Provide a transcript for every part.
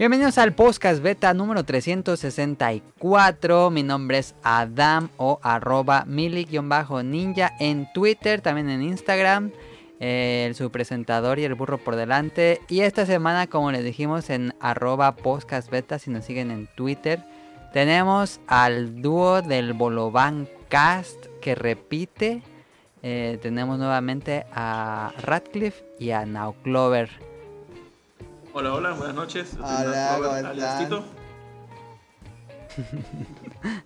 Bienvenidos al podcast beta número 364. Mi nombre es Adam o arroba mili-ninja en Twitter, también en Instagram. eh, su presentador y el burro por delante. Y esta semana, como les dijimos, en arroba podcast beta, si nos siguen en Twitter, tenemos al dúo del Bolovan Cast que repite. Eh, tenemos nuevamente a Radcliffe y a Now Clover. Hola, hola, buenas noches. Yo soy Hola, Mark ¿cómo Robert, alias están? Tito.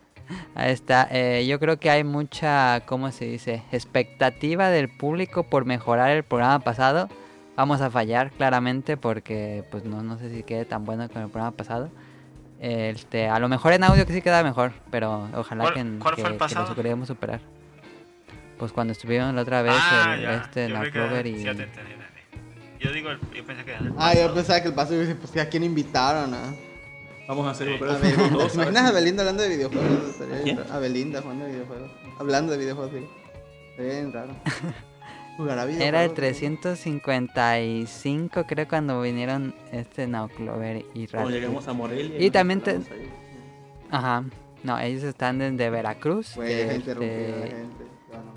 Ahí está. Eh, yo creo que hay mucha, ¿cómo se dice? Expectativa del público por mejorar el programa pasado. Vamos a fallar claramente porque pues no, no sé si quede tan bueno como el programa pasado. Este, a lo mejor en audio que sí queda mejor, pero ojalá ¿Cuál- que, que, que lo queremos superar. Pues cuando estuvieron la otra vez ah, el, ya. este, la sí, Yo digo, el- yo pensé que era el Ah, yo pasado. pensaba que el paso dice, pues ¿a quién invitaron? ah? Vamos a hacer Sí. otra A Belinda. ¿Te imaginas a Belinda hablando de videojuegos? Estaría bien ¿Quién? raro. A Belinda jugando de videojuegos. Hablando de videojuegos, sí. Estaría bien raro. Jugará videojuegos. Era el ¿no? 355 creo cuando vinieron este Now Clover y Cuando Radcliffe. llegamos a Morelia. Y también te-. Ajá. No, ellos están desde Veracruz. Güey, este, la gente. Ya, no, no, no.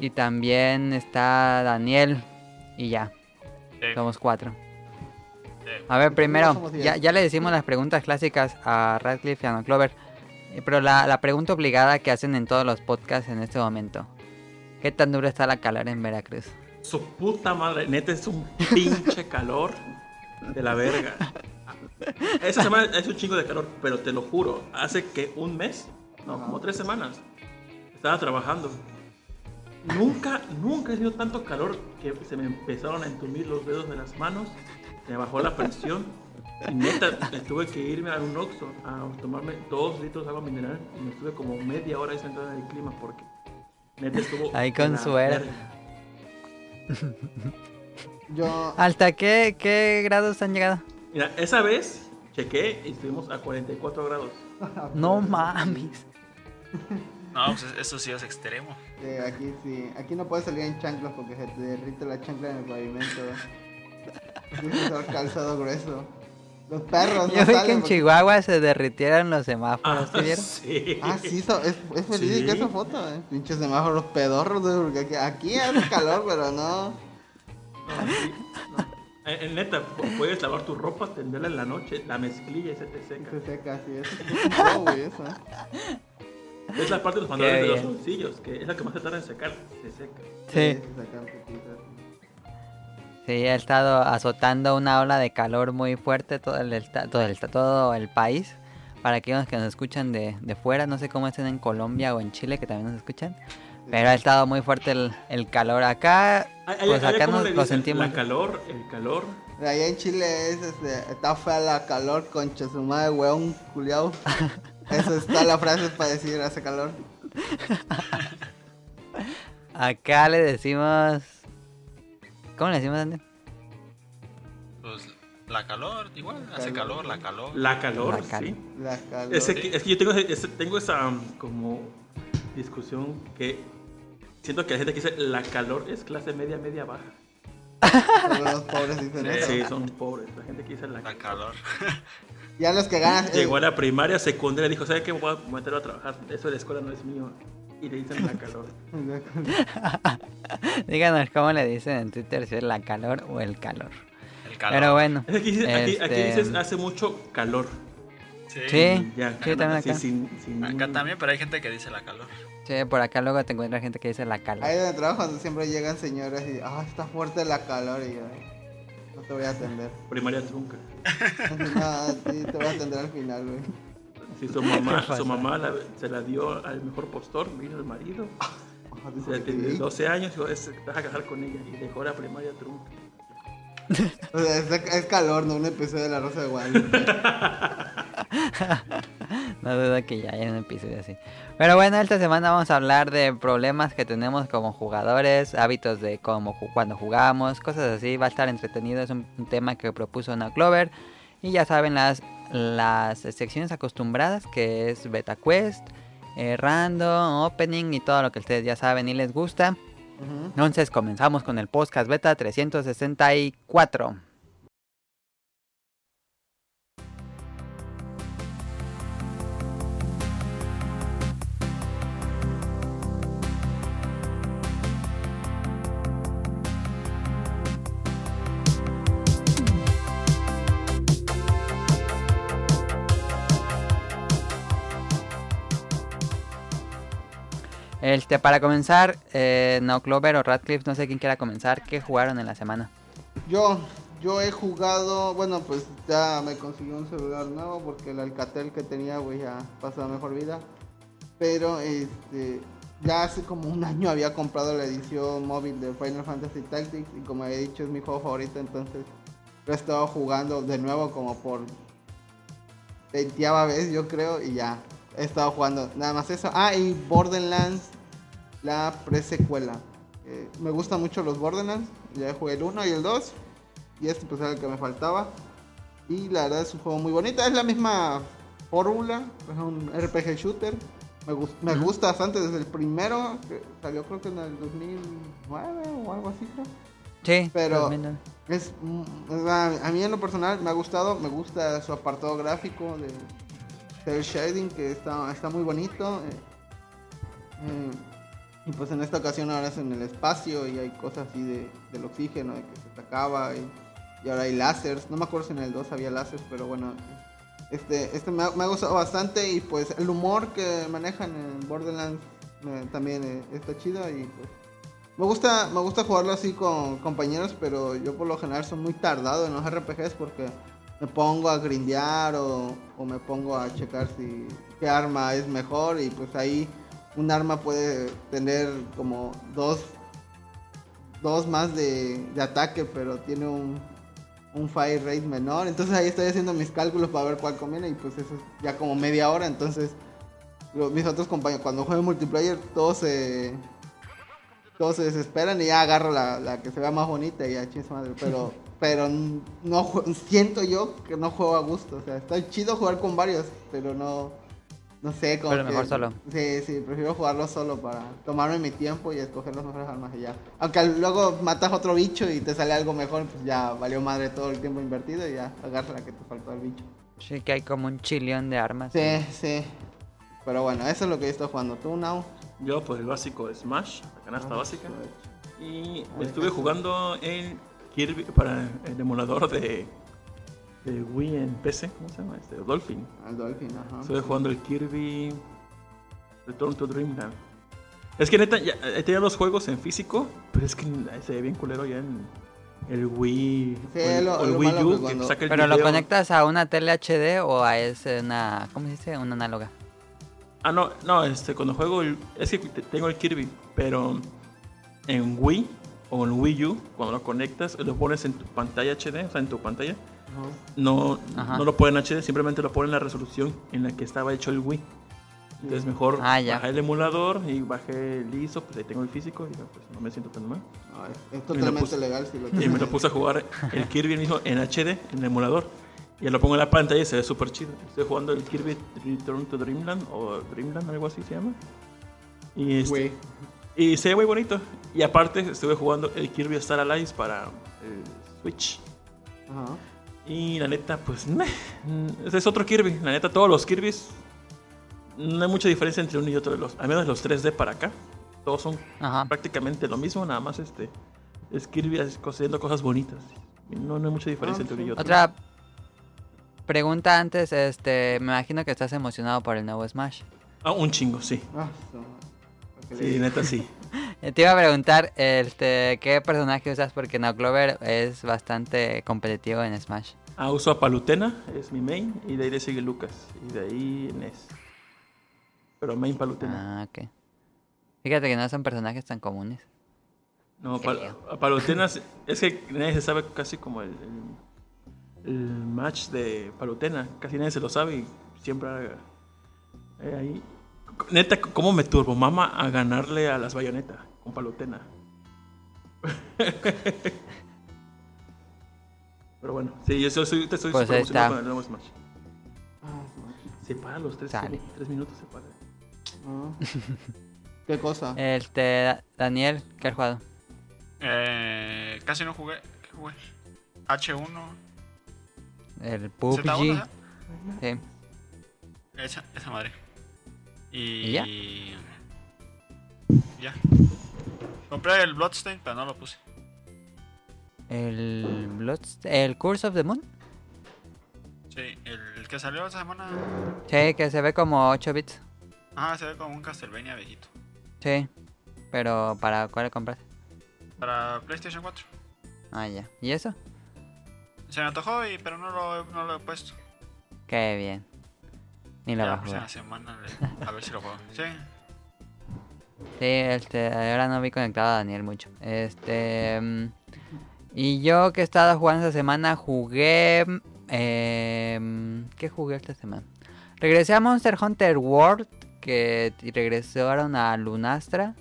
Y también está Daniel. Y ya, Sí, somos cuatro. sí. A ver, primero, ya, ya le decimos las preguntas clásicas a Radcliffe y a No Clover. eh, Pero la, la pregunta obligada que hacen en todos los podcasts en este momento. ¿Qué tan duro está la calor en Veracruz? Su puta madre, neta es un pinche calor de la verga. Esta semana es un chingo de calor, pero te lo juro, hace que un mes, no, como tres semanas, estaba trabajando. Nunca, nunca he sido tanto calor que se me empezaron a entumir los dedos de las manos, me bajó la presión. Y neta, tuve que irme a un Oxxo a tomarme dos litros de agua mineral y me estuve como media hora ahí sentado en el clima porque neta estuvo. Ahí con verga. Yo. ¿Hasta qué, qué grados han llegado? Mira, esa vez chequé y estuvimos a 44 grados. No mames. No, pues eso sí es extremo. Eh, aquí sí. Aquí no puedes salir en chanclas porque se te derrite la chancla en el pavimento. Tienes que usar calzado grueso. Los perros Yo no vi que en porque- Chihuahua se derritieron los semáforos, ¿sí vieron? sí. Ah, sí, so- es, es verídica Sí. esa foto, eh. Pinches semáforos pedorros, güey, porque aquí, aquí hace calor, pero no. No, sí, no. En, en neta, pu- puedes lavar tu ropa, tenderla en la noche, la mezclilla y se te seca. Se seca así, eso es un güey, eso. Es la parte de los pantalones de los bolsillos, que es la que más se tarda en secar, se seca. Sí. Sí, ha estado azotando una ola de calor muy fuerte todo el, todo el, todo el país. Para aquellos que nos escuchan de, de fuera, no sé cómo estén en Colombia o en Chile, que también nos escuchan. Pero ha estado muy fuerte el, el calor acá. Pues ay, acá ¿cómo nos le lo sentimos. La calor, el calor. Allá en Chile es, este, está fea la calor, concha su madre, weón, culiao. Eso está la frase para decir hace calor. Acá le decimos. ¿Cómo le decimos, Andy? Pues la calor, igual, hace Calor. calor, la calor. La calor, La cal- sí. La calor. Es que, es que yo tengo, esa um, como discusión que siento que la gente que dice la calor es clase media, media baja. Solo los pobres dicen Sí. eso. Sí, son pobres. La gente que dice la La calor. Ya los que ganan. eh, Llegó a la primaria, secundaria, dijo, ¿sabes qué? Me voy a meterlo a trabajar. Eso de la escuela no es mío. Y le dicen la calor. Díganos cómo le dicen en Twitter si es la calor o el calor. El calor. Pero bueno. Aquí, aquí, aquí Este- dices hace mucho calor. Sí. Sí. Ya, sí, también así, acá. sin- sin Acá también, pero hay gente que dice la calor. Sí, por acá luego te encuentras gente que dice la calor. Ahí donde trabajo siempre llegan señoras y, ah, está fuerte la calor y yo, no te voy a atender. Primaria trunca. No, sí, te voy a atender al final, güey. Si su mamá, su mamá la- se la dio al mejor postor, vino el marido. Ah, dice Se la tiene sí. 12 años, dijo, "Es- te vas a casar con ella. Y dejó la primaria trunca. O sea, es, calor, no un episodio de La Rosa de Guadalupe. No dudo que ya haya un así. Pero bueno, esta semana vamos a hablar de problemas que tenemos como jugadores, hábitos de cómo cuando jugamos, cosas así. Va a estar entretenido, es un, tema que propuso Ana Clover. Y ya saben las, las secciones acostumbradas que es Beta Quest, eh, Random, Opening y todo lo que ustedes ya saben y les gusta. Entonces comenzamos con el podcast Beta 364. Este, para comenzar, eh, no Clover o Radcliffe, no sé quién quiera comenzar. ¿Qué jugaron en la semana? Yo, yo he jugado, bueno, pues ya me conseguí un celular nuevo porque el Alcatel que tenía, güey, ya pasó a mejor vida. Pero, este, ya hace como un año había comprado la edición móvil de Final Fantasy Tactics y como he dicho es mi juego favorito, entonces lo he estado jugando de nuevo como por 20 vez, yo creo, y ya he estado jugando nada más eso. Ah, y Borderlands, la pre-secuela. Eh, me gustan mucho los Borderlands, ya jugué el 1 y el 2, y este pues era el que me faltaba. Y la verdad es un juego muy bonito, es la misma fórmula, es un RPG shooter. Me, me gusta bastante desde el primero, que salió creo que en el 2009 o algo así, creo. Sí, Pero- 2009. Es, mm, sea, a mí en lo personal me ha gustado, me gusta su apartado gráfico de cel shading que está, está muy bonito. eh, eh, y pues en esta ocasión ahora es en el espacio y hay cosas así de, del oxígeno, de que se te acaba y, y ahora hay láseres. No me acuerdo si en el 2 había láseres, pero bueno, este, este me, ha, me ha gustado bastante y pues el humor que manejan en Borderlands eh, también eh, está chido y pues me gusta, me gusta jugarlo así con compañeros, pero yo por lo general soy muy tardado en los RPGs porque me pongo a grindear o, o me pongo a checar si qué arma es mejor y pues ahí un arma puede tener como dos dos más de, de ataque, pero tiene un, un fire rate menor. Entonces ahí estoy haciendo mis cálculos para ver cuál conviene y pues eso es ya como media hora. Entonces mis otros compañeros, cuando juego multiplayer, todos se, todos se desesperan y ya agarro la, la que se vea más bonita y ya chis madre. Pero, pero no siento yo que no juego a gusto. O sea, está chido jugar con varios, pero no. No sé, como Pero que- mejor solo. Sí, sí, prefiero jugarlo solo para tomarme mi tiempo y escoger las mejores armas y ya. Aunque luego matas otro bicho y te sale algo mejor, pues ya valió madre todo el tiempo invertido y ya agarra la que te faltó al bicho. Sí, que hay como un chillón de armas. Sí, sí. Pero bueno, eso es lo que yo estoy jugando. ¿Tú, Now? Yo, pues el básico de Smash, la canasta Ah, básica. pues. Y estuve ¿qué jugando en Kirby para el emulador de, de Wii en PC. ¿Cómo se llama? Este, Dolphin. Al Dolphin, ajá. Estuve jugando el Kirby Return to Dreamland. Es que neta, ya, eh, tenía los juegos en físico, pero es que se ve bien culero ya en el Wii Sí, o el, lo- o el lo Wii U que que cuando- saca el Pero lo conectas a una tele HD o a ese una, ¿cómo se dice? Una análoga. Ah, no, no, este, cuando juego el, es que te- tengo el Kirby, pero en Wii o en Wii U, cuando lo conectas, lo pones en tu pantalla HD, o sea, en tu pantalla. No, Ajá. no lo ponen en HD, simplemente lo ponen en la resolución en la que estaba hecho el Wii. Entonces mejor Ah, bajé el emulador y bajé el ISO, pues ahí tengo el físico y pues no me siento tan mal. No, es, es totalmente puse- legal si lo Y me lo puse a jugar el Kirby mismo en HD, en el emulador. Y lo pongo en la pantalla y se ve súper chido. Estoy jugando el Kirby Return to Dreamland o Dreamland, algo así se llama. Y, este- y se ve muy bonito. Y aparte estuve jugando el Kirby Star Allies para el Switch. Ajá. Y la neta, pues, meh, mm, ese es otro Kirby. La neta, todos los Kirby's, no hay mucha diferencia entre uno y otro de los. Al menos los 3D para acá. Todos son Ajá. prácticamente lo mismo, nada más este. Es Kirby haciendo cosas bonitas. No, no hay mucha diferencia Ah, entre uno sí. y otro. Otra pregunta antes, este, me imagino que estás emocionado por el nuevo Smash. Ah, un chingo, sí. Ah, le Sí, neta, sí. Te iba a preguntar, este, ¿qué personaje usas? Porque No Clover es bastante competitivo en Smash. Ah, uso a Palutena, es mi main. Y de ahí le sigue Lucas. Y de ahí Ness. Pero main Palutena. Ah, ok. Fíjate que no son personajes tan comunes. No, Pal- a Palutena es es que nadie se sabe casi como el, el, el match de Palutena. Casi nadie se lo sabe y siempre eh, ahí. Neta, ¿cómo me turbo mama a ganarle a las bayonetas con Palutena? Pero bueno, sí, yo soy, te estoy Pues súper ahí emocionado con el nuevo Smash. Ah. Se para los tres, Sale. tres minutos, se para. Ah. ¿Qué cosa? Este, Da- Daniel, ¿qué has jugado? Eh, casi no jugué. ¿Qué jugué? H1. El Z1, PUBG. Sí. Esa, esa madre. Y, ¿Y ya? Ya. Compré el Bloodstain, pero no lo puse. El Bloods- el Curse of the Moon. Sí, el que salió esta semana. Sí, que se ve como 8 bits. Ah, se ve como un Castlevania viejito. Sí. Pero ¿para cuál compras? Para PlayStation 4. Ah, ya. ¿Y eso? Se me antojó, y, pero no lo, no lo he puesto. Qué bien. Ni lo Ya va la a próxima jugar. semana a ver si lo juego. Sí. Sí, este, ahora no vi conectado a Daniel mucho. Este. mm, Y yo que he estado jugando esta semana, jugué. eh, ¿Qué jugué esta semana? Regresé a Monster Hunter World, que regresaron a Lunastra.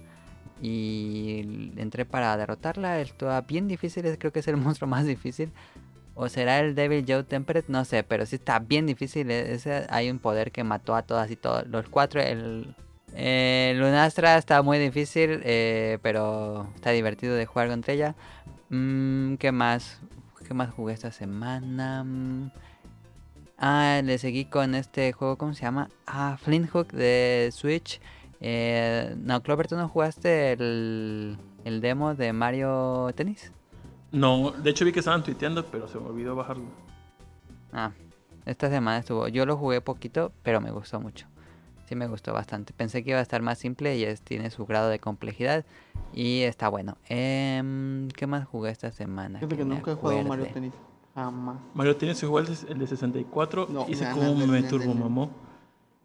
Y entré para derrotarla. Estaba bien difícil, creo que es el monstruo más difícil. O será el Devil Joe Temperate, no sé, pero sí está bien difícil. e- Ese, hay un poder que mató a todas y todos. Los cuatro, el, eh, Lunastra está muy difícil, eh, pero está divertido de jugar contra ella. Mm, ¿Qué más? ¿Qué más jugué esta semana? Mm, Ah, le seguí con este juego, ¿cómo se llama? Ah, Flint Hook de Switch. Eh, no, Clover, ¿tú no jugaste el, el demo de Mario Tennis? No, de hecho vi que estaban tuiteando, pero se me olvidó bajarlo. Ah, esta semana estuvo. Yo lo jugué poquito, pero me gustó mucho. Sí, me gustó bastante. Pensé que iba a estar más simple y es, tiene su grado de complejidad. Y está bueno. Em, ¿Qué más jugué esta semana? Fíjate que me nunca he jugado? Mario Tennis. Jamás. Mario tiene su igual el de 64 No, y na, me na, turbomamó.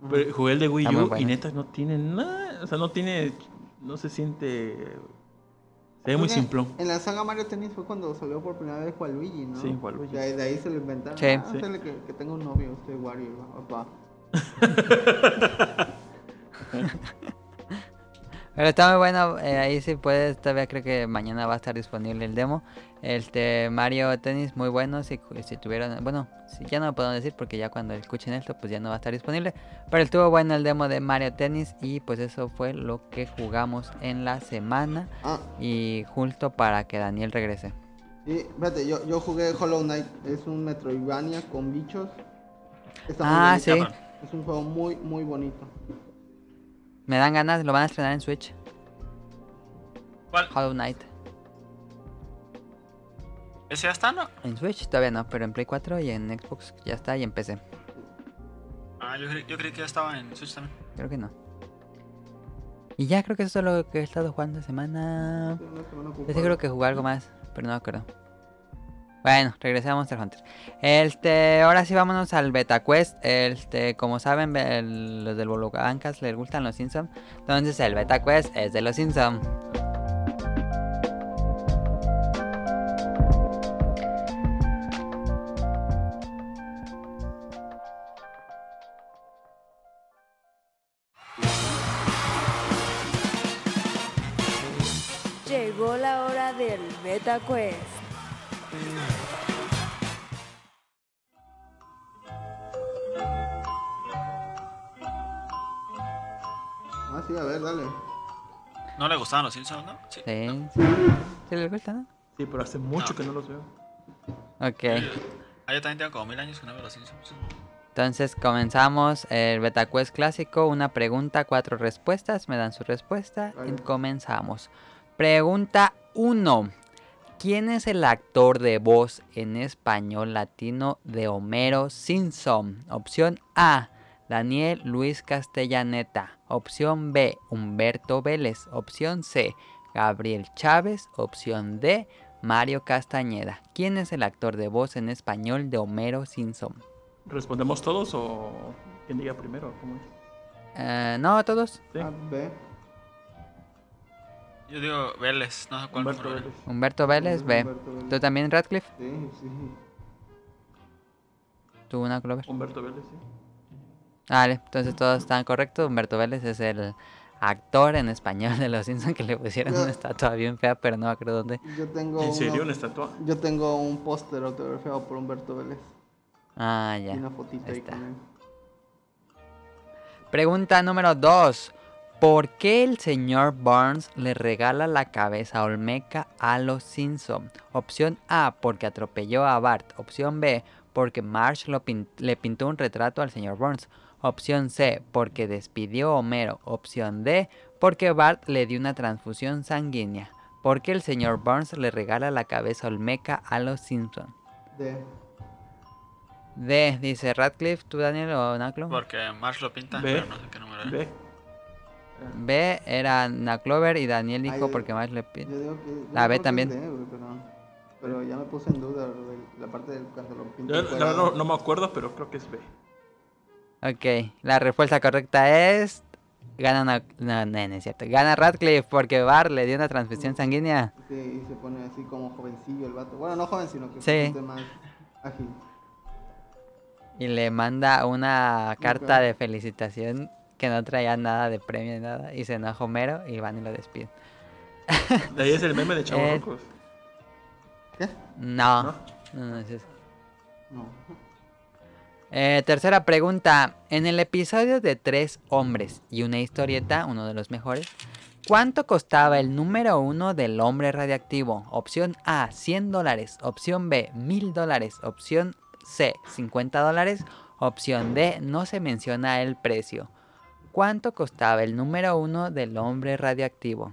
Pero jugué el de Wii U y neta no tiene nada, o sea, no tiene, no se siente, se ve muy simplón. En la saga Mario Tennis fue cuando salió por primera vez Waluigi, ¿no? Sí, Waluigi. De ahí, de ahí se lo inventaron. Sí. Ah, Sí. que, que tengo un novio, usted Wario, papá. Pero está muy bueno. eh, ahí sí puedes. Todavía creo que mañana va a estar disponible el demo. Este Mario Tennis, muy bueno. Si, si tuvieron. Bueno, si ya no lo podemos decir porque ya cuando escuchen esto, pues ya no va a estar disponible. Pero estuvo bueno el demo de Mario Tennis. Y pues eso fue lo que jugamos en la semana. Ah, Y justo para que Daniel regrese. y fíjate, yo, yo jugué Hollow Knight. Es un Metroidvania con bichos. Está Ah, sí. Es un juego muy, muy bonito. Me dan ganas, lo van a estrenar en Switch. ¿Cuál? Hollow Knight. ¿Ese ya está, no? En Switch todavía no, pero en Play 4 y en Xbox ya está y en PC. Ah, yo, cre- yo creí que ya estaba en Switch también. Creo que no. Y ya creo que eso es lo que he estado jugando esta semana. Yo creo que jugué algo más, pero no me acuerdo. Bueno, regresé a Monster Hunter. Este, ahora sí vámonos al Beta Quest. Este, como saben, los del Bolocabancas les gustan los Simpsons. Entonces el Beta Quest es de los Simpsons. Llegó la hora del Beta Quest. Ah, sí, a ver, dale. No le gustaban los Simpsons, ¿no? Sí. Sí, sí. ¿Sí les gusta, no? Sí, pero hace mucho No. que no los veo. Ok. Ah, yo también tengo como mil años que no veo los Simpsons. Entonces comenzamos el Beta Quest clásico. Una pregunta, cuatro respuestas. Me dan su respuesta y comenzamos. Pregunta 1. ¿Quién es el actor de voz en español latino de Homero Simpson? Opción A. Daniel Luis Castellaneta. Opción B. Humberto Vélez. Opción C. Gabriel Chávez. Opción D. Mario Castañeda. ¿Quién es el actor de voz en español de Homero Simpson? ¿Respondemos todos o quien diga primero? ¿Cómo es? Eh, no, todos. Sí. A, B. Yo digo Vélez, no sé cuál Humberto Vélez. Humberto Vélez, B. Humberto Vélez. ¿Tú también, Radcliffe? Sí, sí. ¿Tú una Clover? Humberto Vélez, sí. Vale, entonces todos están correctos. Humberto Vélez es el actor en español de Los Simpsons que le pusieron una estatua bien fea, pero no me acuerdo dónde. Yo tengo ¿En serio uno- una estatua? Yo tengo un póster autografiado por Humberto Vélez. Ah, Y ya. una fotito ahí está. con él. Pregunta número 2. ¿Por qué el señor Burns le regala la cabeza olmeca a los Simpson? Opción A, porque atropelló a Bart. Opción B, porque lo pin- le pintó un retrato al señor Burns. Opción C, porque despidió a Homero. Opción D, porque Bart le dio una transfusión sanguínea. ¿Por qué el señor Burns le regala la cabeza olmeca a los Simpson? D. D, dice Radcliffe, tú Daniel o Naclo. Porque Marsh lo pinta, pero no sé qué número es. B era Ana Clover y Daniel dijo Ay, porque más le Yo pide. digo que. yo La B también. D, pero, pero ya me puse en duda de la parte del cuando lo pinté. Yo, verdad no, no me acuerdo, pero creo que es B. Ok, la respuesta correcta es. Gana una... No, no, no es cierto. Gana Radcliffe porque Bar le dio una transfusión sanguínea. Sí, y se pone así como jovencillo el vato. Bueno, no joven, sino que Sí. más ágil. Y le manda una carta Ok. de felicitación que no traía nada de premio ni nada. Y se enoja Homero y van y lo despiden. De ahí es el meme de Chavos Eh, Rocos. ¿Qué? No, ¿No? no, no es eso. No. Eh, tercera pregunta. En el episodio de Tres Hombres y una historieta, uno de los mejores, ¿cuánto costaba el número uno del hombre radiactivo? Opción A, 100 dólares. Opción B, 1000 dólares. Opción C, 50 dólares. Opción D, no se menciona el precio. ¿Cuánto costaba el número uno del hombre radiactivo?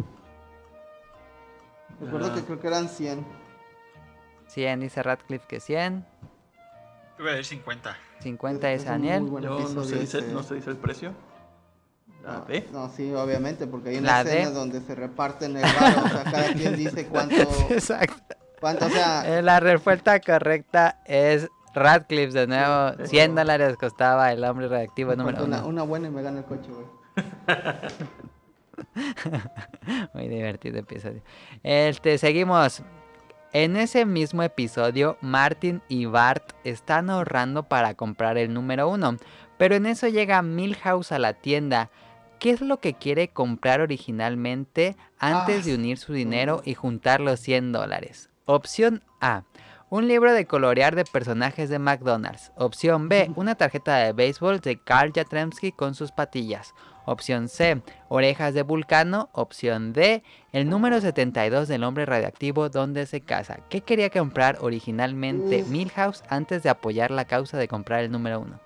Recuerdo Ah. que creo que eran 100. 100 dice Radcliffe que 100. Yo voy a decir 50. 50 es Daniel. Yo no se, dice, ese. no se dice el precio. La No, B. no, sí, obviamente, porque hay una D. escena donde se reparten el varo, o sea, cada quien dice cuánto, Exacto. cuánto, o sea, Eh, La respuesta correcta es Radcliffe de nuevo. 100 dólares costaba el hombre reactivo número una, uno. una buena y me gana el coche, güey. Muy divertido episodio. Este, seguimos. En ese mismo episodio, Martin y Bart están ahorrando para comprar el número uno. Pero en eso llega Milhouse a la tienda. ¿Qué es lo que quiere comprar originalmente antes Ah, de unir su dinero y juntar los 100 dólares? Opción A. Un libro de colorear de personajes de McDonald's. Opción B. Una tarjeta de béisbol de Carl Jatremski con sus patillas. Opción C. Orejas de Vulcano. Opción D. El número 72 del hombre radiactivo donde se casa. ¿Qué quería comprar originalmente. Milhouse antes de apoyar la causa de comprar el número 1?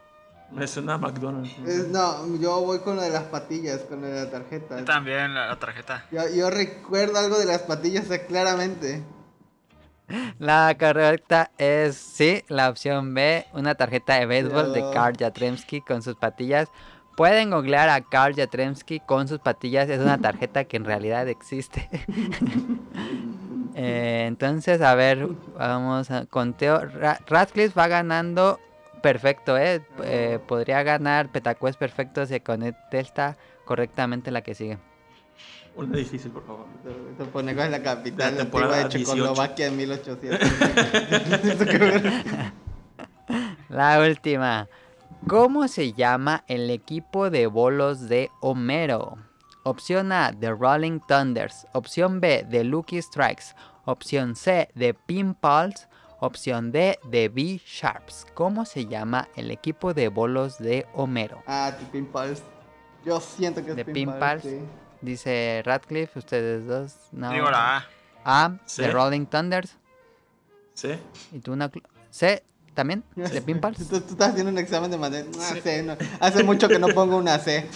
Me suena a McDonald's. Es- no, yo voy con lo de las patillas, con lo de la tarjeta. Yo también, la, la tarjeta. Yo, yo recuerdo algo de las patillas claramente. La correcta es sí, la opción B, una tarjeta de béisbol de. Karl Jatremski con sus patillas. Pueden googlear a Karl Jatremski con sus patillas, es una tarjeta que en realidad existe. Eh, entonces, a ver, vamos a conteo. Ra- Radcliffe va ganando perfecto, ¿eh? Eh, podría ganar Petacuest perfecto si contesta correctamente la que sigue. Una difícil, por favor. Te pone cuál es la capital De la antigua de temporada 18. Checoslovaquia en 1800. La última. ¿Cómo se llama el equipo de bolos de Homero? Opción A, The Rolling Thunders. Opción B, The Lucky Strikes. Opción C, The Pinballs. Opción D, The B-Sharps. ¿Cómo se llama el equipo de bolos de Homero? ah, tu Pinpals. Yo siento que es ¿De Pinpals. Pinpals? sí. Dice Radcliffe, ustedes dos. No. Digo la A. A, ¿C? The Rolling Thunders. ¿Sí? ¿Y tú una C también? ¿De Pinballs? Tú, tú estás haciendo un examen de madera. Ah, C, no. Hace mucho que no pongo una C.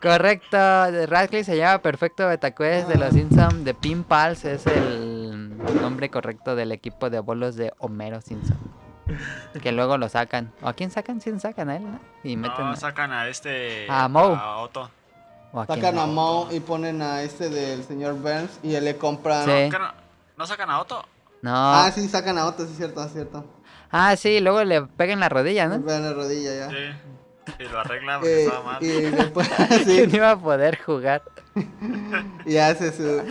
Correcto, de Radcliffe se llama Perfecto Betacuest de los Simpsons. De Pinpals es el nombre correcto del equipo de bolos de Homero Simpson. Que luego lo sacan. ¿O a quién sacan? ¿Quién sacan a él? ¿no? Y meten No, a- sacan a este. A Moe. A Otto. ¿o a Sacan a? Moe y ponen a este del señor Burns y le compran. Sí. ¿Qué no, ¿No sacan a Otto? No. Ah, sí, sacan a Otto, sí, es cierto, es cierto. Ah, sí, luego le pegan la rodilla, Le ¿no? pegan la rodilla ya. Sí. Y lo arregla porque Eh, estaba mal. y después, sí, no iba a poder jugar. y hace su.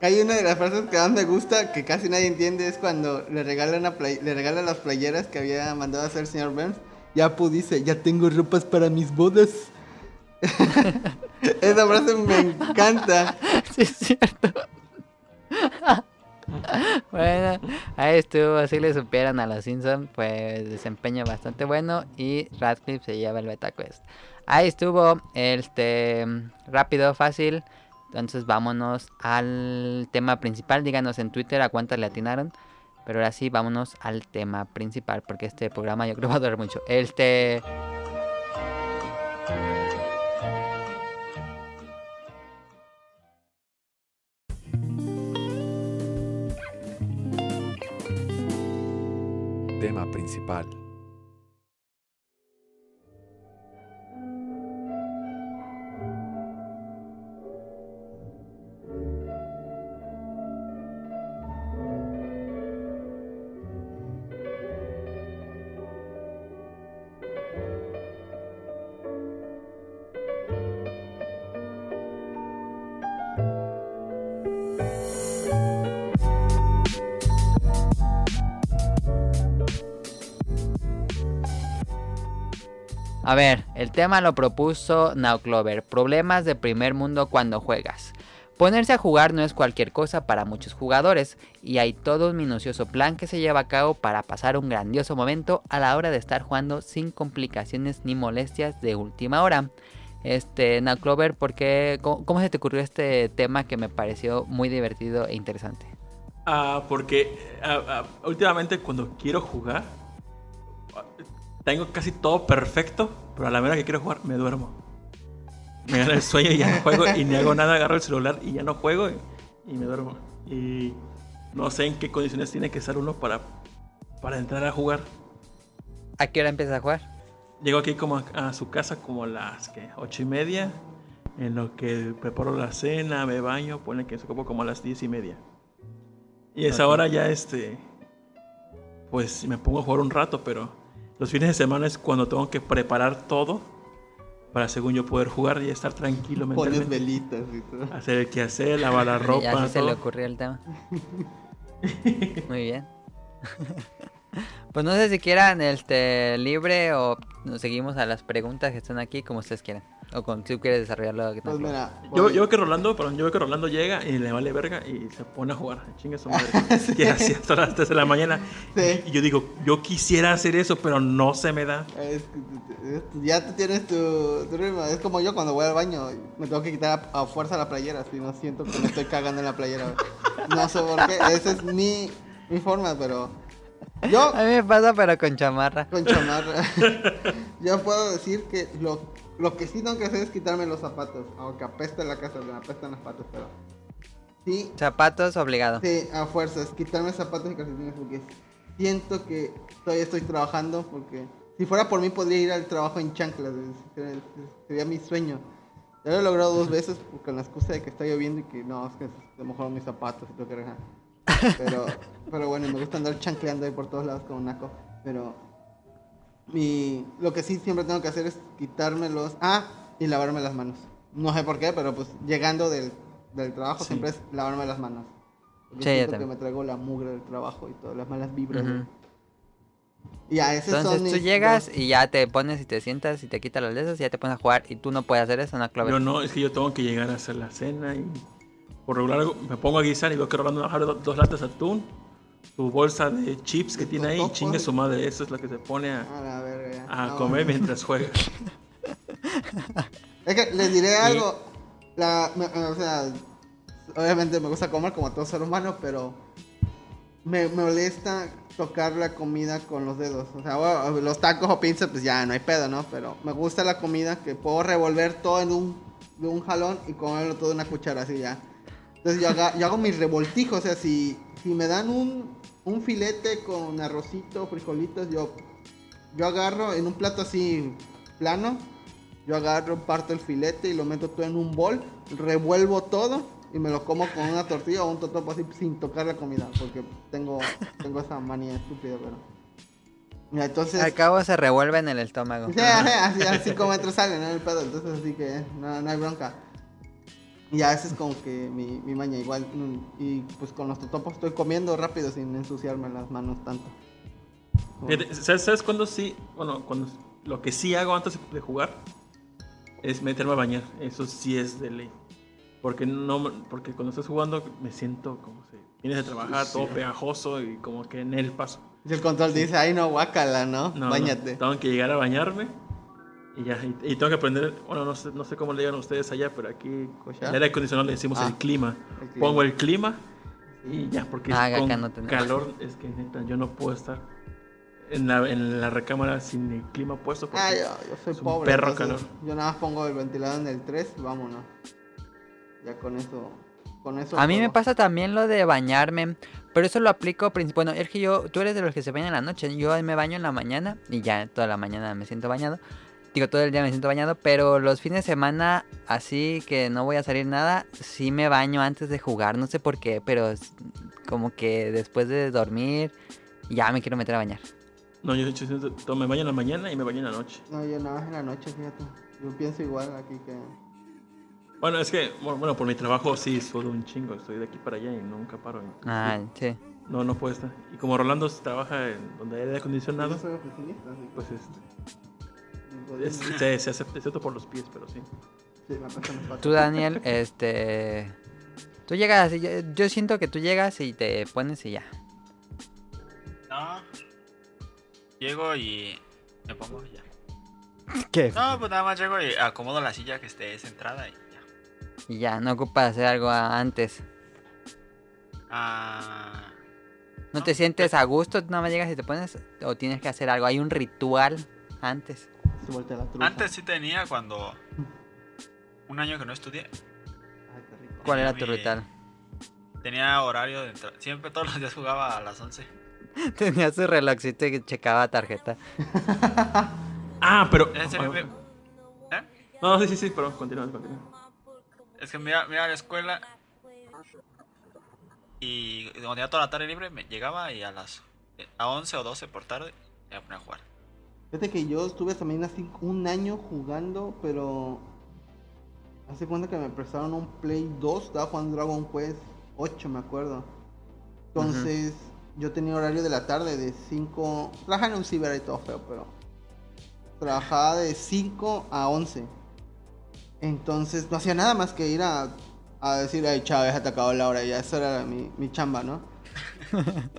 Hay una de las frases que más me gusta, que casi nadie entiende, es cuando le regalan, a play- le regalan las playeras que había mandado a hacer el señor Burns. Y Apu dice, ya tengo ropas para mis bodas. Esa frase me encanta. Sí, es cierto. bueno, ahí estuvo. Si le supieran a los Simpsons, pues desempeño bastante bueno. Y Radcliffe se lleva el beta quest. Ahí estuvo, este rápido, fácil. Entonces vámonos al tema principal. Díganos en Twitter a cuántas le atinaron. Pero ahora sí, vámonos al tema principal. Porque este programa yo creo va a durar mucho. Este. Tema principal. A ver, el tema lo propuso Now Clover. Problemas de primer mundo cuando juegas. Ponerse a jugar no es cualquier cosa para muchos jugadores y hay todo un minucioso plan que se lleva a cabo para pasar un grandioso momento a la hora de estar jugando sin complicaciones ni molestias de última hora. Este, Now Clover, ¿por qué, cómo, se te ocurrió este tema que me pareció muy divertido e interesante? Ah, porque ah, ah, últimamente cuando quiero jugar, tengo casi todo perfecto, pero a la hora que quiero jugar me duermo. Me gana el sueño y ya no juego y ni hago nada, agarro el celular y ya no juego y, y me duermo. Y no sé en qué condiciones tiene que estar uno para, para entrar a jugar. ¿A qué hora empiezas a jugar? Llego aquí como a, a su casa como a las ¿qué? ocho y media, en lo que preparo la cena, me baño, pone que se ocupo como a las diez y media. Y a esa hora ya este, pues me pongo a jugar un rato, pero los fines de semana es cuando tengo que preparar todo para según yo poder jugar y estar tranquilo Pones mentalmente. velitas y todo. Hacer el quehacer, lavar la Y ropa, así se le ocurrió el tema. Muy bien. pues no sé si quieran este libre o nos seguimos a las preguntas que están aquí como ustedes quieran. O con si tú quieres desarrollarlo. Pues mira, Yo, voy- yo veo que Rolando, perdón, yo veo que Rolando llega y le vale verga y se pone a jugar. Chinga su madre. Que así hasta las 3 de la mañana. Sí. Y yo digo, yo quisiera hacer eso, pero no se me da. Es que, es- ya tú tienes tu, tu ritmo. Es como yo cuando voy al baño, me tengo que quitar a, a fuerza la playera, si no siento que me estoy cagando en la playera. No sé por qué, esa es mi, mi forma, pero yo A mí me pasa pero con chamarra. con chamarra, yo puedo decir que lo, lo que sí tengo que hacer es quitarme los zapatos, aunque apesta la casa, me apestan los zapatos, pero sí, Zapatos obligado. Sí, a fuerzas, quitarme zapatos y calcetines porque siento que todavía estoy trabajando porque si fuera por mí podría ir al trabajo en chanclas, sería, mi sueño. Ya lo he logrado dos veces con la excusa de que está lloviendo y que no, es que se mojaron mis zapatos y tengo que. Pero, pero bueno, me gusta andar chancleando ahí por todos lados con un naco. Pero mi, lo que sí siempre tengo que hacer es quitármelos. Ah, y lavarme las manos. No sé por qué, pero pues llegando del, del trabajo Sí. siempre es lavarme las manos. Porque Sí, siento que me traigo la mugre del trabajo y todas las malas vibras. Ujú. Y ya, esos Entonces son tú llegas dos- y ya te pones y te sientas y te quitas las lesas y ya te pones a jugar y tú no puedes hacer eso, ¿no, Clover? Yo no, es que yo tengo que llegar a hacer la cena y por regular me pongo a guisar y veo que Rolando abre do- dos latas de atún, su bolsa de chips que tiene ahí chingue su madre. Eso es lo que se pone a, A la verga, a No, comer bueno. mientras juega. Es que les diré algo. La, me- o sea, obviamente me gusta comer como todo ser humano, pero me, me molesta tocar la comida con los dedos. O sea, bueno, los tacos o pinzas, pues ya no hay pedo, ¿no? Pero me gusta la comida que puedo revolver todo en un, de un jalón y comerlo todo en una cuchara, así ya. Entonces yo, haga- yo hago mis revoltijos, o sea, si, si me dan un, un filete con arrocito, frijolitos, yo, yo agarro en un plato así plano, yo agarro, parto el filete y lo meto todo en un bol, revuelvo todo y me lo como con una tortilla o un totopo así sin tocar la comida, porque tengo, tengo esa manía estúpida, pero... Mira, entonces... Al cabo se revuelve en el estómago. Sí, así, así como entro sale, ¿no? El pedo, entonces así que no, no hay bronca. Y a veces como que mi, mi maña igual. mm, Y pues con los totopos estoy comiendo rápido sin ensuciarme las manos tanto. ¿Sabes, sabes cuándo sí? Bueno, cuando lo que sí hago antes de jugar es meterme a bañar. Eso sí es de ley. Porque no porque cuando estás jugando me siento como si vienes de trabajar todo pegajoso y como que en el paso. Y el control dice, ay no, guácala, ¿no? No, no, Báñate. tengo que llegar a bañarme y ya y, y tengo que aprender, bueno, no sé, no sé cómo le digan ustedes allá, pero aquí el aire acondicionado le decimos Ah, el clima. el clima. Pongo el clima y ya porque Ah, acá con no calor es que neta yo no puedo estar en la, en la recámara sin el clima puesto porque Ah, yo, yo soy es un pobre. perro entonces calor. Yo nada más pongo el ventilador en el 3 y vámonos. Ya con eso. Con eso A mí me pasa también lo de bañarme, pero eso lo aplico bueno, es que yo, tú eres de los que se bañan en la noche, yo me baño en la mañana y ya toda la mañana me siento bañado. Digo, todo el día me siento bañado, pero los fines de semana, así que no voy a salir nada, sí me baño antes de jugar, no sé por qué, pero como que después de dormir ya me quiero meter a bañar. No, yo, yo siento- me baño en la mañana y me baño en la noche. No, yo nada más en la noche, fíjate. Yo pienso igual aquí que. Bueno, es que, bueno, por mi trabajo sí sudo un chingo, estoy de aquí para allá y nunca paro. Ah, sí. No, no puedo estar. Y como Rolando trabaja en donde hay aire acondicionado, Yo soy oficinista, así que- pues este, Sí, se, se acepta, excepto por los pies, pero sí. Me. Tú, Daniel, este. Tú llegas y yo, yo siento que tú llegas y te pones y ya. No. Llego y me pongo y ya. ¿Qué? No, pues nada más llego y acomodo la silla que esté centrada y ya. Y ya, no ocupas hacer algo antes. Ah, ¿No No, te sientes a gusto? Nada más llegas y te pones. O tienes que hacer algo. Hay un ritual antes. Se la antes sí tenía cuando. Un año que no estudié. Ay, qué rico. ¿Cuál era tu ritual? Tenía horario de entrada. Siempre todos los días jugaba a las 11. Tenía su relojcito y checaba tarjeta. Ah, pero. En serio, me- ¿Eh? No, sí, sí, sí, pero continúa, continúa. Es que me iba, me iba a la escuela y cuando tenía toda la tarde libre me llegaba y a las a 11 o 12 por tarde me ponía a jugar. Fíjate que yo estuve también así un año jugando, pero hace cuenta que me prestaron un Play 2, estaba jugando Dragon Quest 8, me acuerdo. Entonces, yo tenía horario de la tarde de 5, trabajaba en un ciber y todo feo, pero trabajaba de 5 a 11. Entonces, no hacía nada más que ir a, a decir, ay, te acabó la hora, ya esa era mi, mi chamba, ¿no?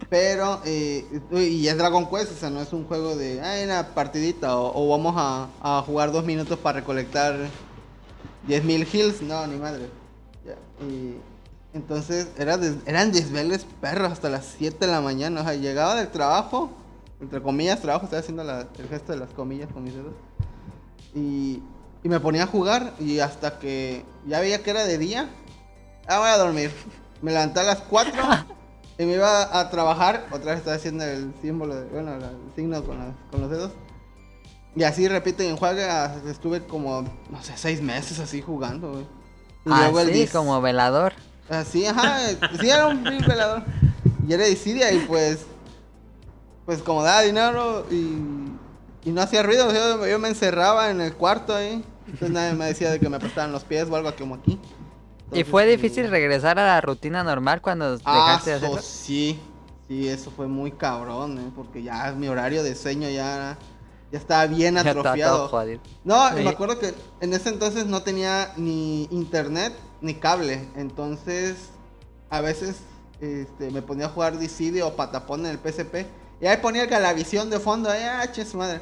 Pero, eh, y es Dragon Quest, o sea, no es un juego de, ay, una partidita, o, o vamos a, a jugar dos minutos para recolectar 10.000 hills, no, ni madre. Entonces era des- eran desveles perros hasta las 7 de la mañana, o sea, llegaba del trabajo, entre comillas, trabajo, estoy haciendo el gesto de las comillas con mis dedos, y, y me ponía a jugar, y hasta que ya veía que era de día, ah, voy a dormir. Me levanté a las 4 y me iba a trabajar. Otra vez estaba haciendo el símbolo, de, bueno, el signo con, la- con los dedos. Y así repite en juego. Estuve como, no sé, seis meses así jugando, güey. Y luego el Ah, como velador. Así, ajá. Sí, era un velador. Y era Dissidia y pues. Pues como daba dinero y. Y no hacía ruido. Yo, yo me encerraba en el cuarto ahí. Entonces nadie me decía de que me prestaban los pies o algo como aquí. ¿Y fue difícil regresar a la rutina normal cuando Ah, dejaste de so- hacerlo? sí. Sí, eso fue muy cabrón, ¿eh? Porque ya mi horario de sueño ya, ya estaba bien atrofiado. No, Sí. me acuerdo que en ese entonces no tenía ni internet ni cable. Entonces, a veces este, me ponía a jugar Dissidia o Patapón en el PSP. Y ahí ponía el Galavisión de fondo. Ah, che, su madre.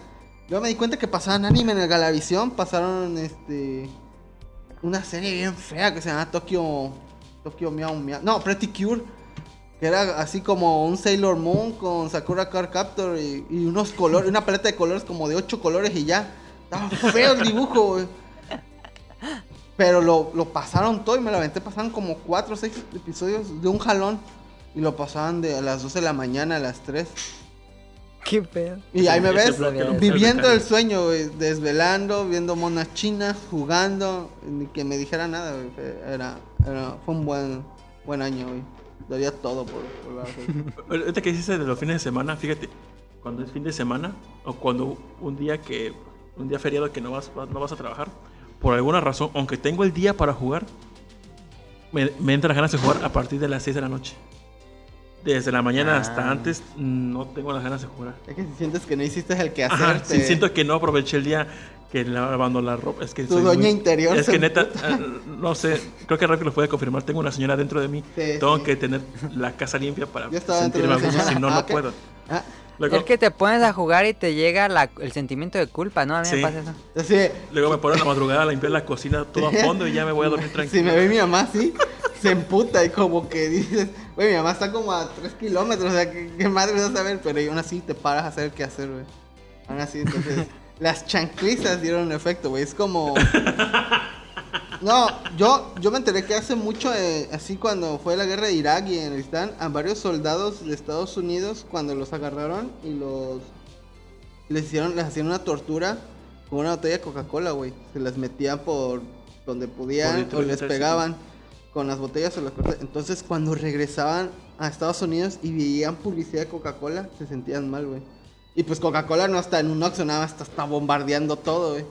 Yo me di cuenta que pasaban anime en el Galavisión. Pasaron este una serie bien fea que se llama Tokyo. Tokyo Meow Meow. No, Pretty Cure. Que era así como un Sailor Moon con Sakura Card Captor y, unos colores, una paleta de colores como de ocho colores y ya. Estaba feo el dibujo. Pero lo, lo pasaron todo y me lo aventé. Pasaron como cuatro o seis episodios de un jalón. Y lo pasaban de a las 12 de la mañana a las 3. ¿Qué pedo? Y ahí me ves viviendo el sueño, güey, desvelando, viendo monas chinas, jugando, ni que me dijera nada, güey. Fue- Era, era- fue un buen, buen año, güey. Daría todo por, por hacer. Ahorita que dices de los fines de semana, fíjate, cuando es fin de semana o cuando un día que un día feriado que no vas no vas a trabajar, por alguna razón, aunque tengo el día para jugar, me, me entran ganas de jugar a partir de las 6 de la noche. Desde la mañana Ah. hasta antes no tengo las ganas de jugar. Es que si sientes que no hiciste el que hacer, Ajá, sí, siento que no aproveché el día que lavando la ropa. Es que Tu soy doña muy- interior Es que neta, eh, no sé, creo que Rafi lo puede confirmar. Tengo una señora dentro de mí. Sí, tengo sí. que tener la casa limpia para sentirme a gusto, si no, Ah, no ok. puedo. Ah, Luego, Es que te pones a jugar y te llega la- el sentimiento de culpa, ¿no? A mí Sí. me pasa eso. así luego me pongo en la madrugada a limpiar la cocina todo a fondo y ya me voy a dormir Si tranquilo. me ve mi mamá así, se emputa y como que dices, güey, mi mamá está como a 3 kilómetros, o sea, ¿qué, qué madre vas a ver? Pero aún así te paras a hacer qué hacer, güey. Aún así, entonces, las chanclizas dieron efecto, güey. Es como... No, yo, yo me enteré que hace mucho, eh, así cuando fue la guerra de Irak y en Afganistán, a varios soldados de Estados Unidos, cuando los agarraron y los... Les hicieron, les hacían una tortura con una botella de Coca-Cola, güey. Se las metían por donde podían o les pegaban con las botellas o las cosas. Entonces, cuando regresaban a Estados Unidos y veían publicidad de Coca-Cola, se sentían mal, güey. Y pues Coca-Cola no está en un Oxxo, nada más está, está bombardeando todo, güey.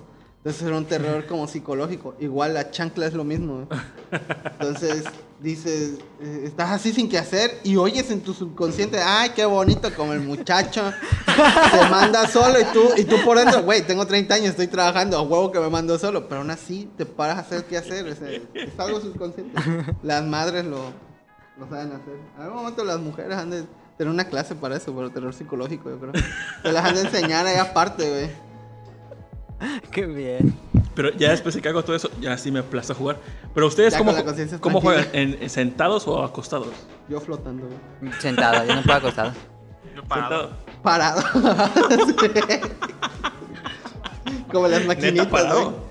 Entonces era un terror como psicológico. Igual la chancla es lo mismo. Entonces dices, eh, estás así sin qué hacer y oyes en tu subconsciente, ay, qué bonito, como el muchacho se manda solo y tú, y tú por dentro, güey, tengo 30 años, estoy trabajando, a huevo que me mando solo, pero aún así te paras a hacer qué hacer. Es, algo subconsciente. Las madres lo, lo saben hacer. En algún momento las mujeres han de tener una clase para eso, por terror psicológico, yo creo. Se las han de enseñar ahí aparte, güey. Qué bien. Pero ya después de que hago todo eso, ya sí me aplaza jugar. Pero ustedes, Ya ¿cómo, con ¿cómo juegan? ¿En, en sentados o acostados? Yo flotando. Sentado, yo no puedo acostado. Yo parado. Sentado. Parado. Como las maquinitas, ¿Neta parado?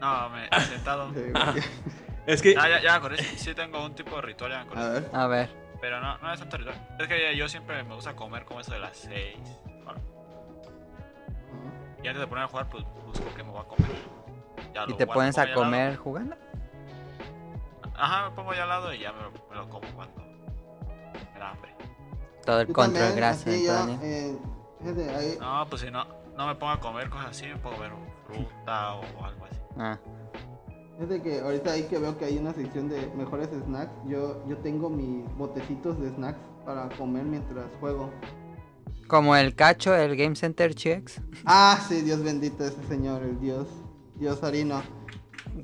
No, me sentado. Es que... Ah, ya, ya me acordé. Sí tengo un tipo de ritual, ya me acordé. A ver. A ver. Pero no, no es tanto ritual. Es que yo siempre me gusta comer como eso de las 6. Y antes de poner a jugar, pues busco qué me voy a comer. Ya ¿Y lo te guardo, pones a comer jugando? Ajá, me pongo ya al lado y ya me, me lo como cuando me da hambre. Todo el Yo control también, gracias, eh, ahí- No, pues si no, no me pongo a comer cosas así, me pongo a ver fruta o algo así. Ah. Fíjate que ahorita ahí que veo que hay una sección de mejores snacks, yo, yo tengo mis botecitos de snacks para comer mientras juego. Como el cacho, el Game Center Chicks, Ah, sí, Dios bendito ese señor, el Dios, Dios harino.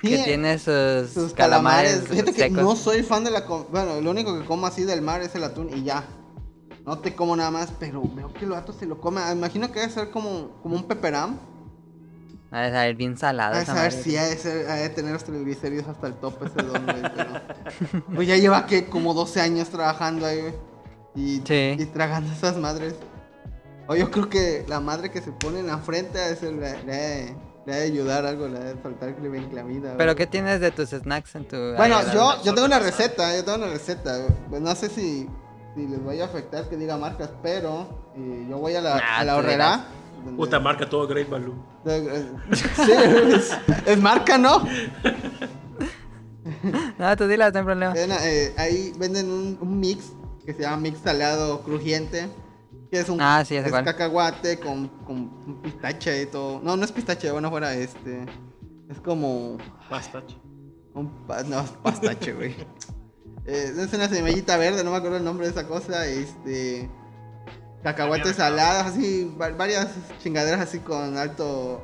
que Sí, tiene sus, sus calamares, calamares. Fíjate que no soy fan de la... Bueno, lo único que como así del mar es el atún y ya. No te como nada más, pero veo que el vato se lo come. Ah, Imagino que debe ser como, como un peperam. De saber bien salado A madre. si ha de, ser- ha de tener los triglicéridos hasta el tope ese don, güey, pero... Pues ya lleva que como 12 años trabajando ahí, güey. Y, Sí. y tragando esas madres. O yo creo que la madre que se pone en la frente a veces le, le, ha de- le ha de ayudar algo, le ha de faltar clavida. ¿Pero qué tienes de tus snacks en tu... Bueno, yo, yo tengo una receta, yo tengo una receta. Pues no sé si, si les vaya a afectar que diga marcas, pero eh, yo voy a la, Nah, a la horrera. donde- Puta marca todo Great Value. de- sí, es, es marca, ¿no? No, tú dile, no hay problema. Ven, eh, ahí venden un, un mix que se llama mix salado crujiente. Que es un Ah, sí, es cuál. cacahuate con, con pistache y todo. No, no es pistache, bueno, fuera este. Es como Pastache. un pa- no, es pastache, güey. Eh, es una semillita verde, no me acuerdo el nombre de esa cosa. Este. Cacahuates Mierda. salados, así, va- varias chingaderas así con alto.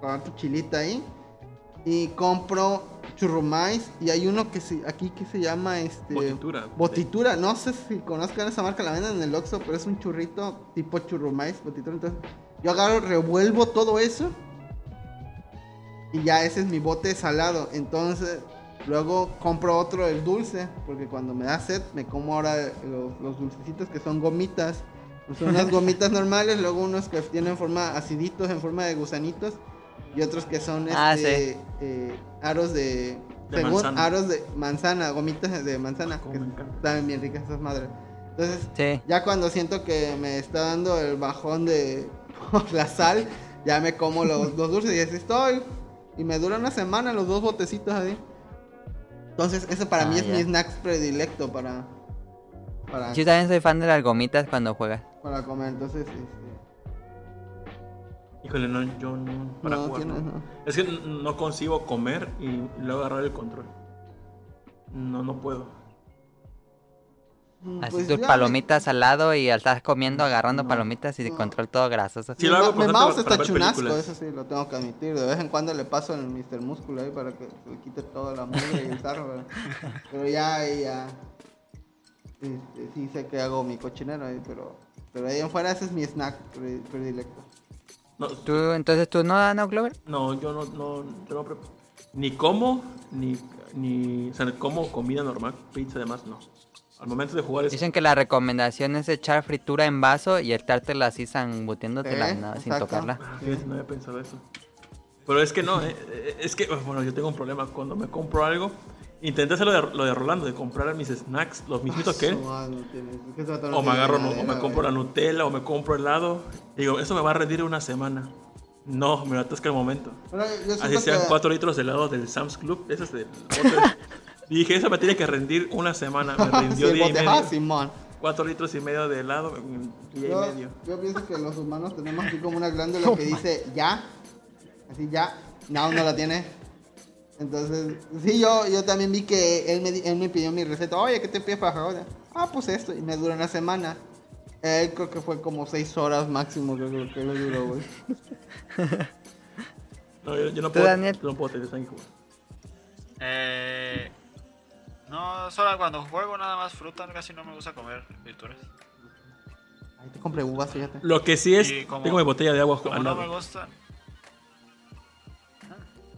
Con alto chilita ahí. Y compro churrumais. Y hay uno que se, aquí que se llama este. Botitura. Botitura, no sé si conozcan esa marca, la venden en el Oxxo, pero es un churrito tipo churrumais, botitura. Entonces, yo agarro, revuelvo todo eso y ya ese es mi bote salado. Entonces, luego compro otro, el dulce, porque cuando me da sed, me como ahora los, los dulcecitos que son gomitas. Son unas gomitas normales, luego unos que tienen forma aciditos, en forma de gusanitos, y otros que son Ah, este, eh, aros de, De según manzana. aros de manzana, gomitas de manzana, Como que están bien ricas esas madres. Entonces, Sí. ya cuando siento que me está dando el bajón de por la sal, ya me como los, los dulces y así estoy. Y me dura una semana los dos botecitos así. Entonces, eso para mí Ah, es ya. mi snacks predilecto para, para, Yo también soy fan de las gomitas cuando juegas. para comer. Entonces, este, Híjole, no, yo no. Para no, jugar. tienes, no. no. Es que no consigo comer y luego agarrar el control. No, no puedo. Mm, Así pues tus ya me- palomitas al lado y estás comiendo, agarrando palomitas y de control todo grasoso. Sí, lo mi mouse para está chunasco, eso sí, lo tengo que admitir. De vez en cuando le paso el Mr. Músculo ahí para que se le quite toda la mugre y el sarro. pero- Pero ya, ahí ya. este, sí sé que hago mi cochinero ahí, pero, pero ahí en fuera ese es mi snack pre- predilecto. No, ¿Tú, entonces tú no, no, Clover? no yo no, no, yo no Ni como, ni, ni. O sea, como comida normal, pizza además, no. Al momento de jugar es. Dicen que la recomendación es echar fritura en vaso y estártela así zambutiéndotela Eh, no, sin tocarla. Ah, fíjate, no había pensado eso. Pero es que no, eh, eh, es que, bueno, yo tengo un problema. Cuando me compro algo, intenté hacer lo de, lo de Rolando, de comprar mis snacks, los mismitos que él. Es ese no O me agarro, o me compro la. Nutella, o me compro helado. Digo, eso me va a rendir una semana. No, me lo atasca el momento. Así sean que- 4 litros de helado del Sam's Club, del bote. Y dije, eso me tiene que rendir una semana. Me rindió el día y bote, medio. ah, Simón. 4 litros y medio de helado en día Yo, y medio. yo pienso que los humanos tenemos así como una glándula que dice ya. Así ya, no, no la tiene. Entonces, sí, yo, yo también vi que él me, di- él me pidió mi receta. Oye, ¿qué te pides para ahora? Ah, pues esto. Y me duró una semana. Él creo que fue como seis horas máximo que que le duró, güey. No, yo, yo no ¿Tú, puedo, Daniel? yo no puedo tener sangre. Eh, no, solo cuando juego nada más fruta, casi no me gusta comer frituras. Ahí te compré uvas, fíjate. Lo que sí es, como- tengo mi botella de agua Como al no me gusta.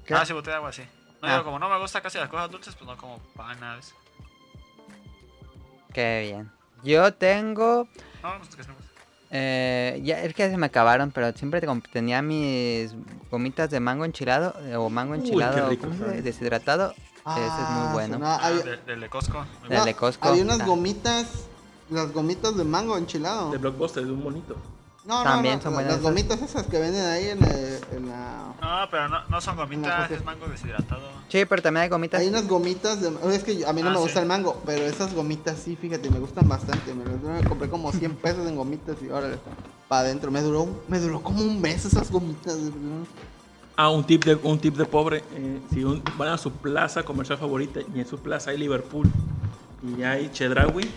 ¿Qué? Ah, sí, botella de agua, sí. No, Ah. como no me gusta casi las cosas dulces, pues no como panas. Qué bien. Yo tengo... No, no. Eh, ya es que se me acabaron, pero siempre tenía mis gomitas de mango enchilado eh, o mango Uy, enchilado sabe. deshidratado. Ese es muy Ah, bueno. no, Ah, de- del de no, de Costco. había unas Ah. gomitas, las gomitas de mango enchilado. De Blockbuster, de un monito. No, También no, son no, buenas las gomitas esas que venden ahí en, eh, en la... No, pero no, no son gomitas, es mango deshidratado. Sí, pero también hay gomitas. Hay unas gomitas de... Es que yo- a mí no Ah, me sí. gusta el mango, pero esas gomitas sí, fíjate, me gustan bastante. Me, me compré como 100 pesos en gomitas y ahora para adentro. Me duró, me duró como un mes esas gomitas. Ah, un tip de, un tip de pobre. eh, si un- van a su plaza comercial favorita y en su plaza hay Liverpool y hay Chedraui,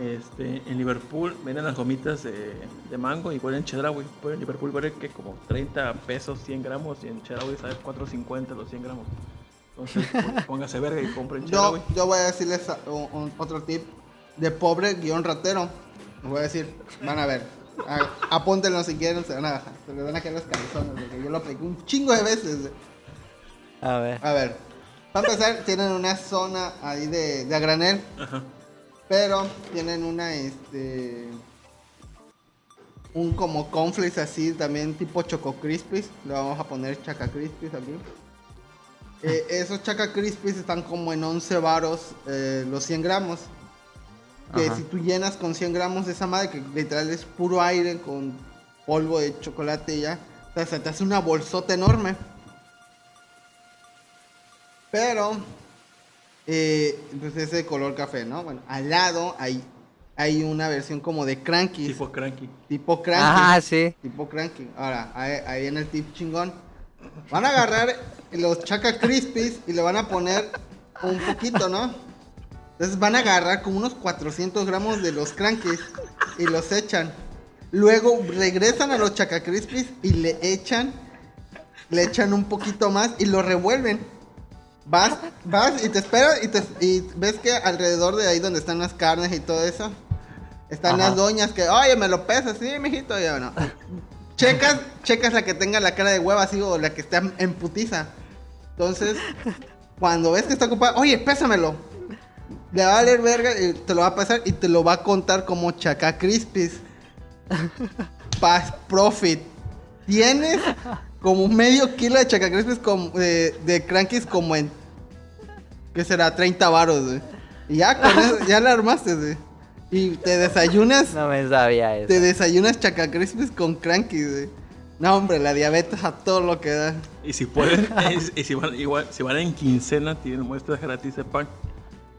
este, en Liverpool venden las gomitas de, de mango igual en Chedraui. Pero en Liverpool vale que como 30 pesos 100 gramos y en Chedraui sale 4.50 los 100 gramos. Entonces pó- póngase verga y compren Chedraui. yo voy a decirles a- un- un- otro tip de pobre guion ratero. Les voy a decir, van a ver. A- Apúntenlo si quieren, se van a, se les van a caer los calzones. Porque yo lo apliqué un chingo de veces. A ver. A ver, para empezar, tienen una zona ahí de, de a granel. Ajá. Pero tienen una, este. Un como conflicts así, también tipo Choco Crispies. Le vamos a poner Chaca Crispies aquí. Eh, esos Chaca Crispies están como en 11 varos eh, los 100 gramos. Que Ajá. si tú llenas con 100 gramos de esa madre, que literal es puro aire con polvo de chocolate y ya. O sea, se te hace una bolsota enorme. Pero eh, pues es de color café, ¿no? Bueno, al lado hay, hay una versión como de Cranky. Tipo, Tipo cranky. Cranky. Ah, sí. Tipo Cranky. Ahora, ahí, ahí en el tip chingón. Van a agarrar los Chaca Crispies y le van a poner un poquito, ¿no? Entonces van a agarrar como unos 400 gramos de los Crankies y los echan. Luego regresan a los Chaca Crispies y le echan, le echan un poquito más y lo revuelven. Vas, vas y te esperas y, te, y ves que alrededor de ahí donde están las carnes y todo eso, están Ajá. las doñas que, oye, me lo pesas, sí, mijito, ya no. Checas, checas la que tenga la cara de hueva así o la que esté en putiza. Entonces, cuando ves que está ocupada, oye, pésamelo. Le va a valer verga y te lo va a pasar y te lo va a contar como Chaca Crispies. Paz Profit. Tienes como medio kilo de Chaca Crispies como, de, de Crankies como en. ¿Qué será? 30 varos, güey. Y ya con eso, ya la armaste, güey. Y te desayunas No me sabía eso. te desayunas Chaca Crispies con Crankies, güey. No, hombre, la diabetes a todo lo que da. Y si pueden, y, y si van, igual, si van en quincena, tienen muestras gratis de pan.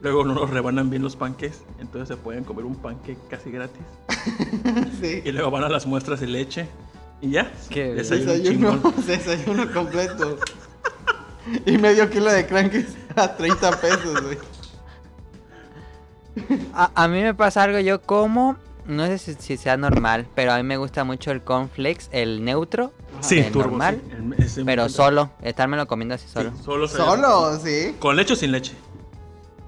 Luego no los rebanan bien los panques, entonces se pueden comer un panque casi gratis. Sí. Y luego van a las muestras de leche. Y ya. Qué desayuno Desayuno, desayuno completo. Y medio kilo de Crankies a 30 pesos, güey. A, a mí me pasa algo, yo como, no sé si, si sea normal, pero a mí me gusta mucho el cornflakes, el neutro, Sí, el turbo. normal, sí. El- ese pero encanta. solo, estármelo comiendo así Sí, solo. solo. Solo, sí. ¿Con leche o sin leche?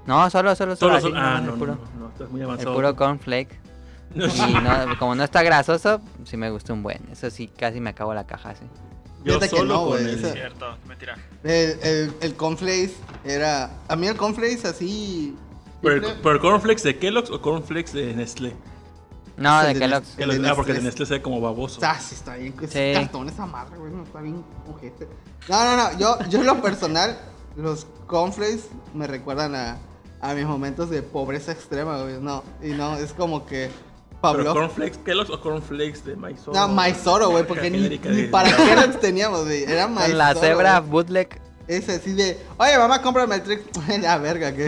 No, solo, solo, solo, Solo, así, solo. Ah, el no, no, puro, no, no, estás muy el avanzado. puro cornflake. No, Y no, como no está grasoso, sí me gusta un buen. Eso sí, casi me acabo la caja así. Yo Fíjate que solo no, güey, Cierto, mentira. El, el, el cornflakes era... A mí el cornflakes así... ¿Pero, el- pero cornflakes de Kellogg's o cornflakes de Nestlé? No, de de Kellogg's. El Kellogg's- de ah, porque de Nestlé. Se ve como baboso. Ah, sí, está bien. es Sí. cartón esa madre, güey. No está bien ojete. No, no, no. Yo, yo en lo personal, los cornflakes me recuerdan a, a mis momentos de pobreza extrema, güey. No, y no, es como que ¿Pero Pablo. cornflakes Kellogg's o cornflakes de maizoro? No, maizoro, güey, porque ni, ni para qué los teníamos, güey. Era maizoro. La cebra güey. bootleg. Es así de, oye, mamá, cómprame el trick. La verga, que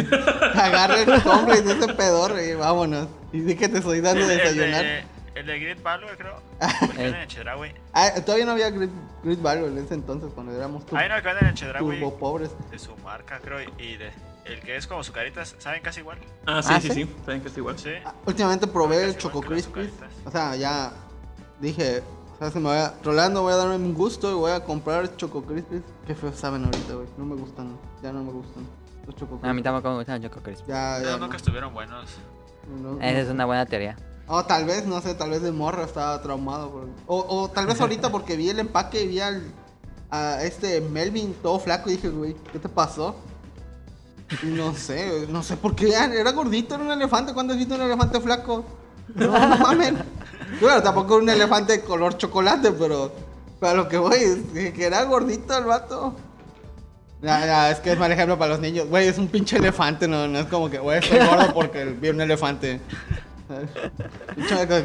agarre el cornflakes de ese pedor y vámonos. Y di que te estoy dando El, de el desayunar. de, el de Grid Valor, creo. Ah. El Eh. en. Ah, todavía no había Grid, Grid Valor en ese entonces, cuando éramos tu- Hay uno que en Chedraui turbo pobres. de su marca, creo. Y de, el que es como su carita, ¿saben? Casi igual. Ah, sí, Ah, sí, ¿sí? sí. Saben es igual. Sí. Ah, Últimamente probé el Casi Choco azucaritas. O sea, ya dije, o sea, se me vaya, Rolando, voy a darme un gusto y voy a comprar Choco Crispies. Qué feo saben ahorita, güey. No me gustan, ya no me gustan los Choco A mí tampoco me gustan los Choco Crispy. Ya, ya. No. nunca estuvieron buenos. No, no. Esa es una buena teoría. O tal vez, no sé, tal vez de morro estaba traumado. por- O, o tal vez ahorita porque vi el empaque y vi al, a este Melvin todo flaco y dije, güey, ¿qué te pasó? No sé, no sé por qué era era gordito, era un elefante. ¿Cuándo has visto un elefante flaco? No, no mames. Bueno, tampoco un elefante de color chocolate, pero para lo que voy, es que era gordito el vato. Es que es mal ejemplo para los niños. Güey, es un pinche elefante, no, no es como que, güey, estoy gordo porque vi un elefante.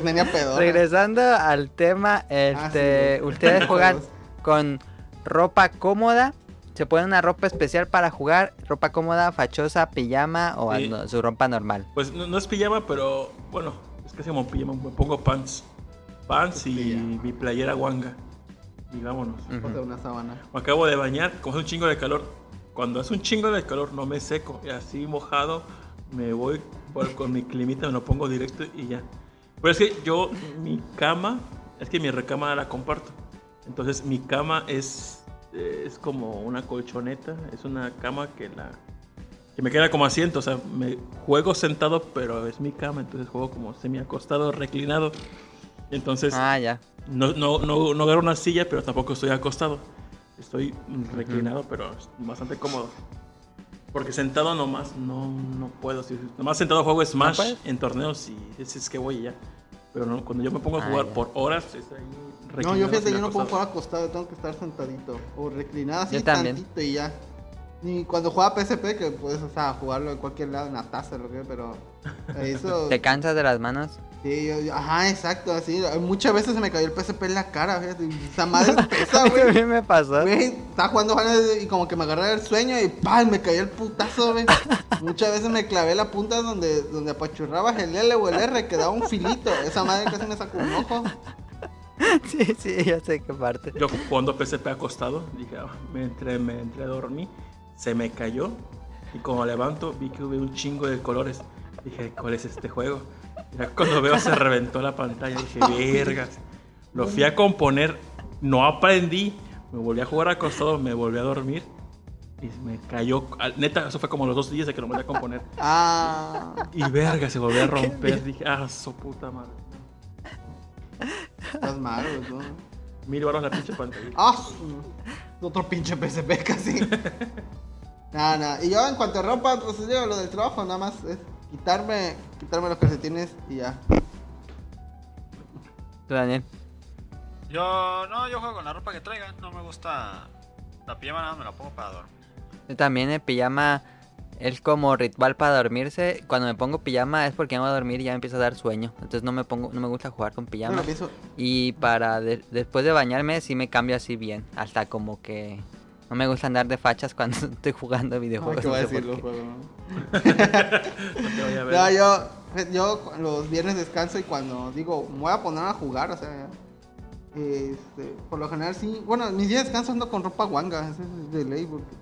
Tenía pedo. Regresando al tema, este, Ah, sí, ustedes juegan con ropa cómoda. Se ponen una ropa especial para jugar, ropa cómoda, fachosa, pijama o Sí. no- su ropa normal. Pues no, no es pijama, pero bueno, es casi como pijama. Me pongo pants. Pants y Pijama. mi playera guanga. Y vámonos. O sea, una sábana. Me acabo de bañar, como es un chingo de calor. Cuando es un chingo de calor no me seco. Y así mojado me voy por- con mi climita, me lo pongo directo y ya. Pero es que yo, mi cama, es que mi recámara la comparto. Entonces mi cama es, es como una colchoneta. Es una cama que la... Que me queda como asiento, o sea, me juego sentado, pero es mi cama, entonces juego como semi acostado, reclinado. Entonces, Ah, ya. no, no, no, no agarro una silla, pero tampoco estoy acostado. Estoy reclinado, pero es bastante cómodo. Porque sentado nomás no, no puedo. Si, nomás sentado juego Smash puedes? en torneos y ese es que voy ya. Pero no, cuando yo me pongo a Ah, jugar ya. por horas, es ahí No, yo fíjate, yo no puedo jugar acostado, tengo que estar sentadito. O reclinado así Yo también. tantito y ya. Ni cuando jugaba PSP, que puedes, o sea, jugarlo en cualquier lado, en la taza, lo que, pero. Eso. ¿Te cansas de las manos? Sí, yo, yo- ajá, exacto, así. Muchas veces se me cayó el PSP en la cara, fíjate. Esa madre pesa, A güey. mí me pasó. Güey, estaba jugando y como que me agarré el sueño y ¡pam! me cayó el putazo, güey. Muchas veces me clavé la punta donde, donde apachurrabas el L o el R, quedaba un filito. Esa madre casi me sacó un ojo. Sí, sí, ya sé qué parte. Yo jugando PSP acostado, dije, ah, me entré, me entré a dormir, se me cayó. Y cuando levanto, vi que hubo un chingo de colores. Dije, ¿cuál es este juego? Y ya cuando veo, se reventó la pantalla. Dije, vergas. Lo fui a componer, no aprendí. Me volví a jugar acostado, me volví a dormir. Y me cayó. Neta, eso fue como los dos días de que lo volví a componer. Ah. Y verga, se volvió a romper. Dije, ah, su puta madre. Estás mal, güey. ¿no? Mil baros la pinche pantalla. Ah, otro pinche PSP casi. Nada, nada. Y yo en cuanto a ropa, pues yo lo del trabajo, nada más es quitarme, quitarme los calcetines y ya. Tú, Daniel. Yo, no, yo juego con la ropa que traigan. No me gusta. La pijama nada más me la pongo para dormir. Yo también el pijama es como ritual para dormirse. Cuando me pongo pijama es porque me voy a dormir y ya me empieza a dar sueño. Entonces no me pongo, no me gusta jugar con Yo pijama. pienso. Y para de- después de bañarme sí me cambio así bien. Hasta como que no me gusta andar de fachas cuando estoy jugando Ay, videojuegos. ¿qué voy a no sé por decir los qué. juegos, no? No te voy a ver. No, yo, yo los viernes descanso y cuando digo, me voy a poner a jugar, o sea, este, por lo general sí. Bueno, mis días de descanso ando con ropa guanga, es de ley, porque pues,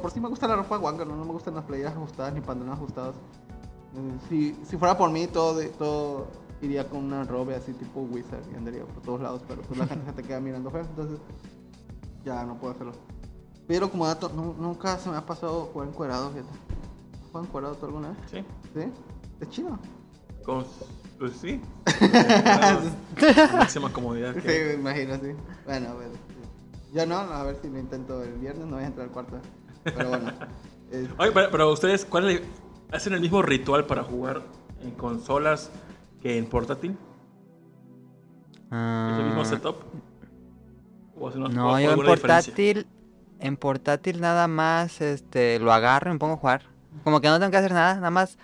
por sí me gusta la ropa guanga, no, no me gustan las playeras ajustadas ni pantalones ajustados. Eh, si, si fuera por mí, todo, todo iría con una robe así tipo Wizard y andaría por todos lados, pero pues la gente se te queda mirando feo, entonces ya no puedo hacerlo. Pero como dato, nu- nunca se me ha pasado jugar encuerado, fíjate. ¿Has jugado encuerado tú alguna vez? Sí. ¿Sí? Es chido. Con- pues sí. Máxima comodidad. Sí, que- me imagino, sí. Bueno, a ver. Yo no, a ver si lo intento el viernes, no voy a entrar al cuarto. Pero bueno. eh, Oye, pero, pero ustedes, ¿cuál es hacen el mismo ritual para jugar en consolas que en portátil? ¿Es el mismo Ah, setup? ¿O hacen una- No, yo en diferencia? portátil, en portátil nada más este lo agarro y me pongo a jugar. Como que no tengo que hacer nada, nada más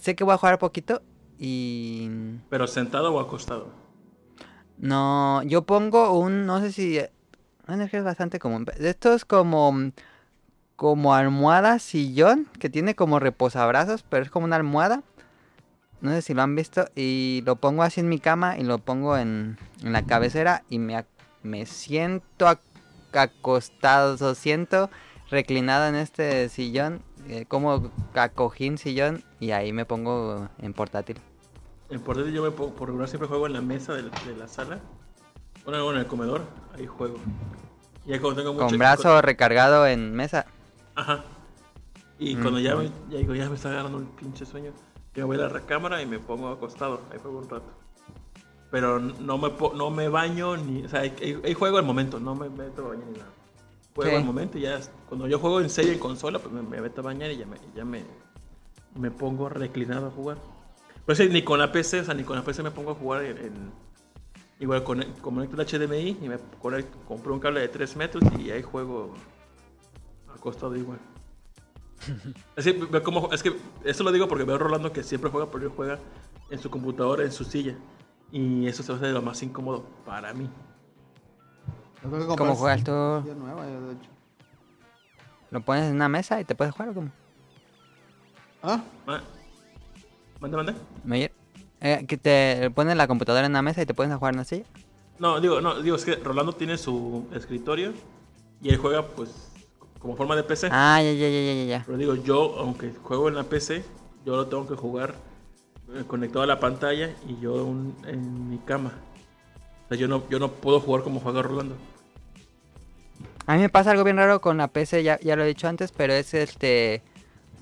sé que voy a jugar poquito y ¿Pero sentado o acostado? no, yo pongo un, no sé si, bueno, es que es bastante común. De estos como, como almohada sillón, que tiene como reposabrazos, pero es como una almohada. no sé si lo han visto, y lo pongo así en mi cama y lo pongo en, en la cabecera y me, me siento ac- acostado, o siento reclinado en este sillón, eh, como acojín sillón, y ahí me pongo en portátil. En portátil yo me pongo, por regular siempre juego en la mesa de, de la sala. Bueno, en el comedor, ahí juego. Y cuando tengo mucho... Con brazo recargado en mesa. Ajá. Y cuando ya, me, ya digo, ya me está agarrando un pinche sueño, yo voy a la recámara y me pongo acostado. Ahí juego un rato. Pero no me, no me baño ni. O sea, ahí, juego al momento, no me meto a bañar ni nada. Juego al momento y ya. Cuando yo juego en serie en consola, pues me, me meto a bañar y ya me, ya me, me pongo reclinado a jugar. Pero sí, ni con la PC, o sea, ni con la PC me pongo a jugar en. en- igual con, conecto el HDMI y me conecto, compro un cable de 3 metros y ahí juego acostado igual. Es que, veo cómo- es que eso lo digo porque veo a Rolando que siempre juega, pero él juega en su computadora, en su silla. Y eso se va a hacer lo más incómodo para mí. ¿Cómo juegas tú? silla nueva, yo, de hecho. ¿Lo pones en una mesa y te puedes jugar o cómo? ¿Ah? Ma- ¿Mande, mande? Meyer? Eh, que te pones la computadora en una mesa y te puedes jugar en una silla. No, digo, no, digo, es que Rolando tiene su escritorio y él juega, pues, como forma de PC. Ah, ya, ya, ya, ya, ya. Pero digo, yo, aunque juego en la PC, yo lo tengo que jugar eh, conectado a la pantalla y yo un- en mi cama. O sea, yo no, yo no puedo jugar como juega Rolando. A mí me pasa algo bien raro con la PC, ya, ya lo he dicho antes, pero es este...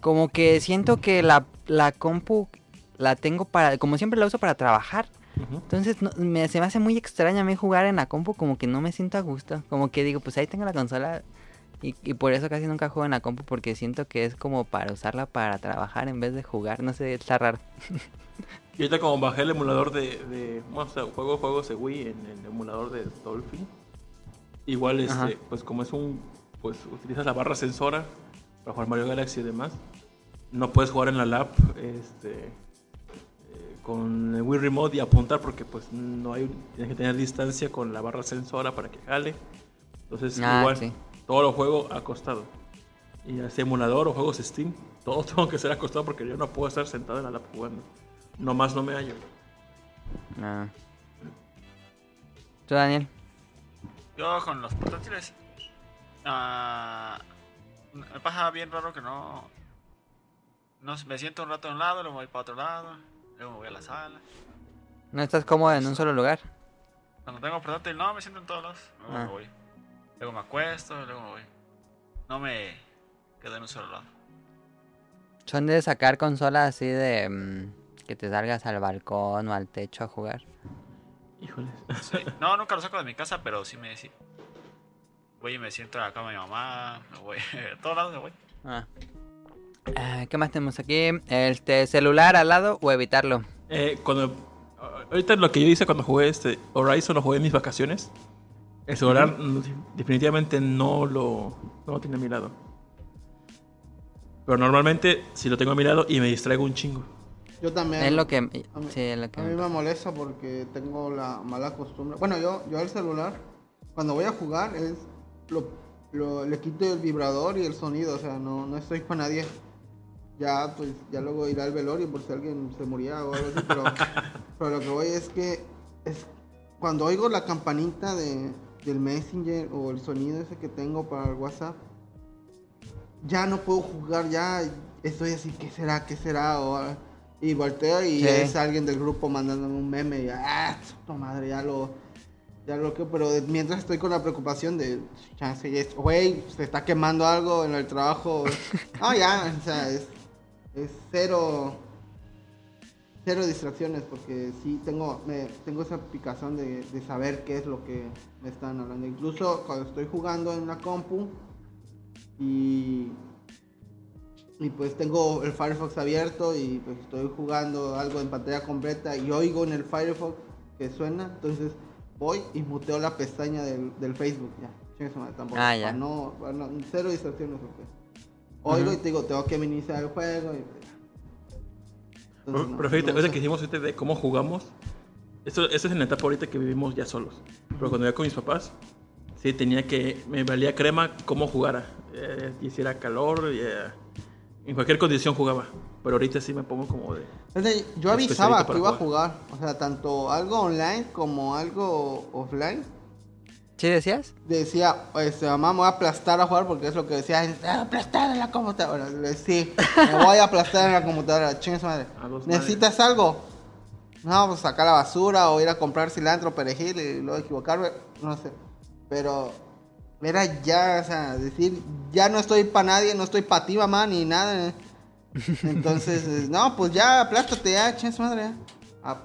Como que siento que la, la compu la tengo para... Como siempre la uso para trabajar. Entonces no- me, se me hace muy extraño a mí jugar en la compu, como que no me siento a gusto. Como que digo, pues ahí tengo la consola y, y por eso casi nunca juego en la compu, porque siento que es como para usarla para trabajar en vez de jugar. No sé, está raro. Y ahorita como bajé el emulador de, de bueno, o sea, juego juegos de Wii en el emulador de Dolphin. Igual Ajá. este, pues como es un pues utilizas la barra sensora para jugar Mario Galaxy y demás. No puedes jugar en la lap este eh, con el Wii Remote y apuntar porque pues no hay tienes que tener distancia con la barra sensora para que jale. Entonces Ah, igual sí. Todo lo juego acostado. Y ya sea emulador o juegos Steam, todo tengo que ser acostado porque yo no puedo estar sentado en la lap jugando. Nomás no me hallo. Ah. ¿Tú, Daniel? Yo con los portátiles. ah, me pasa bien raro que no. No me siento un rato a un lado, luego me voy para otro lado, luego me voy a la sala. ¿No estás cómodo en un solo lugar? Cuando tengo portátil, no, me siento en todos lados. Luego Ah. me voy. Luego me acuesto, luego me voy. No me quedo en un solo lado. Son de sacar consolas así de... mm, que te salgas al balcón o al techo a jugar. Híjoles. Sí. No, nunca lo saco de mi casa, pero sí me sí. Voy y me siento en la cama de mi mamá, me voy. A todos lados me voy. Ah. Ah, ¿Qué más tenemos aquí? Este, celular al lado o evitarlo. Eh, cuando, ahorita lo que yo hice cuando jugué este Horizon, lo jugué en mis vacaciones. El celular definitivamente no lo, no lo tiene a mi lado. Pero normalmente si lo tengo a mi lado y me distraigo un chingo. Yo también. Es lo que... A mí, Sí, es lo que... a mí me molesta porque tengo la mala costumbre. Bueno, yo, yo al celular, cuando voy a jugar, es lo, lo- le quito el vibrador y el sonido. O sea, no, no estoy con nadie. Ya, pues, ya luego iré al velorio por si alguien se moría o algo así. Pero, pero lo que voy es que es cuando oigo la campanita de, del Messenger o el sonido ese que tengo para el WhatsApp, ya no puedo jugar, ya estoy así, ¿qué será? ¿Qué será? O, y volteo y Sí. es alguien del grupo mandándome un meme y ah, tu madre, ya lo, ya lo que, pero mientras estoy con la preocupación de, chance, es, güey, se está quemando algo en el trabajo. No, ya, o sea, es, es cero, cero distracciones porque sí tengo, me, tengo esa picazón de, de saber qué es lo que me están hablando. Incluso cuando estoy jugando en la compu y, y pues tengo el Firefox abierto y pues estoy jugando algo en pantalla completa y oigo en el Firefox que suena, entonces voy y muteo la pestaña del, del Facebook ya. Tampoco, Ah, ya. para no, para no- cero distracciones oigo y te digo, tengo que iniciar el juego y pues, entonces, no ahorita que hicimos ahorita de cómo jugamos, esto, esto es en la etapa ahorita que vivimos ya solos. Pero cuando iba con mis papás, sí tenía que, me valía crema cómo jugara. Eh, hiciera calor, eh, en cualquier condición jugaba. Pero ahorita sí me pongo como de. Yo avisaba que iba a jugar. jugar. O sea, tanto algo online como algo offline. ¿Sí decías? Decía, este, mamá, me voy a aplastar a jugar porque es lo que decía. "Ah, Aplastar en la computadora. Le- Sí, me voy a aplastar en la computadora. Chingue madre. ¿Necesitas algo? No, pues sacar la basura o ir a comprar cilantro, perejil y luego equivocarme. No sé. Pero era ya, o sea, decir, ya no estoy para nadie, no estoy para ti, mamá, ni nada. Entonces, no, pues ya, aplástate, ya, chingue madre. ya. Ah,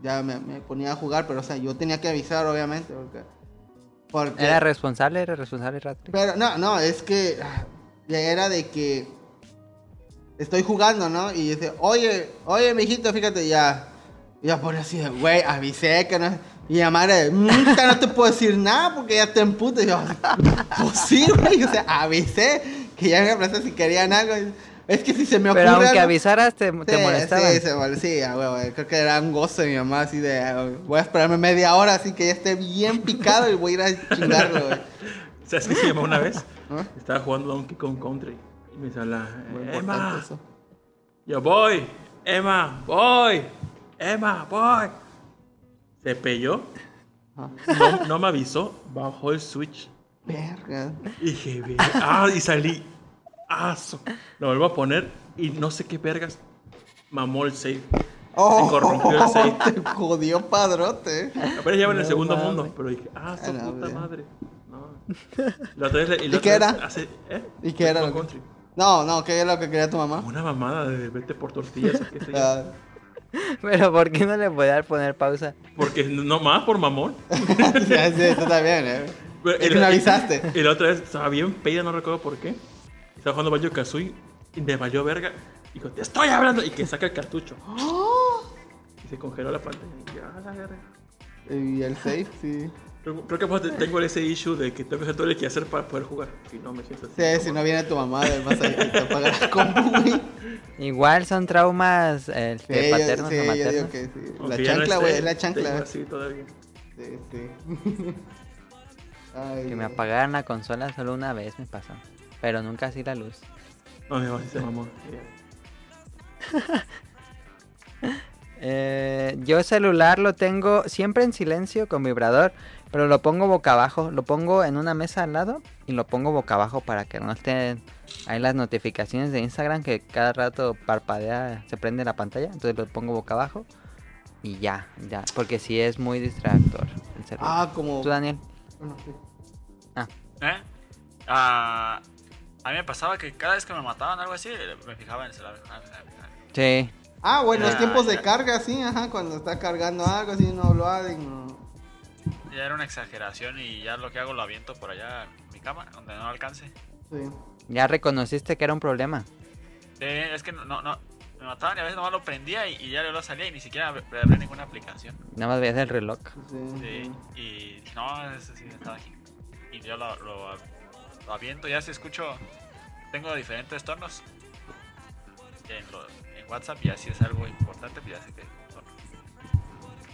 ya me, me ponía a jugar, pero o sea, yo tenía que avisar, obviamente, porque... porque ¿Era responsable? ¿Era responsable, Ratri? pero no, no, es que ya era de que estoy jugando, ¿no? Y dice, oye, oye, mijito, fíjate, ya. Ya pone así de, güey, avisé que no. Y la madre, "Mm, ya no te puedo decir nada porque ya te emputa. Y yo, pues sí, güey, o sea, avisé que ya me aplastaste si querían algo. Es que si se me ocurre. Pero aunque algo- avisaras, te, te Sí, molestaban. Sí, se mol- sí, creo que era un gozo de mi mamá, así de, ah, voy a esperarme media hora, así que ya esté bien picado y voy a ir a chingarlo, güey. ¿Sabes qué se llamó una vez? ¿Ah? Estaba jugando Donkey Kong Country. Y me sale, Emma. eso. Yo voy, Emma, voy, Emma, voy. Se pelló, Ah. no, no me avisó, bajó el switch. Verga. Y dije, ah, y salí. Su- Lo vuelvo a poner y no sé qué vergas. Mamó el save. Oh, Se corrompió el save. Te jodió padrote. Apenas lleva en el segundo mundo, pero dije, ah, su A puta madre. No. La otra vez, y la ¿Y otra qué vez era? hace- ¿eh? ¿Y qué era lo que- Country. No, no, ¿qué es lo que quería tu mamá? Una mamada de vete por tortillas qué sé yo. Ah, Pero ¿por qué no le podía poner pausa? Porque no más por mamón. sí, sí, tú también, eh. El- avisaste. Y la otra vez estaba bien peida, no recuerdo por qué. Estaba jugando Banjo Kazooie y me valió verga. Y dijo, te estoy hablando. Y que saca el cartucho. Y se congeló la pantalla. Y yo, "Ah, la verga. Y el safe, sí. Creo, creo que pues, tengo ese issue de que tengo que hacer todo el que hacer para poder jugar. Si no, me siento así. Sí, si no viene tu mamá, además ahí te apaga la compu, güey. Igual son traumas eh, Sí, de yo, paternos sí, o yo maternos. digo que sí. La Aunque chancla, güey, es la chancla. todavía. Sí, sí. Ay, Que me apagaran la consola solo una vez me pasó. Pero nunca así la luz. No, mi mamá sí se mamó. Eh, yo celular lo tengo siempre en silencio con vibrador, pero lo pongo boca abajo. Lo pongo en una mesa al lado y lo pongo boca abajo para que no estén ahí las notificaciones de Instagram que cada rato parpadea, se prende la pantalla. Entonces lo pongo boca abajo y ya, ya. Porque sí es muy distractor el celular. Ah, como. ¿Tú, Daniel? Sí. ¿Eh? Ah, a mí me pasaba que cada vez que me mataban algo así, me fijaba en el celular. Ah, ah, ah. Sí. Ah, bueno, los Ah, tiempos de ya. carga, sí, ajá, cuando está cargando algo, así no lo hagan, no. Ya era una exageración y ya lo que hago lo aviento por allá en mi cama, donde no alcance. Sí. Ya reconociste que era un problema. Sí, es que no, no, me mataban y a veces nomás lo prendía y, y ya luego salía y ni siquiera abrí abrí ninguna aplicación. Nada más veías el reloj. Sí. Sí, y dije, no, eso sí está aquí. Y yo lo, lo, lo aviento, ya si escucho, tengo diferentes tonos en, lo- en WhatsApp y así es algo importante, pues ya sé que tono,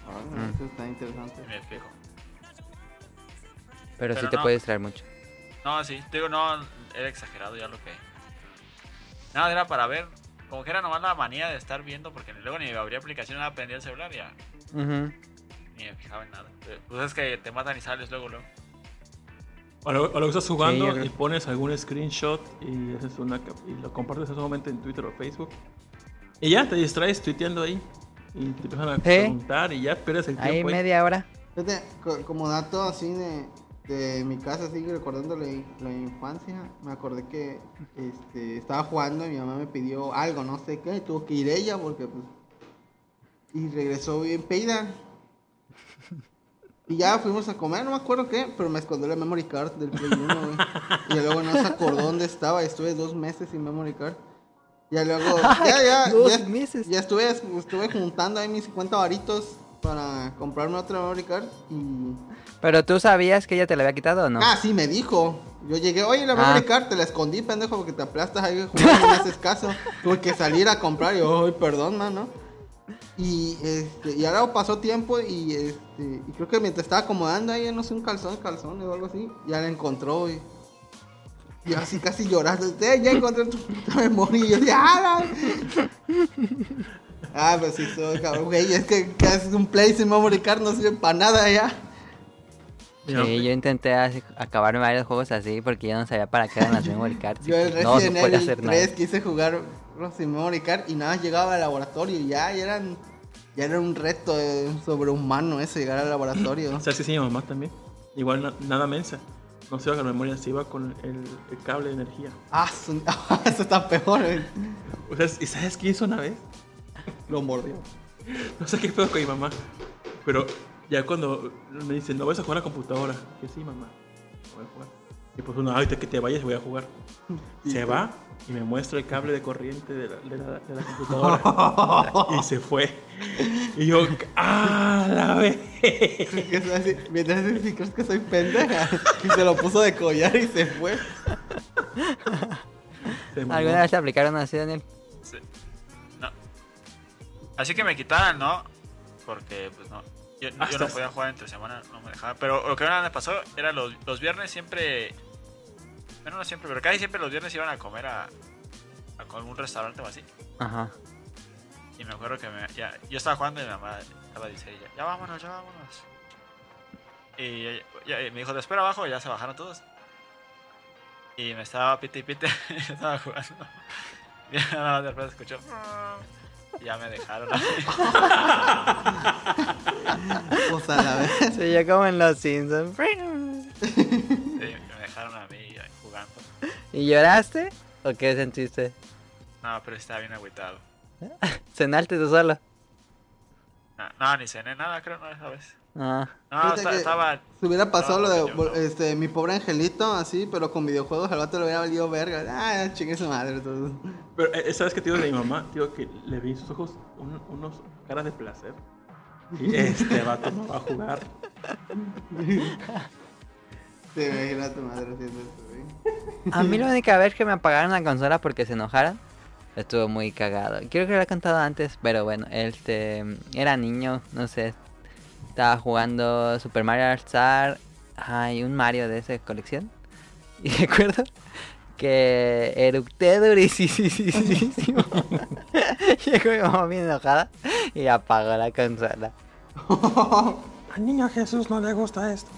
Ah, Mm. Eso está interesante. y me fijo. Pero, sí Pero te no. puede distraer mucho. No, sí, digo, no, era exagerado ya lo que... Nada, era para ver, como que era nomás la manía de estar viendo, porque luego ni abría aplicación, nada, prendía el celular ya ni me fijaba en nada. Pues es que te matan y sales luego, luego. O luego, o luego estás jugando y pones algún screenshot y haces una y lo compartes en ese momento en Twitter o Facebook. Y ya te distraes tuiteando ahí. Y te empiezan a preguntar y ya pierdes el Ahí tiempo. ahí. media hora. Fíjate, co- como dato así de, de mi casa, así recordando la, la infancia, me acordé que este, estaba jugando y mi mamá me pidió algo, no sé qué, y tuvo que ir ella porque pues... Y regresó bien peida. Y ya fuimos a comer, no me acuerdo qué, pero me escondió la memory card del Play 1, güey. Y luego no se acordó dónde estaba, estuve dos meses sin memory card. Ya luego, ya, ya, Dos ya, meses. ya estuve, estuve juntando ahí mis 50 varitos para comprarme otra memory card y... Pero tú sabías que ella te la había quitado o no? Ah, sí, me dijo. Yo llegué, oye, la Ah. memory card, te la escondí, pendejo, porque te aplastas ahí jugando y no haces caso. Tuve que salir a comprar y yo, ay, perdón, mano. Y, este, y ahora pasó tiempo y, este, y creo que mientras estaba acomodando ahí, no sé, un calzón, calzón o algo así, ya la encontró y... Y así casi llorando. "Eh, ya encontré tu puta memoria. Y yo decía, ¡ah! la-". Ah, pues sí, soy cabrón, güey. Es que, que es un play sin memory card no sirve para nada ya. Sí, Yo- yo intenté así- acabar varios juegos así porque yo no sabía para qué eran las memory cards. Yo el no se Resident puede Evil hacer 3 nada. quise jugar sin memory card y nada más llegaba al laboratorio y ya, ya eran. Ya era un reto eh, sobrehumano eso, llegar al laboratorio. ¿Sabes qué sí, mi mamá también? Igual na- nada mensa. No se iba con la memoria, se iba con el, el cable de energía. Ah, su- eso está peor, eh. O sea, ¿y sabes qué hizo una vez? Lo mordió. No sé qué pedo con mi mamá. Pero ya cuando me dicen, no vas a jugar a la computadora. Que sí, mamá. Voy a jugar. Y pues uno, ahorita que te vayas voy a jugar. Se va y me muestra el cable de corriente de la, de la, de la computadora. y se fue. Y yo, ¡ah, la vez! Mientras si crees que soy pendeja. Y se lo puso de collar y se fue. Se. ¿Alguna vez te aplicaron así, Daniel? Sí. No. Así que me quitaran, ¿no? Porque, pues no. Yo, no podía jugar entre semana, no me dejaba. Pero lo que me pasó era los, los viernes siempre. Bueno, no siempre, pero casi siempre los viernes iban a comer a, a algún restaurante o así. Ajá. Y me acuerdo que me, ya, yo estaba jugando y mi mamá estaba diciendo, ya, ya vámonos, ya vámonos. Y ya- ya- y me dijo, te espero abajo, y ya se bajaron todos. Y me estaba pite y pite, estaba jugando. Y nada más de repente escuchó. Y ya me dejaron. Pues a la vez. Sí, yo como en los Simpsons. Sí, me dejaron a mí. ¿Y lloraste? ¿O qué sentiste? No, pero estaba bien agüitado. ¿Cenaste tú solo? No, no, ni cené nada, creo, no, esa vez. Ah. No, estaba. Se hubiera pasado No, lo de yo este, mi pobre angelito, así, pero con videojuegos al vato le hubiera valido verga. Ah, chingue su madre. Entonces. Pero, eh, ¿sabes qué te digo de mi mamá? Digo que le vi en sus ojos un- unos caras de placer. Y este vato no va a jugar. Sí, imagina a tu madre haciendo eso, güey. A mí la única vez que me apagaron la consola porque se enojaron estuvo muy cagado. Creo que lo he contado antes, pero bueno, este era niño, no sé. Estaba jugando Super Mario All Star, hay un Mario de esa colección. Y recuerdo que eructé durísimo. Llegó mi mamá bien enojada y apagó la consola. Al niño Jesús no le gusta esto.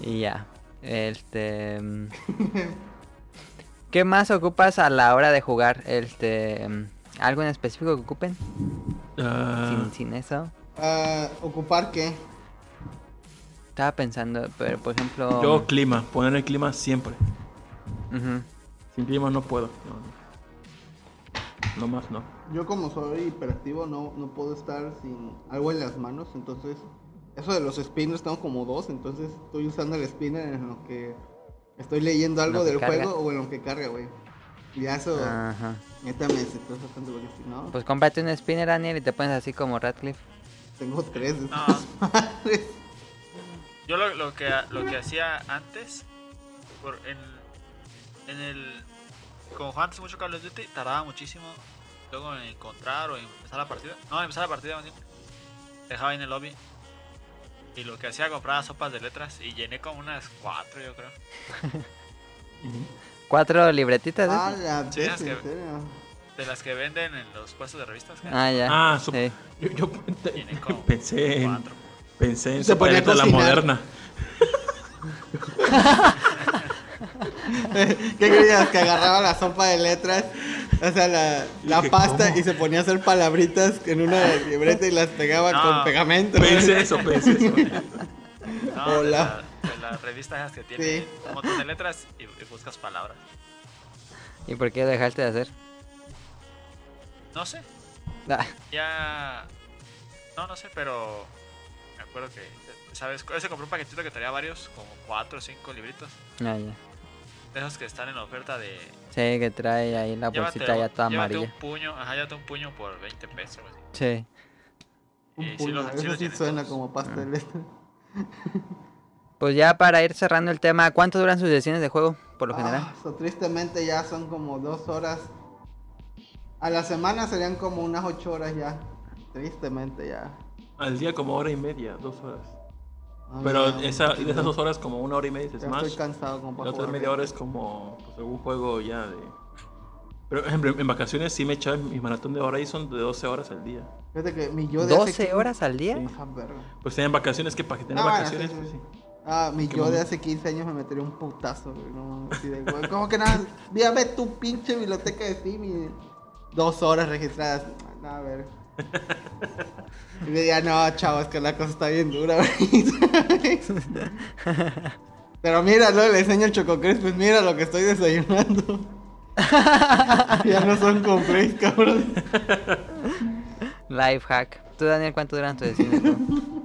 Y ya. Este. mm, ¿Qué más ocupas a la hora de jugar? Este. mm, ¿Algo en específico que ocupen? Ah, Sin, sin eso. Ah, ¿Ocupar qué? Estaba pensando, pero por ejemplo. yo clima, poner el clima siempre. Sin clima no puedo. No, no. No más no. Yo como soy hiperactivo no, no puedo estar sin algo en las manos, entonces eso de los spinners tengo como dos, entonces estoy usando el spinner en lo que estoy leyendo algo del carga. juego o en lo que carga, güey. Y ya eso, Ajá. neta me siento bastante si no, Pues cómprate un spinner, Daniel, y te pones así como Radcliffe. tengo tres de No. Yo lo, lo que, lo que hacía antes, por, en, en el. Como jugaba antes mucho Call of Duty, tardaba muchísimo luego en encontrar o en empezar la partida. No, en empezar la partida más bien. Dejaba ahí en el lobby. Y lo que hacía, compraba sopas de letras y llené como unas cuatro, yo creo. Cuatro libretitas. Ah, la Sí, en que-. De las que venden en los puestos de revistas. Ah, ya. Ah, sup- Sí. yo, yo como pensé en cuatro. pensé en Se ponía la moderna. ¿Qué creías? Que agarraba la sopa de letras, o sea, la, la Dije, pasta ¿cómo? y se ponía a hacer palabritas en una libreta y las pegaba No. con pegamento. Pensé eso, pensé eso. No, Hola. De, la- de las revistas que tienen Sí. un montón de letras y, y buscas palabras. ¿Y por qué dejaste de hacer? No sé, Ah, ya. No, no sé, pero. Me acuerdo que. ¿Sabes? Se compró un paquetito que traía varios, como 4 o 5 libritos. ah, ya. De esos que están en la oferta de. Sí, que trae ahí la bolsita ya toda amarilla. un puño, ajá, llévate un puño por 20 pesos. Sí. Un Y sí puño, los- sí eso los sí llené suena todos. como letras. Pues ya para ir cerrando el tema, ¿cuánto duran sus sesiones de juego, por lo general? Ah, so, tristemente ya son como dos horas. A la semana serían como unas ocho horas ya. Tristemente ya. Al día como hora y media, dos horas. No, Pero ya, esa, de esas dos horas, como una hora y media es Smash. estoy cansado como La para otra jugar. media hora es como pues, algún juego ya de. Pero, por ejemplo, en vacaciones sí me echaba mi maratón de Horizon de 12 horas al día. Fíjate que mi yo de hace 12 horas al día. Sí. Ah. Pues en vacaciones que para que tener Ah, vacaciones, sí, sí, pues. Ah, mi yo de hace 15 años me metería un putazo, güey. No, así de, güey, ¿Cómo que nada? Dígame tu pinche biblioteca de Steam y dos horas registradas. Nada, a ver. Y le diría, no, chavo, es que la cosa está bien dura. Pero mira, luego le enseño el chococris, pues mira lo que estoy desayunando. ya no son complex, cabrón. Life hack. ¿Tú, Daniel, cuánto duran tus sesiones? de juego?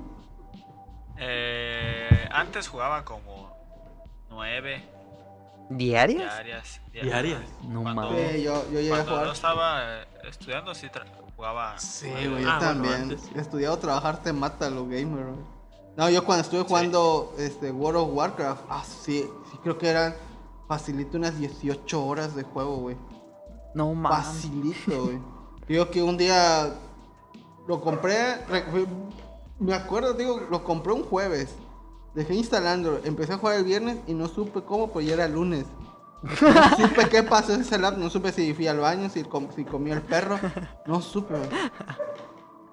Eh, antes jugaba como nueve ¿Diarias? diarias. Diarias. No Cuando- mames. Sí, yo, yo llegué a Cuando no jugar. estaba eh, estudiando, sí jugaba. Sí, güey, yo Ah, bueno, también. sí. Estudiar o trabajar te mata lo gamer, güey. No, yo cuando estuve jugando este, World of Warcraft, ah, sí, sí creo que eran facilito unas 18 horas de juego, güey. No mames. Facilito, güey. Digo que un día lo compré, me acuerdo, digo, lo compré un jueves. Dejé instalando, empecé a jugar el viernes y no supe cómo, pues ya era lunes. No supe qué pasó en ese lap, no supe si fui al baño, si, com- si comió el perro. No supe.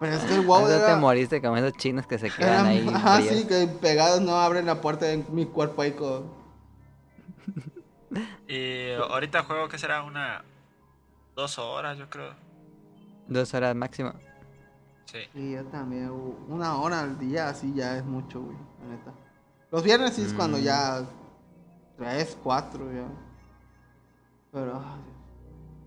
Pero es que el WoW te era, moriste como esos chinos que se quedan ahí. ajá, fríos. sí, que pegados no abren la puerta de mi cuerpo ahí con... Y ahorita juego que será una. Dos horas, yo creo. Dos horas máximo. Sí. Sí, yo también. Una hora al día, así ya es mucho, güey. La neta. Los viernes sí es cuando Mm. ya. Tres, cuatro, ya. Pero. ay,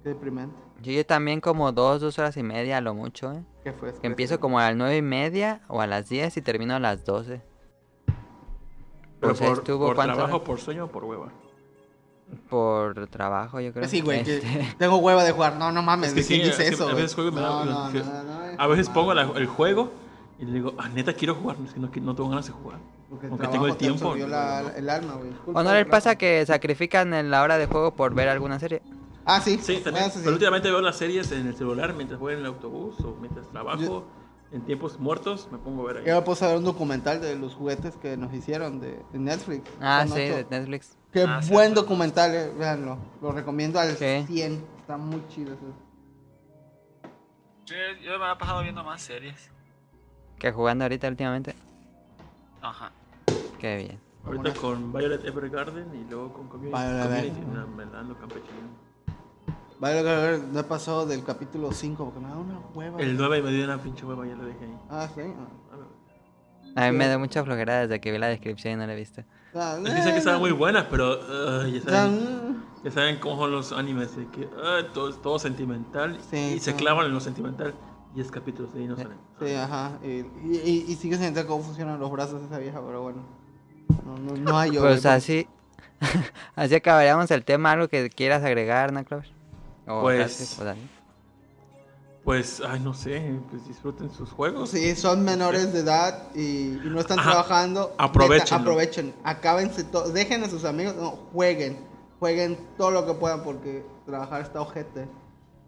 qué deprimente. Yo, yo también como dos, dos horas y media a lo mucho, ¿eh? ¿Qué fue? Que empiezo como a las nueve y media o a las 10 y termino a las 12. Pero O sea, por, estuvo por cuántas trabajo, horas? por sueño o por hueva. Por trabajo, yo creo. Sí, güey, que Este, tengo hueva de jugar. No, no mames, Es que ¿de quién sí, dice es que eso? a veces juego y me da- no, me- no, que- no, no, A veces no, pongo la- el juego y le digo, ah, neta quiero jugar, es que no, no tengo ganas de jugar. Porque el Aunque trabajo tengo el te tiempo. la- el alma, güey. ¿O no les pasa que sacrifican en la hora de juego por ver alguna serie? Ah, sí. Sí, también. Sí. Pero últimamente veo las series en el celular mientras voy en el autobús o mientras trabajo. Yo- En tiempos muertos me pongo a ver ahí. Yo me puse a ver un documental de los juguetes que nos hicieron de, de Netflix. Ah, sí, ocho. de Netflix. Qué Ah, buen sí. documental, eh, véanlo. Lo recomiendo al Sí. 100. Está muy chido eso. Yo me he pasado viendo más series. Que jugando ahorita últimamente. Ajá. Qué bien. Ahorita con Violet Evergarden y luego con Community. Violet Community, Evergarden. no, me la ando campechino. A ver, no he pasado del capítulo 5 porque me da una hueva. El 9 me dio una pinche hueva, ya lo dejé ahí. Ah, sí. A ver. A mí me da mucha flojera desde que vi la descripción y no la he visto. Ah, Dicen que estaban muy buenas, pero uh, ya, saben, ya saben cómo son los animes, de que ah, todo es todo sentimental Sí, y se sí. clavan en lo sentimental. 10 capítulos de ahí no salen. Sí, ajá. Y, y, y, y sigue sin entender cómo funcionan los brazos de esa vieja, pero bueno. No, no, no hay. Pues güey, así. así acabaríamos el tema. ¿Algo que quieras agregar, ¿no, Clover? O Pues- o Dani. Pues, ay, no sé, pues disfruten sus juegos. Sí, son menores de edad y, y no están Ajá. trabajando. Aprovechenlo. Neta, aprovechen. Acábense todo. Dejen a sus amigos. No, jueguen. Jueguen todo lo que puedan porque trabajar está ojete.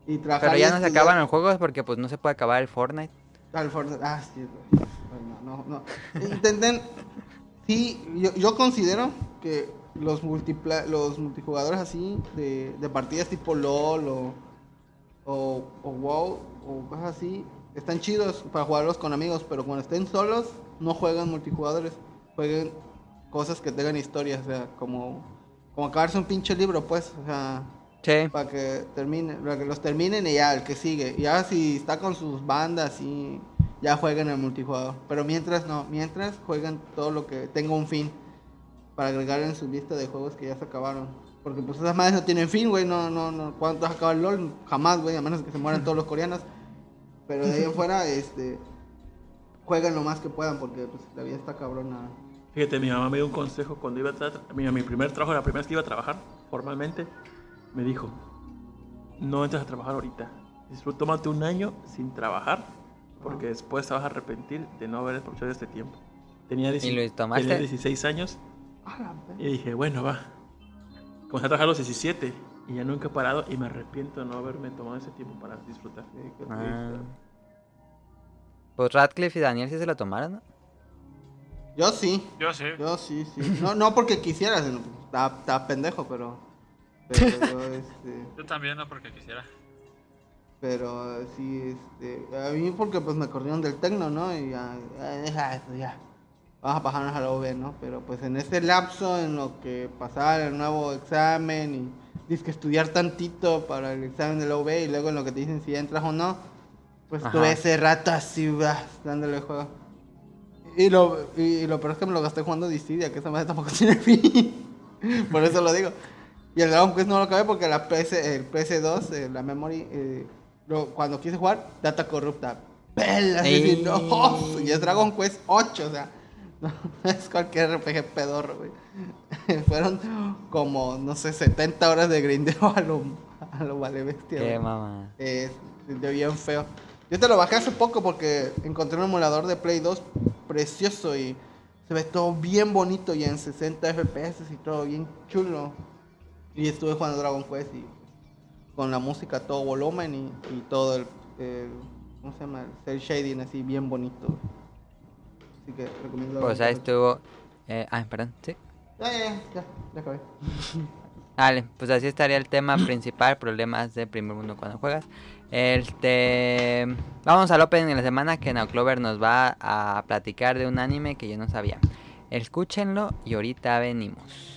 Y trabajar Pero y ya no se acaban los juegos porque pues no se puede acabar el Fortnite. Al Fortnite. Ah, sí, no, no. Intenten. Sí, yo, yo considero que los, multipla los multijugadores así, de, de partidas tipo LOL o, o, o WoW o cosas así, están chidos para jugarlos con amigos, pero cuando estén solos, no jueguen multijugadores. Jueguen cosas que tengan historia, o sea, como, como acabarse un pinche libro, pues, o sea, Sí. para que termine, para que los terminen y ya el que sigue. Y ya si está con sus bandas y ya jueguen el multijugador. Pero mientras no, mientras jueguen todo lo que tenga un fin para agregar en su lista de juegos que ya se acabaron. Porque pues esas madres no tienen fin, güey, no, no, no, ¿cuánto vas a acabar el LOL? Jamás, güey, a menos que se mueran todos los coreanos. Pero de ahí en fuera, este, jueguen lo más que puedan porque pues la vida está cabrona. Fíjate, mi mamá me dio un consejo cuando iba a tra- mi, mi primer trabajo, la primera vez que iba a trabajar formalmente, me dijo, no entres a trabajar ahorita. Tómate un año sin trabajar, porque después te vas a arrepentir de no haber aprovechado este tiempo. Tenía, tenía 16 años la y dije, bueno, va. Comencé a trabajar a los 17 y ya nunca he parado y me arrepiento de no haberme tomado ese tiempo para disfrutar. Ah. Pues Radcliffe y Daniel sí se lo tomaron, ¿no? Yo sí. Yo sí. Yo sí, sí. No, no porque quisiera, estaba pendejo, pero. Pero yo, este. Yo también, no porque quisiera. Pero sí, este. A mí porque pues me corrieron del tecno, ¿no? Y ya. ya, deja eso, ya. Vamos a pasarnos a la UV, ¿no? Pero pues en ese lapso en lo que pasaba el nuevo examen y tienes que estudiar tantito para el examen de la UV y luego en lo que te dicen si entras o no, pues Ajá. tuve ese rato así, vas, dándole juego. Y lo, y, y lo peor es que me lo gasté jugando Dissidia, que esa madre tampoco tiene fin. Por eso lo digo. Y el Dragon Quest no lo acabé porque la PS, el PS2, eh, la memory, eh, lo- cuando quise jugar, data corrupta. Pelas, y no, y es Dragon Quest 8, o sea, no es cualquier RPG pedorro, güey. Fueron como, no sé, 70 horas de grindeo a lo, a lo vale bestia. Qué mamá. Eh, de bien feo. Yo te lo bajé hace poco porque encontré un emulador de Play 2 precioso y se ve todo bien bonito y en 60 FPS y todo bien chulo. Y estuve jugando Dragon Quest y con la música a todo volumen y, y todo el, el- ¿cómo se llama? El shading así bien bonito. Así que recomiendo. Pues ahí estuvo. Eh, ah, perdón, sí. Ya, ya, ya, ya, ya acabé. Vale, pues así estaría el tema principal, problemas de primer mundo cuando juegas. Este, vamos al opening de la semana que Clover nos va a platicar de un anime que yo no sabía. Escúchenlo y ahorita venimos.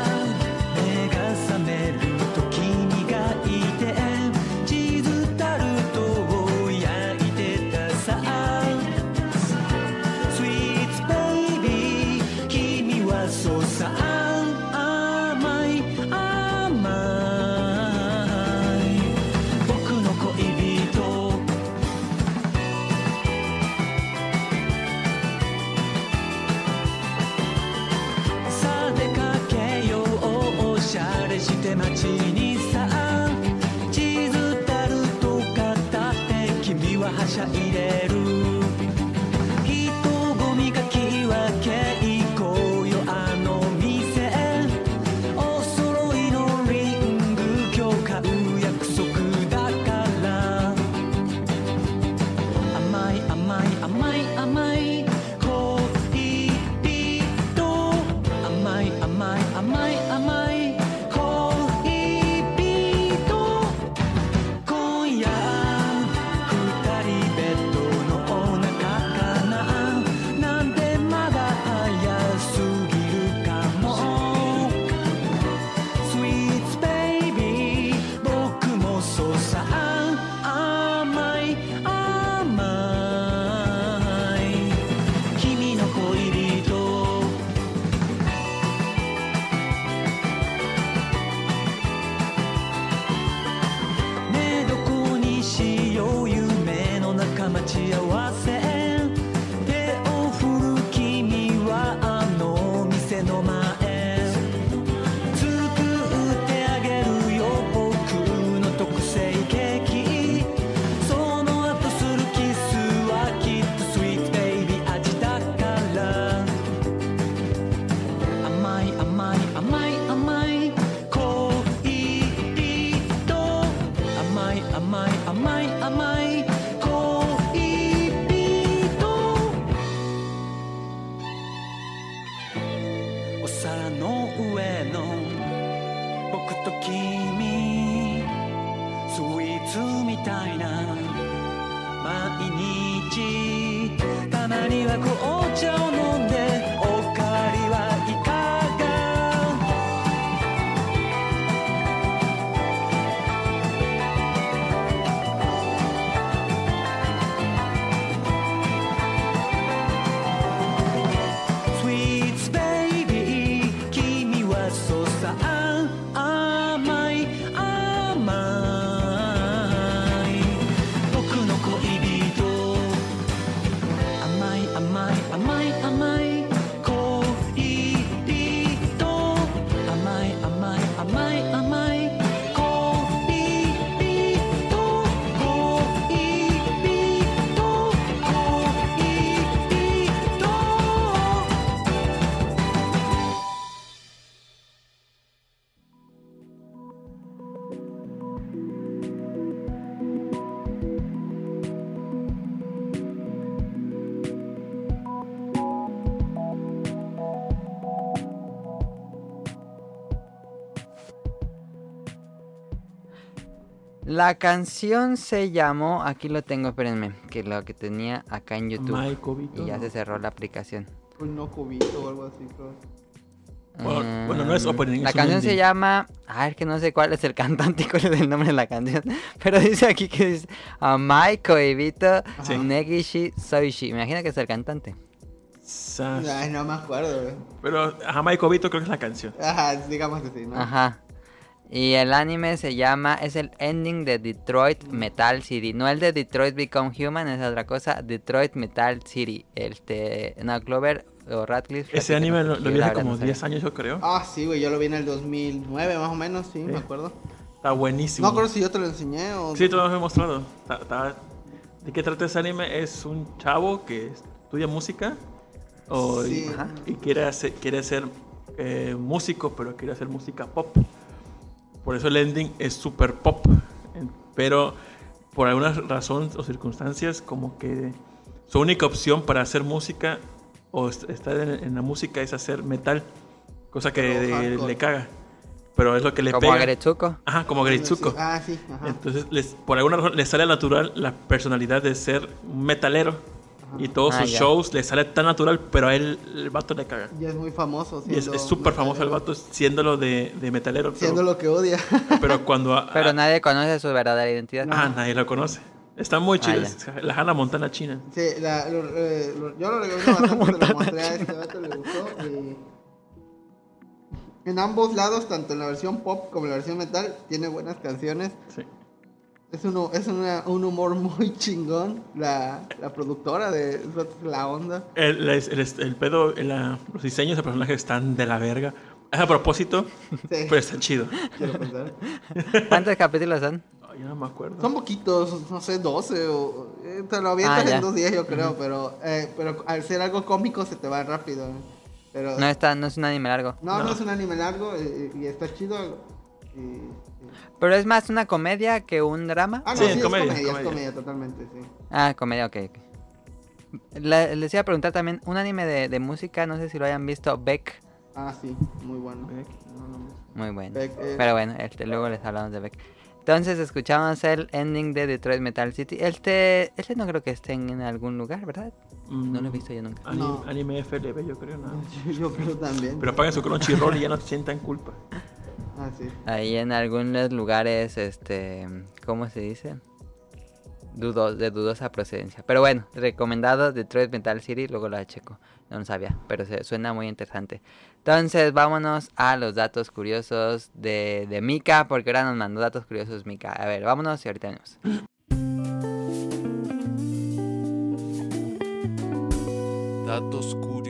La canción se llamó, aquí lo tengo, espérenme, que lo que tenía acá en YouTube. Cobito, y ya ¿no? se cerró la aplicación. Un no cubito o algo así, creo. Bueno, bueno, no es Mm, opening, La es canción se llama. A ver, que no sé cuál es el cantante y cuál es el nombre de la canción. Pero dice aquí que dice Amai Koibito Sí. Negishi Soishi. Me imagino que es el cantante. Ay, no me acuerdo. Pero Cobito creo que es la canción. Ajá, digamos así, ¿no? Ajá. Y el anime se llama. Es el ending de Detroit Metal City. No el de Detroit Become Human, es otra cosa. Detroit Metal City. Este. No, Clover o Radcliffe. Ese anime no- lo, vi hace como no sabía. 10 años, yo creo. Ah, sí, güey, yo lo vi en el 2009 más o menos, sí, me acuerdo. Está buenísimo. No acuerdo si yo te lo enseñé o... Sí, te lo he mostrado. Está- está- ¿De qué trata ese anime? Es un chavo que estudia música o, Sí. y, ajá, y quiere, hacer, quiere ser eh, músico, pero quiere hacer música pop. Por eso el ending es super pop. Pero por alguna razón o circunstancias, como que su única opción para hacer música o est- estar en, la música es hacer metal, cosa que de- le caga. Pero es lo que le Como pega. a Gretsuko. Ajá, como Gritsuko. Ah, sí, ajá. Entonces, les, por alguna razón, le sale natural la personalidad de ser metalero. Y todos Ah, sus ya. shows le sale tan natural, pero a él el vato le caga. Y es muy famoso. Y es súper famoso el vato siéndolo de, de metalero. Siendo Pero, lo que odia. pero cuando... a- Pero a- nadie conoce su verdadera identidad. ah, nadie lo conoce. Está muy Ah, chido. ya. es la Hannah Montana china. Sí, la, lo- eh, lo- yo lo recomiendo bastante, lo mostré a este vato, le gustó. y en ambos lados, tanto en la versión pop como en la versión metal, tiene buenas canciones. Sí. Es, uno, es una- un humor muy chingón. La, la productora de la onda. El, el, el- el pedo, el- los diseños de personajes están de la verga. Es a propósito, Sí, pero está chido. quiero pensar. ¿Cuántos capítulos son? Ay, ya no me acuerdo. Son poquitos, no sé, 12 o... eh, te lo avientas Ah, en dos días, yo creo, pero, eh, pero al ser algo cómico se te va rápido. Pero, No, está, no es un anime largo. no, no, no. es un anime largo eh, y está chido. y- y- Pero es más una comedia que un drama. Ah, no, Sí, sí, es es comedia, comedia, es comedia. comedia, totalmente, sí. Ah, comedia, ok. ok. La- les iba a preguntar también, un anime de, de música, no sé si lo hayan visto, Beck. Ah, sí, muy bueno. Beck, no, no, no. Muy bueno. Beck, eh, Pero bueno, este, luego les hablamos de Beck. Entonces escuchamos el ending de Detroit Metal City. Este, este no creo que esté en algún lugar, ¿verdad? No lo he visto yo nunca. Ani- No. Anime FLB, yo creo, ¿no? yo, yo creo también. Pero paguen su Crunchyroll y ya no sientan culpa. Ah, sí. Ahí en algunos lugares, este, ¿cómo se dice? Dudo, de dudosa procedencia. Pero bueno, recomendado Detroit Metal City, luego lo checo. No lo sabía, pero se, suena muy interesante. Entonces, vámonos a los datos curiosos de, de Mika, porque ahora nos mandó datos curiosos Mika. A ver, vámonos y ahorita venimos. Datos curiosos.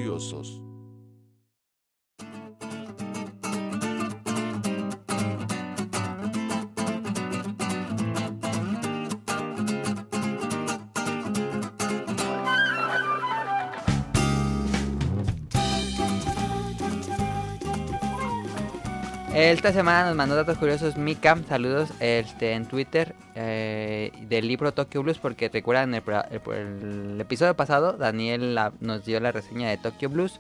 Esta semana nos mandó datos curiosos Mika, saludos este, en Twitter eh, del libro Tokyo Blues, porque recuerdan el, el- episodio pasado, Daniel nos dio la reseña de Tokyo Blues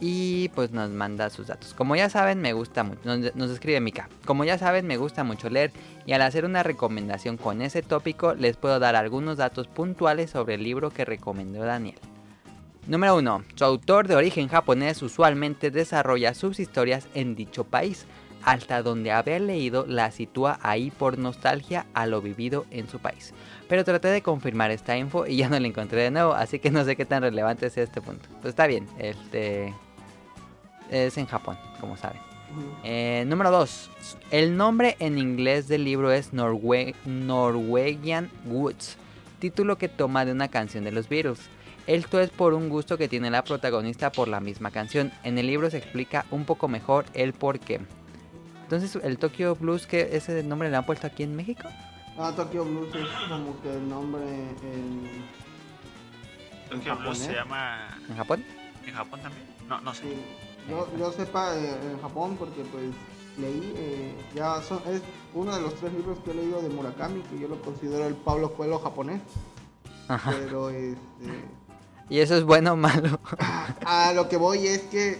y pues nos manda sus datos. Como ya saben, me gusta mucho, nos escribe Mika, como ya saben, me gusta mucho leer y al hacer una recomendación con ese tópico, les puedo dar algunos datos puntuales sobre el libro que recomendó Daniel. Número 1. Su autor de origen japonés usualmente desarrolla sus historias en dicho país, hasta donde haber leído la sitúa ahí por nostalgia a lo vivido en su país. Pero traté de confirmar esta info y ya no la encontré de nuevo, así que no sé qué tan relevante sea este punto. Pues está bien, este es en Japón, como saben. Eh, número 2. El nombre en inglés del libro es Norwe- Norwegian Woods, título que toma de una canción de los Beatles. Esto es por un gusto que tiene la protagonista por la misma canción. En el libro se explica un poco mejor el por qué. Entonces, el Tokyo Blues, que ese nombre le han puesto aquí en México? Ah, Tokyo Blues es como que el nombre en... Tokyo Blues se llama ¿En Japón? en Japón también. No, no sé. Sí, yo, yo sepa eh, en Japón porque pues leí, eh, ya son, es uno de los tres libros que he leído de Murakami, que yo lo considero el Pablo Coelho japonés, Ajá. pero este, ¿Y eso es bueno o malo? a lo que voy es que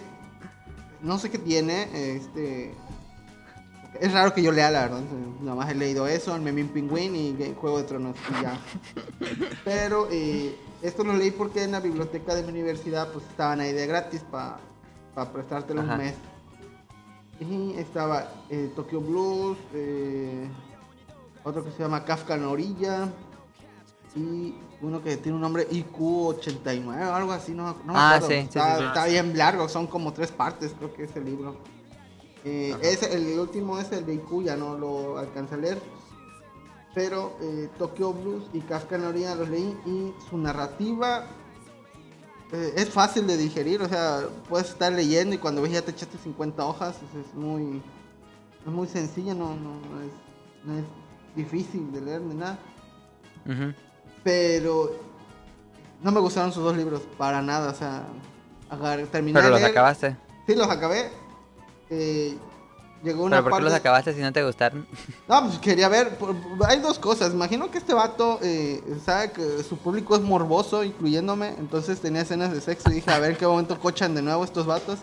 no sé qué tiene este Es raro que yo lea, la verdad. Nada más he leído eso, el Memín Pingüín y Juego de Tronos y ya. Pero eh, esto lo leí porque en la biblioteca de mi universidad pues estaban ahí de gratis para prestártelo Ajá. un mes. Y estaba eh, Tokyo Blues, eh, otro que se llama Kafka en la orilla y uno que tiene un nombre IQ89 o algo así, no, no me Ah, acuerdo. sí, sí, está, sí, sí. está bien largo, son como tres partes creo que es el libro. Eh, ese, el último es el de IQ, ya no lo alcancé a leer. Pero eh, Tokyo Blues y Kafka en la orilla los leí y su narrativa eh, es fácil de digerir, o sea, puedes estar leyendo y cuando ves ya te echaste 50 hojas, es, muy es muy sencilla, no, no, no es, no es difícil de leer ni nada. Pero no me gustaron sus dos libros, para nada, o sea, terminé Pero de los acabaste. Sí, los acabé. Eh, llegó una ¿Pero por qué parte... los acabaste si no te gustaron? No, pues quería ver. Hay dos cosas. Imagino que este vato eh, sabe que su público es morboso, incluyéndome. Entonces tenía escenas de sexo y dije, a ver qué momento cochan de nuevo estos vatos.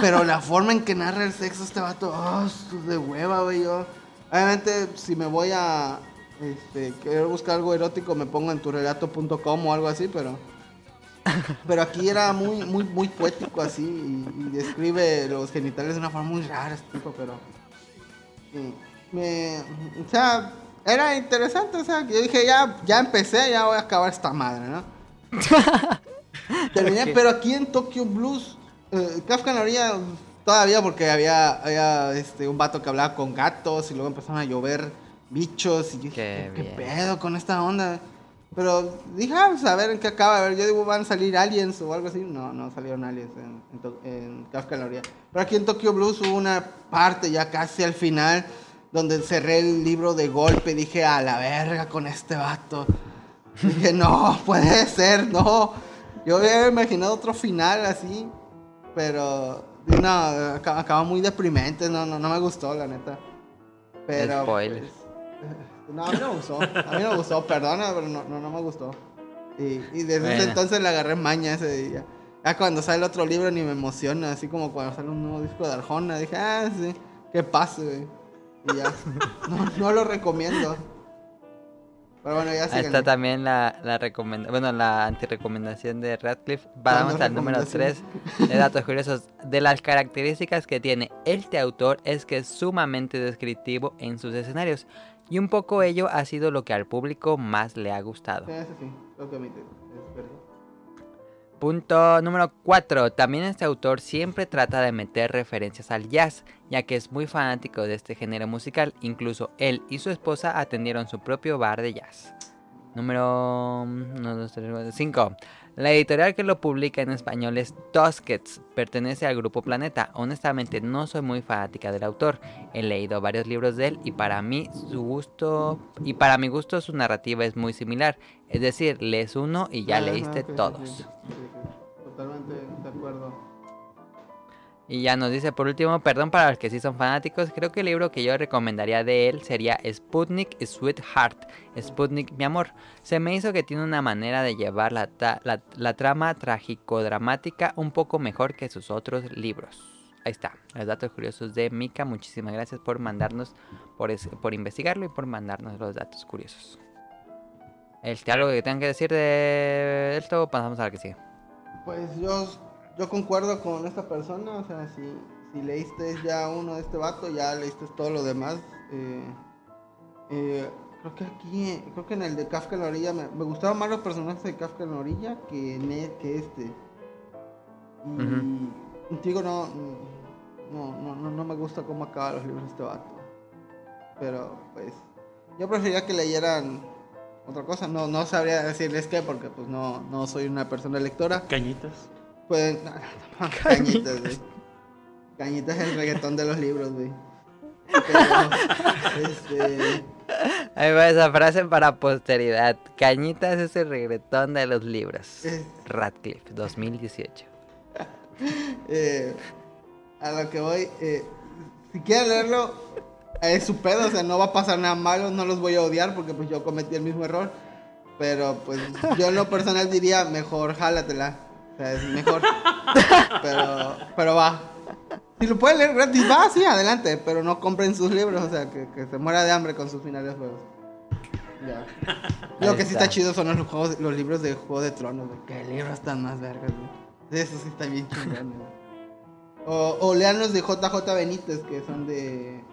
Pero la forma en que narra el sexo este vato, oh, de hueva, güey. Yo, obviamente, si me voy a este, querer buscar algo erótico, me pongo en turelato.com o algo así, pero. Pero aquí era muy, muy, muy poético así y, y describe los genitales de una forma muy rara este tipo, pero. Me, o sea, era interesante, o sea, yo dije, ya, ya empecé, ya voy a acabar esta madre, ¿no? Terminé, Ok. pero aquí en Tokyo Blues, eh, Kafka la orilla todavía porque había, había este, un vato que hablaba con gatos y luego empezaron a llover bichos y yo dije, Qué ¿qué, pedo con esta onda? Pero dije, ah, pues a ver en qué acaba, a ver, yo digo, van a salir aliens o algo así. No, no salieron aliens en, en en Kafka en la orilla. Pero aquí en Tokyo Blues hubo una parte ya casi al final donde cerré el libro de golpe y dije, a la verga con este vato. Dije, no, puede ser, no. Yo había imaginado otro final así, pero no, acaba, acaba muy deprimente, no, no, no me gustó, la neta. Pero, Spoiler. pues, no, a mí no me gustó, a mí no me gustó, perdona, pero no, no, no me gustó. Y, y desde ese Bueno. entonces le agarré maña ese día. Ya cuando sale otro libro ni me emociona, así como cuando sale un nuevo disco de Arjona, dije, ah, sí, que pase, güey. Y ya, no, no lo recomiendo. Pero bueno, ya Ahí está también la, la recomenda bueno, la antirecomendación de Radcliffe. Vamos no al número 3 recomendación. de datos curiosos. De las características que tiene este autor es que es sumamente descriptivo en sus escenarios. Y un poco ello ha sido lo que al público más le ha gustado. Sí, eso sí, lo que admite, es verdad. Punto número 4. También este autor siempre trata de meter referencias al jazz, ya que es muy fanático de este género musical. Incluso él y su esposa atendieron su propio bar de jazz. Número 5. La editorial que lo publica en español es Tusquets, pertenece al grupo Planeta. Honestamente no soy muy fanática del autor. He leído varios libros de él y para mí su gusto y para mi gusto su narrativa es muy similar. Es decir, lees uno y ya Ajá, leíste todos. Totalmente de acuerdo. Y ya nos dice por último, perdón para los que sí son fanáticos, creo que el libro que yo recomendaría de él sería Sputnik Sweetheart, Sputnik mi amor. Se me hizo que tiene una manera de llevar la, la, trama trágico-dramática un poco mejor que sus otros libros. Ahí está, los datos curiosos de Mika, muchísimas gracias por mandarnos, por, por investigarlo y por mandarnos los datos curiosos. Este, ¿Algo que tengan que decir de esto? Pasamos a la que sigue. Pues yo, yo concuerdo con esta persona, o sea, si, si leíste ya uno de este vato, ya leíste todo lo demás. eh, eh, creo que aquí, creo que en el de Kafka en la orilla, me, me gustaban más los personajes de Kafka en la orilla que, en e- que este. Y Ujú. contigo no, no, no, no, no me gusta cómo acaba los libros de este vato. Pero pues, yo preferiría que leyeran otra cosa, no, no sabría decirles qué, porque pues no, no soy una persona lectora. Cañitas. Pues, no, no, cañitas, güey. Cañitas es el reggaetón de los libros, güey. Pero, este, Ahí va esa frase para posteridad. Cañitas es el reggaetón de los libros. Radcliffe, 2018. eh, a lo que voy, eh, si quieren leerlo, es su pedo, o sea, no va a pasar nada malo, no los voy a odiar porque pues yo cometí el mismo error. Pero pues yo en lo personal diría, mejor jálatela. O sea, es mejor. Pero, pero va. Si lo puede leer gratis, va, sí, adelante. Pero no compren sus libros, o sea, que, que se muera de hambre con sus finales juegos. Ya. Lo que sí está. está chido son los, juegos, los libros de Juego de Tronos, güey. Que libros están más vergas, güey. Eso sí está bien chingón, güey. O, o lean los de JJ Benítez, que son de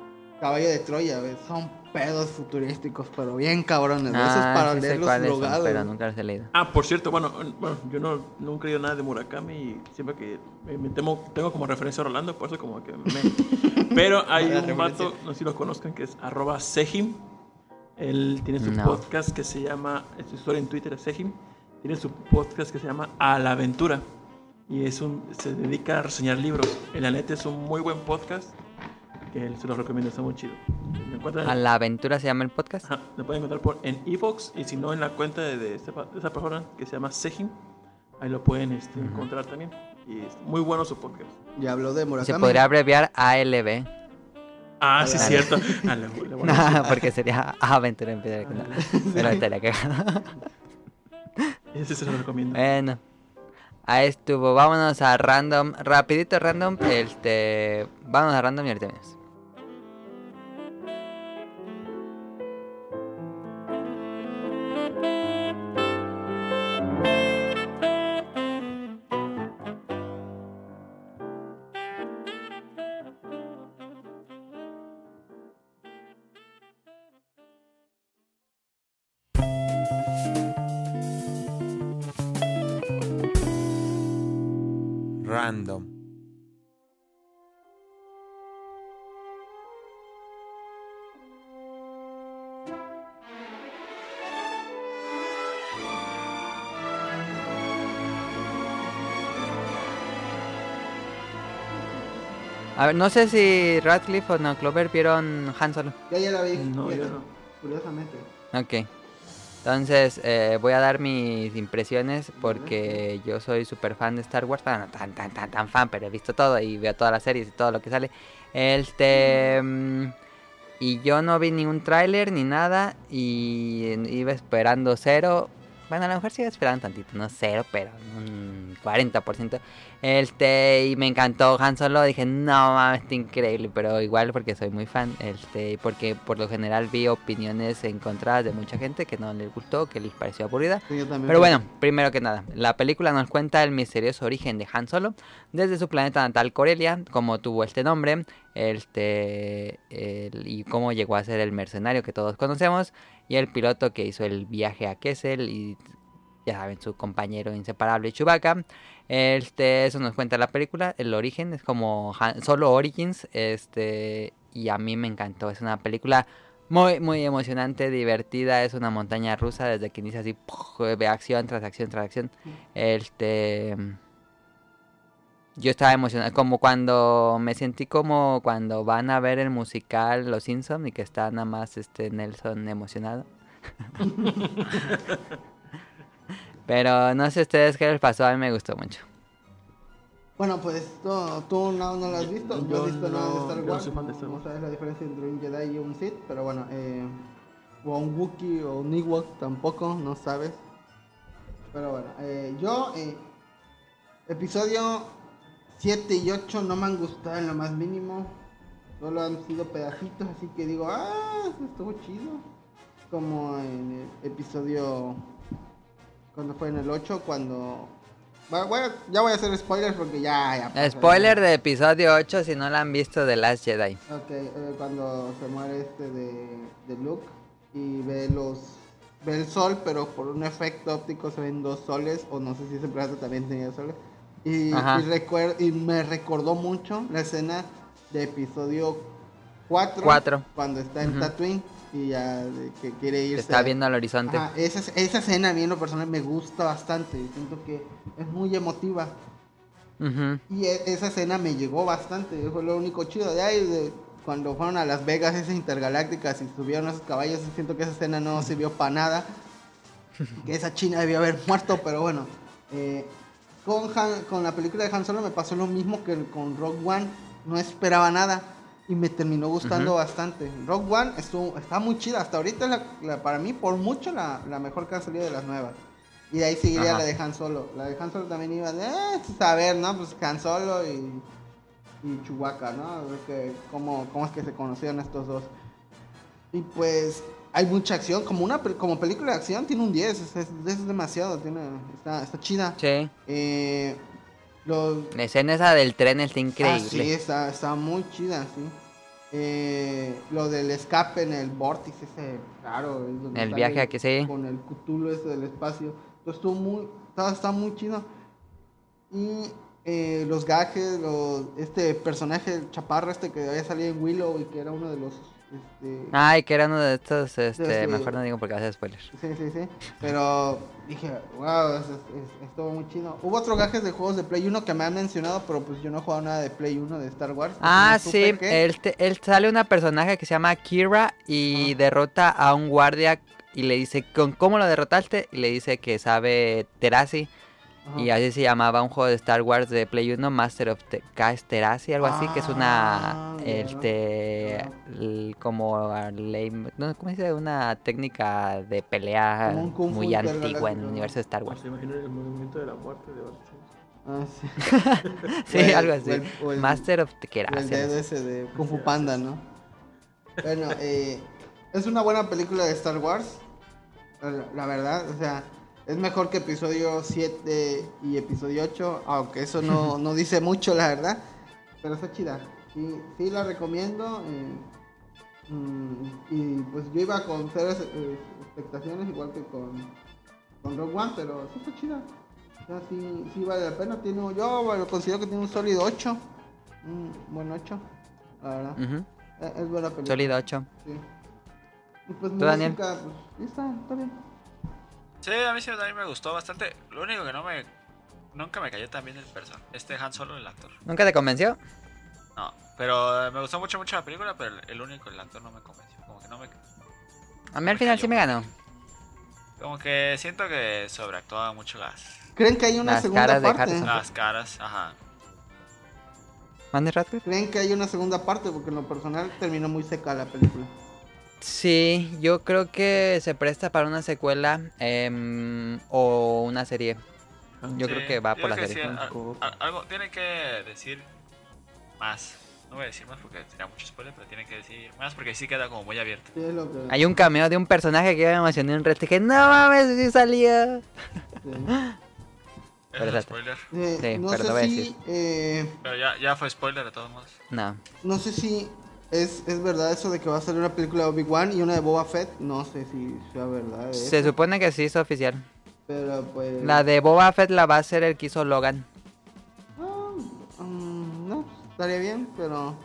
Caballo de Troya, güey. Son pedos futurísticos, pero bien cabrones, güey. Eso es Ah, para sí drogados. pero nunca los he leído. Ah, por cierto, bueno, bueno yo no, nunca he leído nada de Murakami y siempre que me, me temo, tengo como referencia a Rolando, por eso como que me... Pero hay un vato, no sé si lo conozcan, que es arroba Sejim. Él tiene su No. podcast que se llama, su historia en Twitter es Sejim, tiene su podcast que se llama A la Aventura. Y es un, se dedica a reseñar libros. En la neta es un muy buen podcast que él se los recomiendo, está muy chido. Encuentran- ¿A la aventura se llama el podcast? Ajá, lo pueden encontrar por, en Evox y si no en la cuenta de, de esta pa- de esa persona que se llama Sejim. Ahí lo pueden este, encontrar también. Y es muy bueno su podcast. Ya habló de Murakami. Se podría abreviar ALB. Ah, sí, es Ah. cierto. Ah, le- le voy a decir. porque sería aventura en piedra. no. Pero estaría cagado. Ese se lo recomiendo. Bueno. Ahí estuvo. Vámonos a random. Rapidito random. Este. Vámonos a random y ahorita A ver, no sé si Radcliffe o no Clover vieron Han Solo. Ya, ya la vi. No, yo no. Curiosamente. Ok. Entonces, eh, voy a dar mis impresiones porque yo soy súper fan de Star Wars. Bueno, no tan, tan, tan, tan fan, pero he visto todo y veo todas las series y todo lo que sale. Este. mm, Y yo no vi ni un tráiler ni nada y iba esperando cero. Bueno, a lo mejor sí iba esperando tantito, no cero, pero un 40%. Este, y me encantó Han Solo, dije, no mames, está increíble, pero igual porque soy muy fan, este, porque por lo general vi opiniones encontradas de mucha gente que no les gustó, que les pareció aburrida. Sí. Pero bueno, primero que nada, la película nos cuenta el misterioso origen de Han Solo desde su planeta natal Corelia, cómo tuvo este nombre, este, el- y cómo llegó a ser el mercenario que todos conocemos, y el piloto que hizo el viaje a Kessel y ya saben, su compañero inseparable Chewbacca. Este, eso nos cuenta la película, el origen, es como solo Origins, este, y a mí me encantó, es una película muy, muy emocionante, divertida, es una montaña rusa desde que inicia así, de acción tras acción tras acción. Este, yo estaba emocionado, como cuando me sentí como cuando van a ver el musical Los Simpson y que está nada más este Nelson emocionado. Pero no sé ustedes qué les pasó, a mí me gustó mucho. Bueno, pues tú, tú no, no lo has visto. Yo, he visto nada de no- Star no Wars. no Wars. sabes la diferencia entre un Jedi y un Sith, pero bueno, eh, o un Wookiee o un Ewok tampoco, no sabes. Pero bueno, eh, yo, eh, episodio 7 y 8 no me han gustado en lo más mínimo. Solo han sido pedacitos, así que digo, ah, esto estuvo chido. Como en el episodio. Cuando fue en el 8, cuando. Bueno, ya voy a hacer spoilers porque ya. ya. Spoiler de episodio 8 si no la han visto de Last Jedi. Ok, eh, cuando se muere este de, de Luke y ve los ve el sol, pero por un efecto óptico se ven dos soles, o no sé si ese planeta también tenía soles. Y, y, recuer- y me recordó mucho la escena de episodio 4, Cuatro. cuando está en Ujú. Tatooine y ya de que quiere irse. está viendo al horizonte. Ajá, esa, esa escena a mí en lo personal me gusta bastante, siento que es muy emotiva. Ujú. Y e- esa escena me llegó bastante, fue lo único chido de ahí, de cuando fueron a Las Vegas esas intergalácticas y subieron esos caballos, siento que esa escena no sirvió para nada, que esa china debió haber muerto, pero bueno, eh, con, Han- con la película de Han Solo me pasó lo mismo que con Rogue One, no esperaba nada y me terminó gustando bastante. Rogue One estuvo, está muy chida, hasta ahorita es la, la- para mí por mucho la, la mejor que ha salido de las nuevas. Y de ahí seguiría Ajá. la de Han Solo. La de Han Solo también iba de, eh, pues, a ver, ¿no? Pues Han Solo y, y Chewbacca, ¿no? De que cómo, cómo es que se conocieron estos dos. Y pues hay mucha acción, como una como película de acción tiene un 10, es, es- es demasiado, tiene, está, está chida. Sí. Eh, los, La escena esa del tren está Ah, increíble. sí, está, está muy chida, sí. Eh, lo del escape en el vórtice ese raro. es donde El viaje aquí, sí. Con el Cthulhu ese del espacio. Entonces estuvo muy, está, está muy chido. Y eh, los gajes, los, este personaje, el chaparro este que había salido en Willow y que era uno de los... Este, Ay, que era uno de estos, este, Sí. mejor no digo porque hace spoilers. Sí, sí, sí. Pero dije, wow, es- es- es- estuvo muy chido. Hubo otros gajes de juegos de Play 1 que me han mencionado, pero pues yo no he jugado nada de Play 1 de Star Wars. Ah, No sí, él, te- él sale una personaje que se llama Kira y derrota a un guardia y le dice, ¿con cómo lo derrotaste? Y le dice que sabe Terasi Ajá. y así se llamaba un juego de Star Wars de Play 1, Master of Te Kas Terasi, algo así, que es una, Ah, este, como, ley- no, ¿cómo se dice? Una técnica de pelea muy antigua en el universo de Star Wars. Se imagina el movimiento de la muerte de. Ah, sí. Sí, el- algo o así. el- o el- Master of O el Terasi. dedo ese de Kung Fu Panda, ¿no? Bueno, eh, es una buena película de Star Wars. La, la verdad, o sea, es mejor que episodio 7 y episodio 8, aunque eso no, no dice mucho, la verdad. Pero está chida. Sí, sí la recomiendo. eh, mm, y pues yo iba con cero eh, expectaciones, igual que con, con Rogue One, pero sí está chida. O sea, sí, sí vale la pena. Tiene, yo bueno, considero que tiene un sólido 8. Un buen 8, la verdad. Ujú, Es, es buena película. Sólido 8. Sí. Y pues ¿Tú, Daniel? música, pues, sí está, está bien. Sí, a mí sí también me gustó bastante. Lo único que no me. Nunca me cayó tan bien el person. Este Han Solo, el actor. ¿Nunca te convenció? No, pero eh, me gustó mucho, mucho la película, pero el- único, el actor no me convenció. Como que no me. A mí al final sí me ganó. Como que siento que sobreactuaba mucho las, ¿Creen que hay una Las segunda caras de parte? Harrison. las caras. Ajá. ¿Mande Radcliffe? ¿Creen que hay una segunda parte? Porque en lo personal terminó muy seca la película. Sí, yo creo que se presta para una secuela em, o una serie. Yo Sí, creo que va yo por la que serie. sí, algo tiene que decir más. No voy a decir más porque sería mucho spoiler, pero tiene que decir más porque sí queda como muy abierto. Sí, es lo que... Hay un cameo de un personaje que yo me emocioné un resto. Dije, no mames, sí salía. sí. Es Pero exacto. spoiler. Eh, Sí, no pero sé lo voy a si, decir. eh, Pero ya, ya fue spoiler de todos modos. No. no sé si es, es verdad eso de que va a salir una película de Obi-Wan y una de Boba Fett. No sé si sea verdad. Se supone que sí es oficial. Pero pues... La de Boba Fett la va a hacer el que hizo Logan. Ah, mm, no, estaría bien, pero...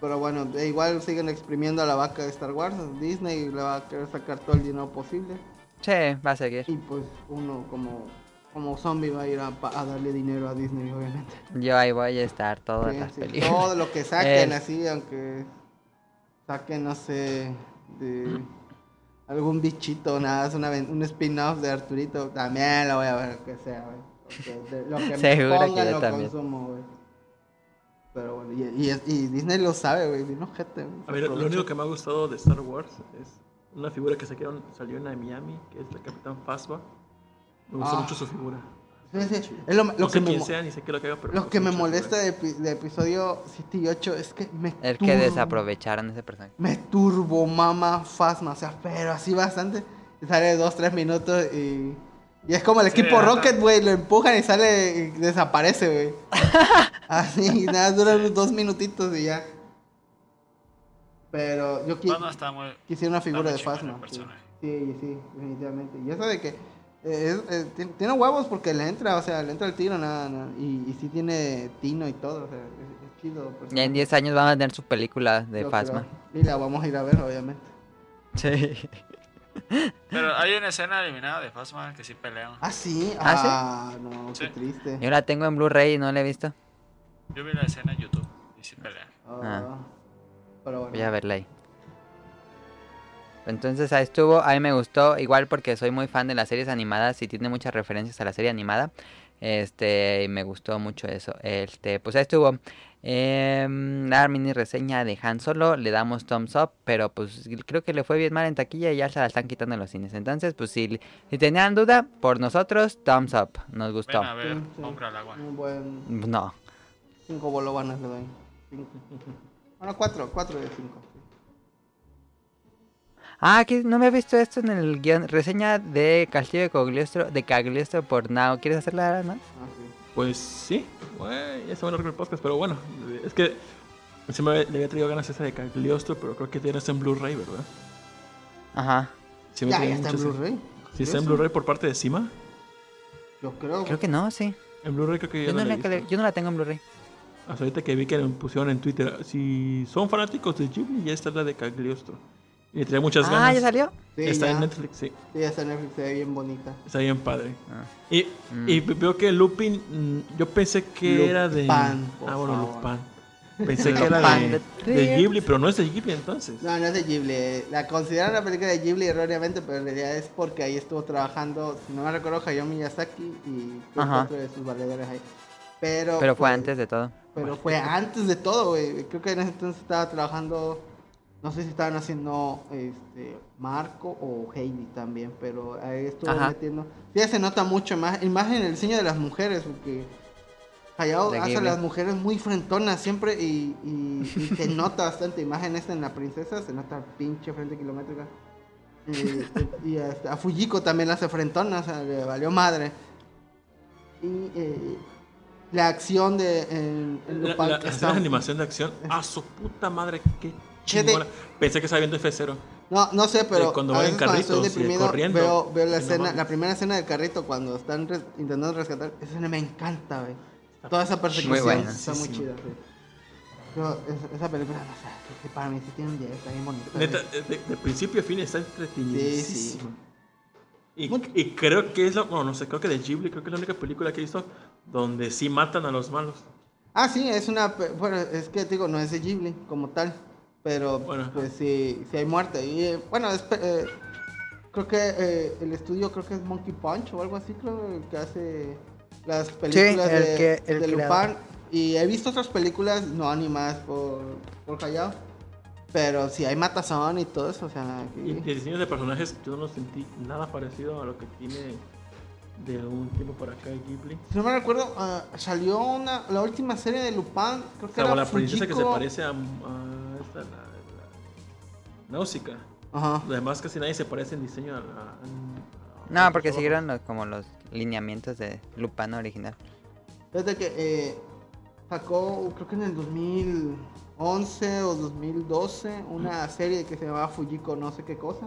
Pero bueno, e igual siguen exprimiendo a la vaca de Star Wars. Disney le va a querer sacar todo el dinero posible. Sí, va a seguir. Y pues uno como, como zombie va a ir a, pa- a darle dinero a Disney, obviamente. Yo ahí voy a estar todas Sí, las sí, películas. Todo lo que saquen así, aunque saquen, no sé, de algún bichito, nada, es una, un spin-off de Arturito, también lo voy a ver, que sea, güey. De- Lo que me Seguro que pongan yo lo también. consumo, güey. Pero bueno, y, y, es- y Disney lo sabe, güey, bien ojete, güey. A ver, lo único que me ha gustado de Star Wars es una figura que sacaron, salió en Miami, que es la Capitán Phasma. Me gustó Ah. mucho su figura. Sí, sí, es lo, lo no que sé me, quién mo- sea, ni sé qué lo que haga, pero lo me que me gustó mucho su molesta de, epi- de episodio 7 y 8 es que me El que desaprovecharon ese personaje. me turbo mama Fasma, o sea, pero así bastante. Y sale dos, tres minutos y. Y es como el Sí, equipo. Rocket, güey, lo empujan y sale y desaparece, güey. así, nada, dura unos dos minutitos y ya. Pero yo qui- muy. quisiera una figura de Fasma. Sí, sí, sí, definitivamente. Y eso de que. Eh, es- eh, ti- tiene huevos porque le entra, o sea, le entra el tiro, nada, nada. Y, y sí tiene tino y todo, o sea, es, es chido. Ya en 10 años van a tener su película de creo. Y la vamos a ir a ver, obviamente. Sí. Pero hay una escena eliminada de Phasma que sí pelean. Ah, sí. ¿Ah, sí? Ah, no, Sí. qué triste. Yo la tengo en Blu-ray y no la he visto. Yo vi la escena en YouTube y sí pelean. Ah, Ah. Pero bueno. Voy a verla ahí. Entonces ahí estuvo, a mí me gustó, igual porque soy muy fan de las series animadas y tiene muchas referencias a la serie animada. Este, y me gustó mucho eso. Este, pues ahí estuvo. Em, la mini reseña de Han Solo, le damos thumbs up, pero pues creo que le fue bien mal en taquilla y ya se la están quitando en los cines. Entonces, pues si, si tenían duda, por nosotros, thumbs up, nos gustó. Ven a ver, Sí, sí. compra el agua. Un buen. No, cinco bolovanas le doy. Cinco. Bueno, cuatro, cuatro de cinco. Ah, aquí no me he visto esto en el guion. Reseña de Castillo de Cagliostro, de Cagliostro por Now. ¿Quieres hacerla, no? Ah, sí. Pues sí, güey, ya se va a el podcast, pero bueno, es que sí me le había traído ganas esa de Cagliostro, pero creo que tienes en Blu-ray, ¿verdad? Ajá. Sí, me Ya, ya está en Blu-ray. Sí, está en. Blu-ray por parte de Cima. Yo creo. Creo que no, sí. En Blu-ray creo que ya Yo no, la la, he visto. yo no la tengo en Blu-ray. Hasta ahorita que vi que me pusieron en Twitter, si son fanáticos de Ghibli, ya está la de Cagliostro. Y me traía muchas ganas. Ah, ¿ya salió? Sí, está ya. en Netflix, sí. Sí, ya está en Netflix, se ve bien bonita. Está bien padre. Ah. Y, Mm. y veo que Lupin, mm, yo pensé que Lupin, era de... por Ah, bueno. Lupin. Pensé que era de, de. Ghibli, pero no es de Ghibli entonces. No, no es de Ghibli. La consideran una película de Ghibli erróneamente, pero en realidad es porque ahí estuvo trabajando, si no me recuerdo, Hayao Miyazaki y cuatro de sus valedores ahí. Pero, Pero fue pues, antes de todo. Pero fue antes de todo, güey. Creo que en ese entonces estaba trabajando, no sé si estaban haciendo este Marco o Heidi también, pero ahí estuvo Ajá. metiendo. Sí, ya se nota mucho más, y más en el diseño de las mujeres, porque Hayao De hace a las mujeres muy frentonas siempre y, y, y se nota bastante. Imagen esta en la princesa, se nota pinche frente kilométrica. Y, y hasta a Fujiko también la hace frentona, o sea, le valió madre. Y eh, la acción de en, en La, la- la animación de acción, ¡ah, su puta madre! ¡Qué chingona! Pensé que estaba viendo F0. No, no sé, pero cuando van en estoy deprimido corriendo, veo, veo la escena, la primera escena del carrito cuando están intentando rescatar, esa escena me encanta, güey. Toda esa persecución buena. está muy Sí, chida. Yo, esa, película, no sé, que- para mí sí tiene un 10, está bien bonita. Neta, güey. de, de principio a fin está entretenidísimo. Sí, sí. Y, Muy- y creo que es la, bueno, no sé, creo que de Ghibli, creo que es la única película que he visto donde sí matan a los malos. Ah, sí, es una, bueno, es que digo, no es de Ghibli como tal, pero Bueno. pues sí, sí hay muerte. Y eh, bueno, es, eh, creo que eh, el estudio creo que es Monkey Punch o algo así, creo, el que hace las películas el de, que- el de creador. Lupin. Y he visto otras películas no animadas por, por Hayao, pero sí hay matazón y todo eso, o sea... Y el diseño de personajes yo no sentí nada parecido a lo que tiene de un tiempo para acá Ghibli. Si no me recuerdo, ah, salió una, la última serie de Lupin, creo que era la princesa que se Fujiko. parece a, a esta, la, la Náusica. Ajá. Además casi nadie se parece en diseño a la... a- No, a- porque siguieron los- como los lineamientos de Lupano original. Fíjate que eh, sacó, creo que en el 2011 o 2012, una serie que se llamaba Fujiko no sé qué cosa.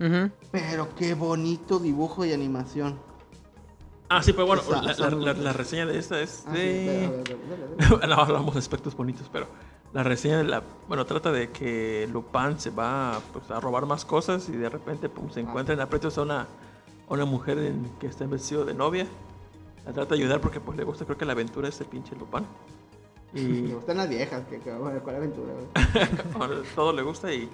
Ujú. Pero qué bonito dibujo y animación. Ah, sí, pero bueno, la, reseña de esta es Ah, sí, de... ve- a ver, dale, dale, dale. no hablamos de aspectos bonitos, pero la reseña de la, bueno, trata de que Lupin se va pues, a robar más cosas y de repente pum, se encuentra en aprietos a una, a una mujer en- que está en vestido de novia. La trata de ayudar porque pues le gusta, creo que la aventura ese pinche Lupin. Y gustan las viejas, que, que bueno, cuál aventura. bueno, todo le gusta y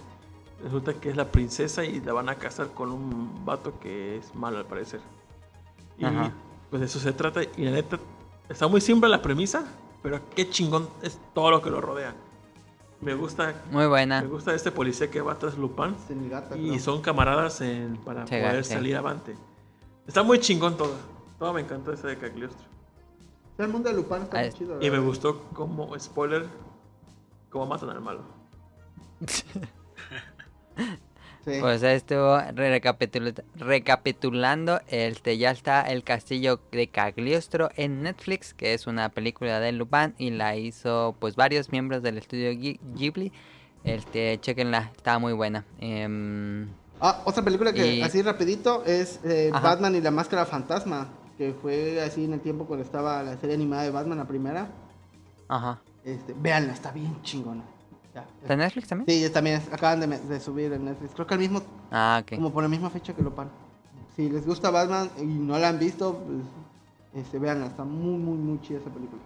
resulta que es la princesa y la van a casar con un vato que es malo al parecer. Y Ajá. pues de eso se trata y la neta está muy simple la premisa, pero qué chingón es todo lo que lo rodea. Me gusta Muy buena. Me gusta este policía que va tras Lupin y creo. son camaradas en- para Sí, poder sí. salir avante. Está muy chingón todo. Todo me encantó ese de Cagliostro. El mundo de Lupin está muy chido. Y me ¿verdad? gustó como spoiler cómo matan al malo. Sí. Pues recapitula- recapitulando, este ya está El Castillo de Cagliostro en Netflix, que es una película de Lupin y la hizo pues varios miembros del estudio Ghi- Ghibli. Este, chequenla, está muy buena. Em, Ah, otra película que Y- así rapidito es eh. Batman y la Máscara Fantasma, que fue así en el tiempo cuando estaba la serie animada de Batman, la primera. ajá. Este, véanla, está bien chingona. Ya. ¿Está en Netflix también? Sí, también acaban de, de subir en Netflix. Creo que al mismo, Ah, ok. como por la misma fecha que lo pan. Si les gusta Batman y no la han visto, pues este, véanla, está muy, muy, muy chida esa película.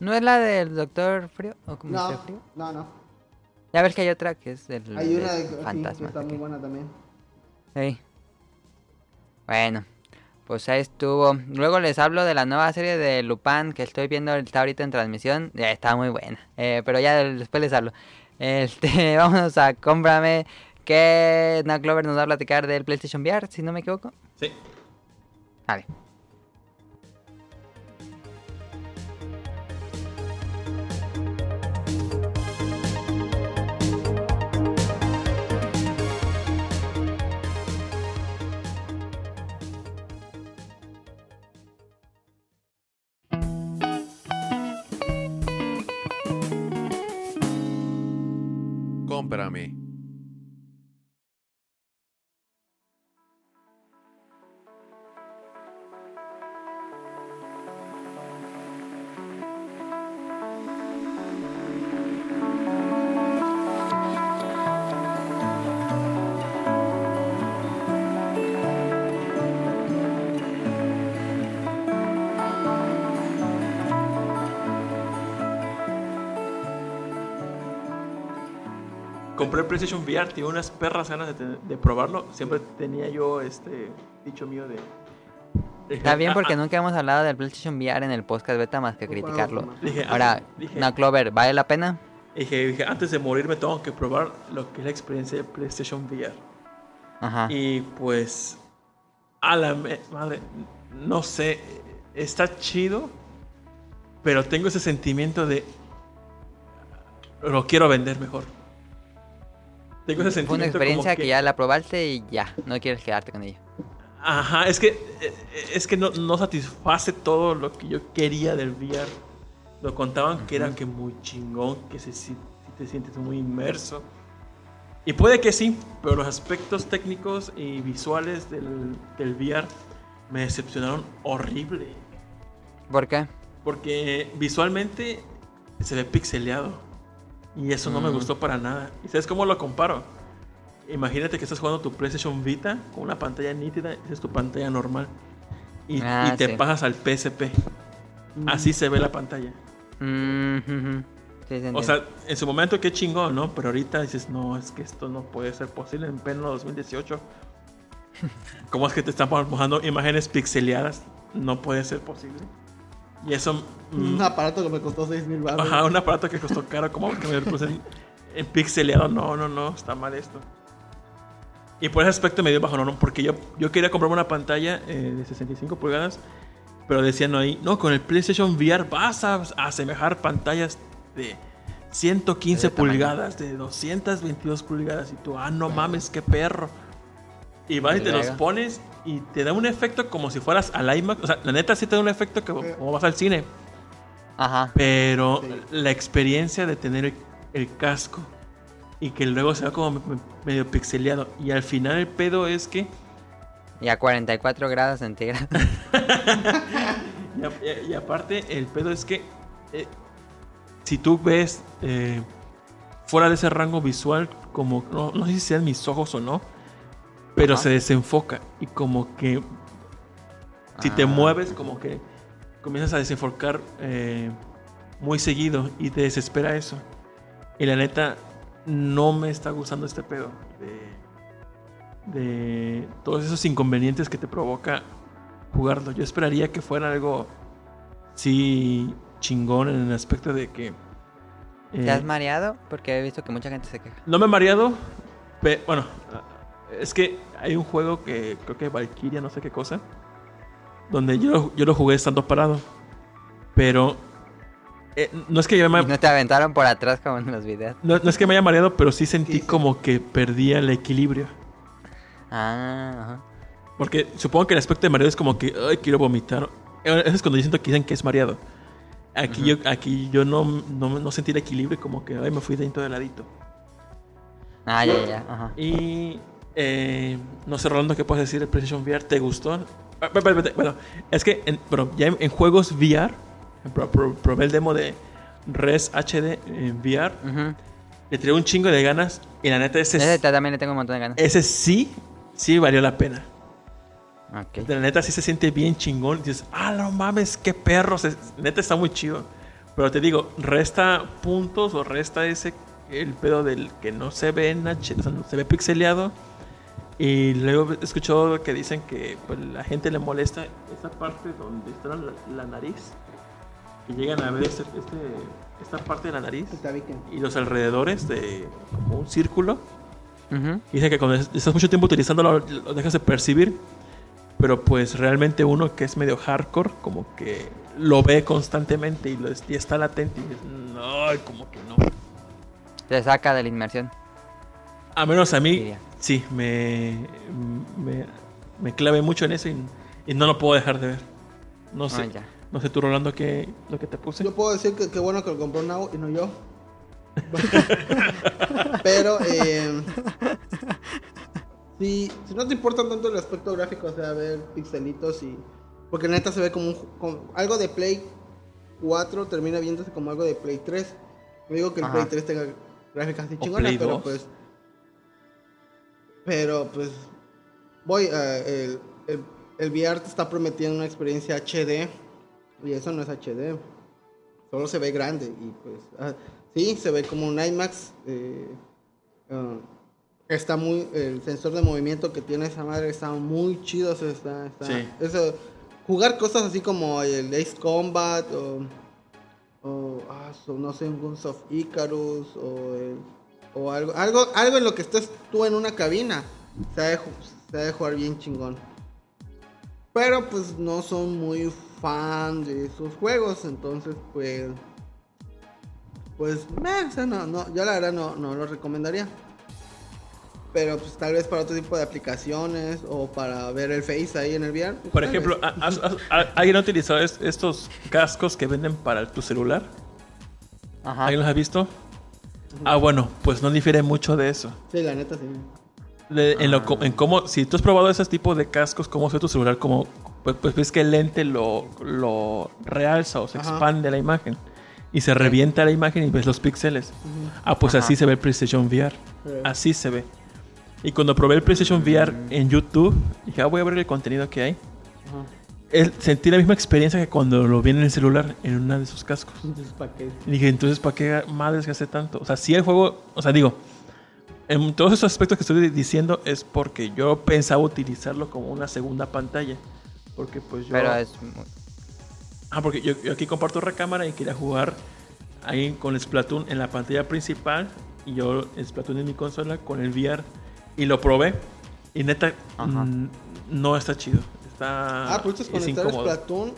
¿No es la del Doctor Frío? ¿O como No. Frío? no, no. Ya ves que hay otra que es el Hay de una de- sí, que está muy buena también. Sí. Bueno, pues ahí estuvo. Luego les hablo de la nueva serie de Lupin que estoy viendo, está ahorita en transmisión. Ya está muy buena. Eh, pero ya después les hablo. Este, vámonos a cómprame. Que Now Clover nos va a platicar del PlayStation VR, si no me equivoco. Sí. Vale. Cómprame. Compré el PlayStation VR, tenía unas perras ganas de, probarlo. Siempre tenía yo este dicho mío de. Está bien porque nunca hemos hablado del PlayStation VR en el podcast beta más que criticarlo. Dije, Ahora, ah, dije, no, Clover, ¿vale la pena? dije, dije, antes de morirme tengo que probar lo que es la experiencia de PlayStation VR. Ajá. Y pues, a la madre, no sé, está chido, pero tengo ese sentimiento de lo quiero vender mejor. Tengo ese Fue una experiencia que... ya la probaste y ya, no quieres quedarte con ella. Ajá, es que eh, es que no, no satisface todo lo que yo quería del VR. Lo contaban que era que muy chingón, que se, si, si te sientes muy inmerso. Y puede que sí, pero los aspectos técnicos y visuales del, del VR me decepcionaron horrible. ¿Por qué? Porque visualmente se ve pixeleado. Y eso no me Mm. gustó para nada. ¿Y sabes cómo lo comparo? Imagínate que estás jugando tu PlayStation Vita con una pantalla nítida, esa es tu pantalla normal. Y, Ah, y te sí. pasas al PSP. Así se ve la pantalla. Mm. Sí, se O sea, en su momento qué chingón, ¿no? Pero ahorita dices, no, es que esto no puede ser posible en pleno 2018. ¿Cómo es que te están mojando imágenes pixeleadas? No puede ser posible. Y eso... mm, Un aparato que me costó 6 mil baros. Ajá, un aparato que costó caro, como que me lo puse en, en pixeleado. No, no, no, está mal esto. Y por ese aspecto me dio bajo no, porque yo, yo quería comprarme una pantalla eh, de 65 pulgadas, pero decían ahí, no, con el PlayStation VR vas a asemejar pantallas de 115 De tamaño. pulgadas, de 222 pulgadas, y tú, ah, no mames, qué perro. Y vas y te los pones y te da un efecto como si fueras al IMAX. O sea, la neta sí te da un efecto que como vas al cine. Ajá. Pero Sí. la experiencia de tener el, el casco y que luego se va como me- medio pixeleado. Y al final el pedo es que. Y a 44 grados centígrados. Y, a- y aparte, el pedo es que. eh, si tú ves eh, fuera de ese rango visual, como. No, no sé si sean mis ojos o no. Pero Ajá. se desenfoca. Y como que. Si te Ah. mueves, como que comienzas a desenfocar eh, muy seguido y te desespera eso. Y la neta, no me está gustando este pedo de, de todos esos inconvenientes que te provoca jugarlo. Yo esperaría que fuera algo, sí, chingón en el aspecto de que... ¿Te eh, has mareado? Porque he visto que mucha gente se queja. no me he mareado. pe- bueno, es que hay un juego que creo que Valkyria, no sé qué cosa. Donde yo, yo lo jugué estando parado. Pero eh, no es que yo me, Y no te aventaron por atrás como en los videos. no, no es que me haya mareado, pero sí sentí Sí, sí. como que perdía el equilibrio. Ah, ajá. Porque supongo que el aspecto de mareo es como que, ay, quiero vomitar. Eh, Eso es cuando yo siento que dicen que es mareado. Aquí, yo, aquí yo no, no, no sentí el equilibrio, como que, ay, me fui dentro de ladito. Ah, ya, ya. Ajá. Y eh, no sé, Rolando, ¿qué puedes decir del PlayStation VR? ¿Te gustó? Ah. Bueno, es que en, bueno, ya en, en juegos VR, pro- pro- probé el demo de Res HD en VR, Ujú. le tiré un chingo de ganas y la neta ese, Ese también le tengo un montón de ganas. ese sí, sí valió la pena. Ok. De la neta sí se siente bien chingón. Y dices, ah, no mames, qué perro. se- neta está muy chido. Pero te digo, resta puntos o resta ese el pedo del que no se ve en H, o sea, no se ve pixeleado. Y luego he escuchado que dicen que pues, la gente le molesta esa parte donde está la, la nariz. Que llegan a ver este, este- esta parte de la nariz y los alrededores de como un círculo. Ujú. Dice que cuando estás mucho tiempo utilizándolo lo dejas de percibir. Pero pues realmente uno que es medio hardcore, como que lo ve constantemente y, lo, y está latente. Y dices, no, como que no. Te saca de la inmersión. A menos a mí, Diría. Sí, me, me, me clavé mucho en eso y, y no lo puedo dejar de ver. No sé, Ah, ya. no sé tú, Rolando, qué lo que te puse. Yo puedo decir que qué bueno que lo compró Nao y no yo. Pero, eh, si, si no te importa tanto el aspecto gráfico, o sea, ver pixelitos y. Porque neta se ve como, un como algo de Play 4 termina viéndose como algo de Play 3. No digo que el Ajá. Play 3 tenga gráficas así chingonas, pero 2. pues. Pero pues. Voy, eh, el, el, el VR te está prometiendo una experiencia HD. Y eso no es HD. Solo se ve grande. Y pues. ah, sí, se ve como un IMAX. eh, ah, está muy. El sensor de movimiento que tiene esa madre está muy chido. o sea, está, está- Sí. eso, jugar cosas así como el Ace Combat o. o ah, no sé, un Guns of Icarus o, el- o algo, algo. Algo en lo que estés tú en una cabina. Se ha de, se ha de jugar bien chingón. Pero pues no son muy fan de esos juegos, entonces pues pues meh, o sea, no, no, yo la verdad no, no lo recomendaría. Pero pues tal vez para otro tipo de aplicaciones o para ver el Face ahí en el VR. pues, Por ejemplo, vez. ¿ha- has- has- ha- ¿alguien ha utilizado es- estos cascos que venden para tu celular? Ajá. ¿Alguien los ha visto? Ah, bueno, pues no difiere mucho de eso. Sí, la neta sí. De- en, Ah. lo, co- en cómo, si tú has probado ese tipo de cascos, cómo se ve tu celular, como, pues, pues ves que el lente lo, lo realza o se Ajá. expande la imagen y se revienta la imagen y ves los píxeles. Ah, pues Ajá. así se ve el PlayStation VR. Sí. Así se ve. Y cuando probé el PlayStation VR en YouTube, dije, ah, voy a ver el contenido que hay. El- sentí la misma experiencia que cuando lo vi en el celular, en una de esos cascos. Entonces, ¿para qué? Y dije, entonces, ¿para qué madres que hace tanto? O sea, si el juego, o sea, digo, en todos esos aspectos que estoy diciendo es porque yo pensaba utilizarlo como una segunda pantalla. Porque pues yo... Pero es muy- Ah, porque yo, yo aquí comparto recámara y quería jugar ahí con Splatoon en la pantalla principal y yo Splatoon en mi consola con el VR y lo probé y neta Ajá. no está chido. Está Ah, ¿pudiste es conectar incómodo. Splatoon?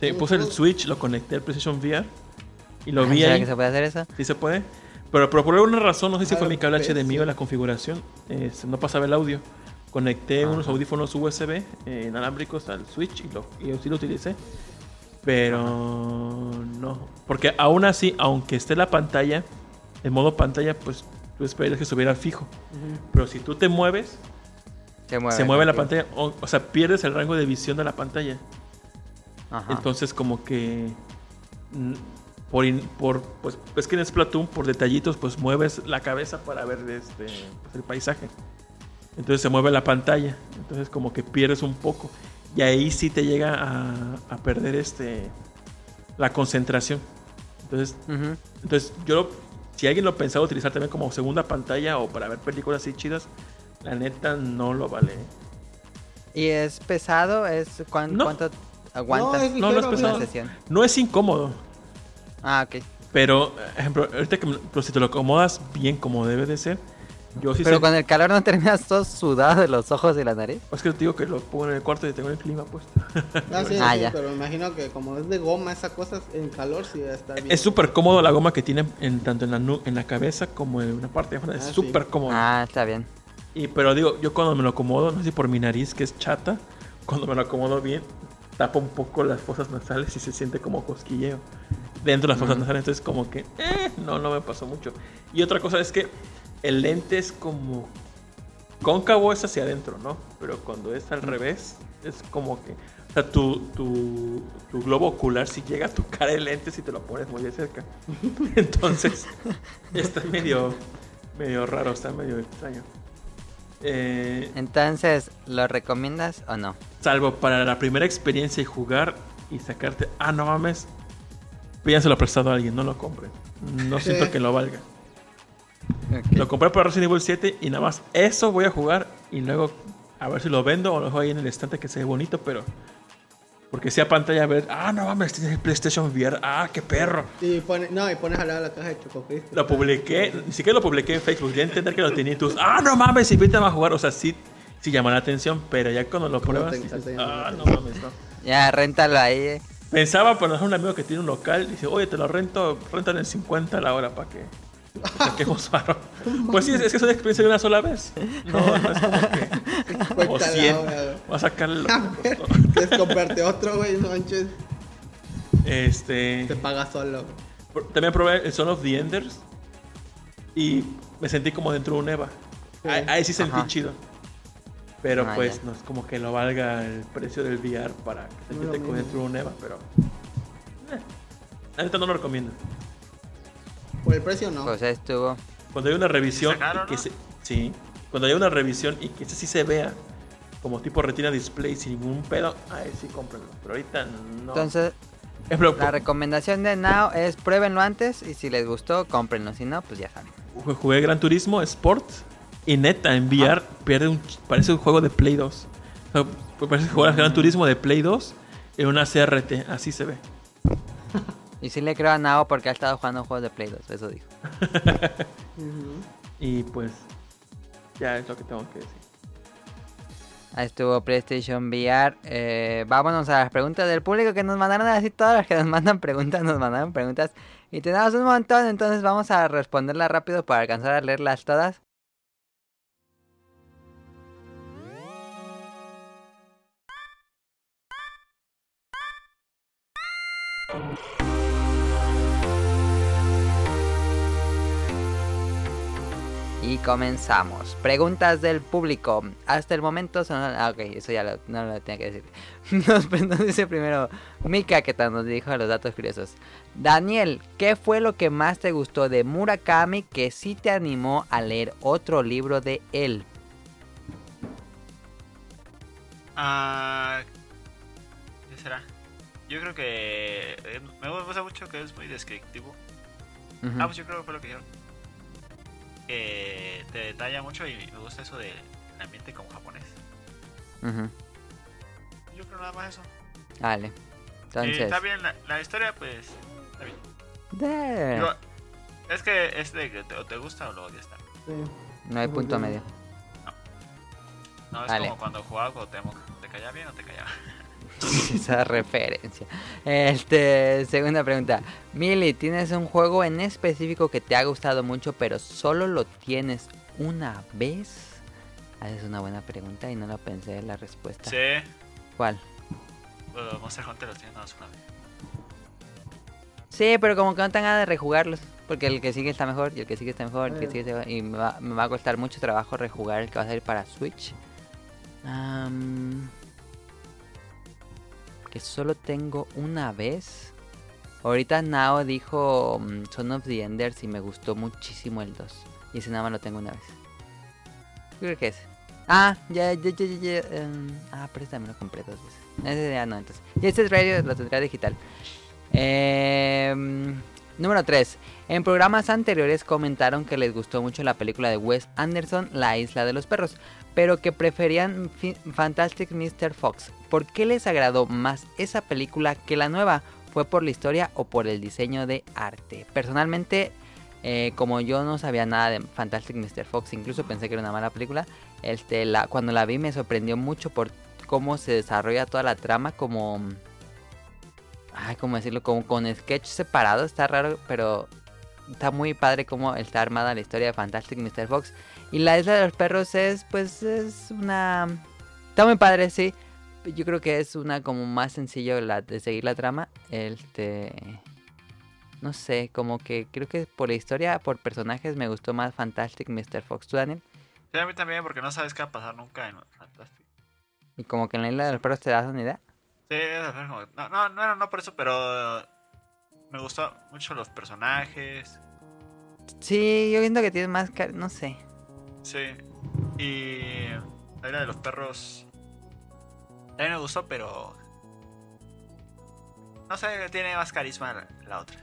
Sí, puse el Switch, lo conecté al PlayStation VR y lo vi ¿Será ahí. que se puede hacer eso? Sí se puede. Pero, pero por alguna razón, no sé si Ah, fue mi cable. HDMI o la configuración, eh, no pasaba el audio. Conecté unos Ajá. audífonos USB eh, inalámbricos al Switch y, lo, y sí lo utilicé. Pero no. Porque aún así, aunque esté la pantalla, en modo pantalla, pues tú esperarías que estuviera fijo. Pero si tú te mueves, Se mueve. se mueve la pantalla. O, o sea, pierdes el rango de visión de la pantalla. Ajá. Entonces como que por, por pues es que en Splatoon por detallitos pues mueves la cabeza para ver este pues, el paisaje. Entonces se mueve la pantalla. Entonces como que pierdes un poco y ahí sí te llega a, a perder este la concentración. Entonces entonces yo lo- si alguien lo pensaba utilizar también como segunda pantalla o para ver películas así chidas, la neta no lo vale. ¿Y es pesado? ¿Es cuán- No. ¿Cuánto aguantas No, es No, no es pesado. sesión? No es incómodo. Ah, ok. Pero, ejemplo, ahorita que pero si te lo acomodas bien como debe de ser, yo sí Pero sé- con el calor no terminas todo sudado de los ojos y la nariz. Es que te digo que lo pongo en el cuarto y tengo el clima puesto. Ah, sí, Ah, sí, ya. pero me imagino que como es de goma esa cosa, en calor sí va a estar bien. Es súper cómodo la goma que tiene en, tanto en la, nu- en la cabeza como en una parte de afuera. Es Ah, sí. súper cómodo. Ah, está bien. Y, pero digo, yo cuando me lo acomodo, no sé si por mi nariz que es chata, cuando me lo acomodo bien, tapa un poco las fosas nasales y se siente como cosquilleo dentro de las fosas nasales. Entonces, como que, eh, no, no me pasó mucho. Y otra cosa es que el lente es como cóncavo, es hacia adentro, ¿no? Pero cuando es al revés, es como que, o sea, tu, tu, tu globo ocular si llega a tocar el lente si te lo pones muy de cerca. Entonces, está medio, medio raro, está medio extraño. Eh, Entonces, ¿lo recomiendas o no? salvo para la primera experiencia y jugar y sacarte, ah, no mames, pídanselo prestado a alguien, no lo compren. No siento que lo valga. Lo compré para Resident Evil 7 y nada más eso voy a jugar y luego a ver si lo vendo o lo dejo ahí en el estante que se ve bonito, pero porque sea pantalla a ver, ah, no mames, tiene el PlayStation VR, ah, qué perro. Y pone, no, y pones al lado la caja de Choco Crispy. Lo publiqué, ni siquiera lo publiqué en Facebook, ya entender que lo tenía y tú, ah, no mames, invítame a jugar, o sea, sí, sí llama la atención, pero ya cuando lo ¿Cómo pruebas, te dices, ah, no mames, no. Ya, réntalo ahí. eh. Pensaba poner un amigo que tiene un local, dice, oye, te lo rento, rentan en 50 la hora para que saquemos varo. Pues sí, es, que es una experiencia de una sola vez. No, no es como que como Cuenta la 100. hora, güey. Va a sacarle lo que me costó. Quieres comprarte otro, güey, no manches. Este, Te paga solo. también probé el Son of the Enders. Y me sentí como dentro de un EVA. Sí. Ahí, ahí sí sentí Ajá. chido. Pero Ah, pues ya. no es como que lo valga el precio del VR para que se No como mismo. dentro de un EVA, pero... eh, neta no lo recomiendo. Por el precio no. Pues estuvo. Cuando hay una revisión sacaron, y que no? se, sí, cuando hay una revisión y que ese sí se vea como tipo retina display sin ningún pedo, ahí sí cómprenlo. Pero ahorita no. Entonces, Ejemplo, la recomendación de Now es pruébenlo antes y si les gustó, cómprenlo. Si no, pues ya saben. ju- jugué Gran Turismo Sport y neta en VR pierde un, parece un juego de Play 2. O sea, parece que juegas Gran Turismo de Play 2 en una CRT, así se ve. Y sí le creo a Nao porque ha estado jugando juegos de Play 2, eso dijo. Y pues ya es lo que tengo que decir. Ahí estuvo PlayStation VR. Eh, vámonos a las preguntas del público que nos mandaron así todas las que nos mandan preguntas, nos mandaron preguntas. Y tenemos un montón, entonces vamos a responderlas rápido para alcanzar a leerlas todas. Y comenzamos. Preguntas del público. Hasta el momento son... Ah, ok, eso ya lo, no lo tenía que decir. Nos, nos dice primero Mika, que nos dijo los datos curiosos. Daniel, ¿qué fue lo que más te gustó de Murakami que sí te animó a leer otro libro de él? Ah, ¿Qué será? Yo creo que eh, me gusta mucho que es muy descriptivo. Ah, pues yo creo que fue lo que dijeron. Que te detalla mucho y me gusta eso del ambiente como japonés. Ujú. Yo creo nada más eso. Vale. Entonces... está bien, la, la historia pues está bien. de- Digo, es que es de que te, o te gusta o lo odias también. Sí. No hay punto medio. No, es Vale. como cuando jugaba Cuauhtémoc. ¿Te caía bien o te caía? Esa referencia. Este, segunda pregunta. Mili, ¿tienes un juego en específico que te ha gustado mucho, pero solo lo tienes una vez? Ah, es una buena pregunta y no la pensé en la respuesta. Sí. ¿Cuál? Bueno, Monster Hunter lo tiene nada más una vez. Sí, pero como que no tengo ganas de rejugarlos. Porque el que sigue está mejor, y el que sigue está mejor, el que sigue está mejor, Y me va, me va a costar mucho trabajo rejugar el que va a salir para Switch. Am, que solo tengo una vez. Ahorita Nao dijo mm, Son of the Enders y me gustó muchísimo el 2. Y ese nada más lo tengo una vez. Creo que ese. Ah, ya, ya, ya, ya. ya, em, ah, pero ese también lo compré dos veces. Ese ya no, entonces. Y este es radio lo tendrá digital. Em, número 3. En programas anteriores comentaron que les gustó mucho la película de Wes Anderson, La Isla de los Perros, pero que preferían Fantastic Mr. Fox. ¿Por qué les agradó más esa película que la nueva? ¿Fue por la historia o por el diseño de arte? Personalmente, eh, como yo no sabía nada de Fantastic Mr. Fox, incluso pensé que era una mala película, este, cuando la vi me sorprendió mucho por cómo se desarrolla toda la trama, como... Ay, ¿cómo decirlo? Como con sketch separado, está raro, pero está muy padre cómo está armada la historia de Fantastic Mr. Fox. Y la isla de los perros es, pues, es una... Está muy padre, sí. Yo creo que es una como más sencillo la, de seguir la trama. Este... No sé, como que creo que por la historia, por personajes, me gustó más Fantastic Mr. Fox. ¿Tú, Daniel? Sí, a mí también, porque no sabes qué va a pasar nunca en Fantastic. Y como que en la isla de los perros te das una idea. Sí, no, no, no, no por eso, pero me gustó mucho los personajes. Sí, yo siento que tiene más... No sé. Sí. Y la isla de los perros también me gustó, pero no sé, tiene más carisma la, otra.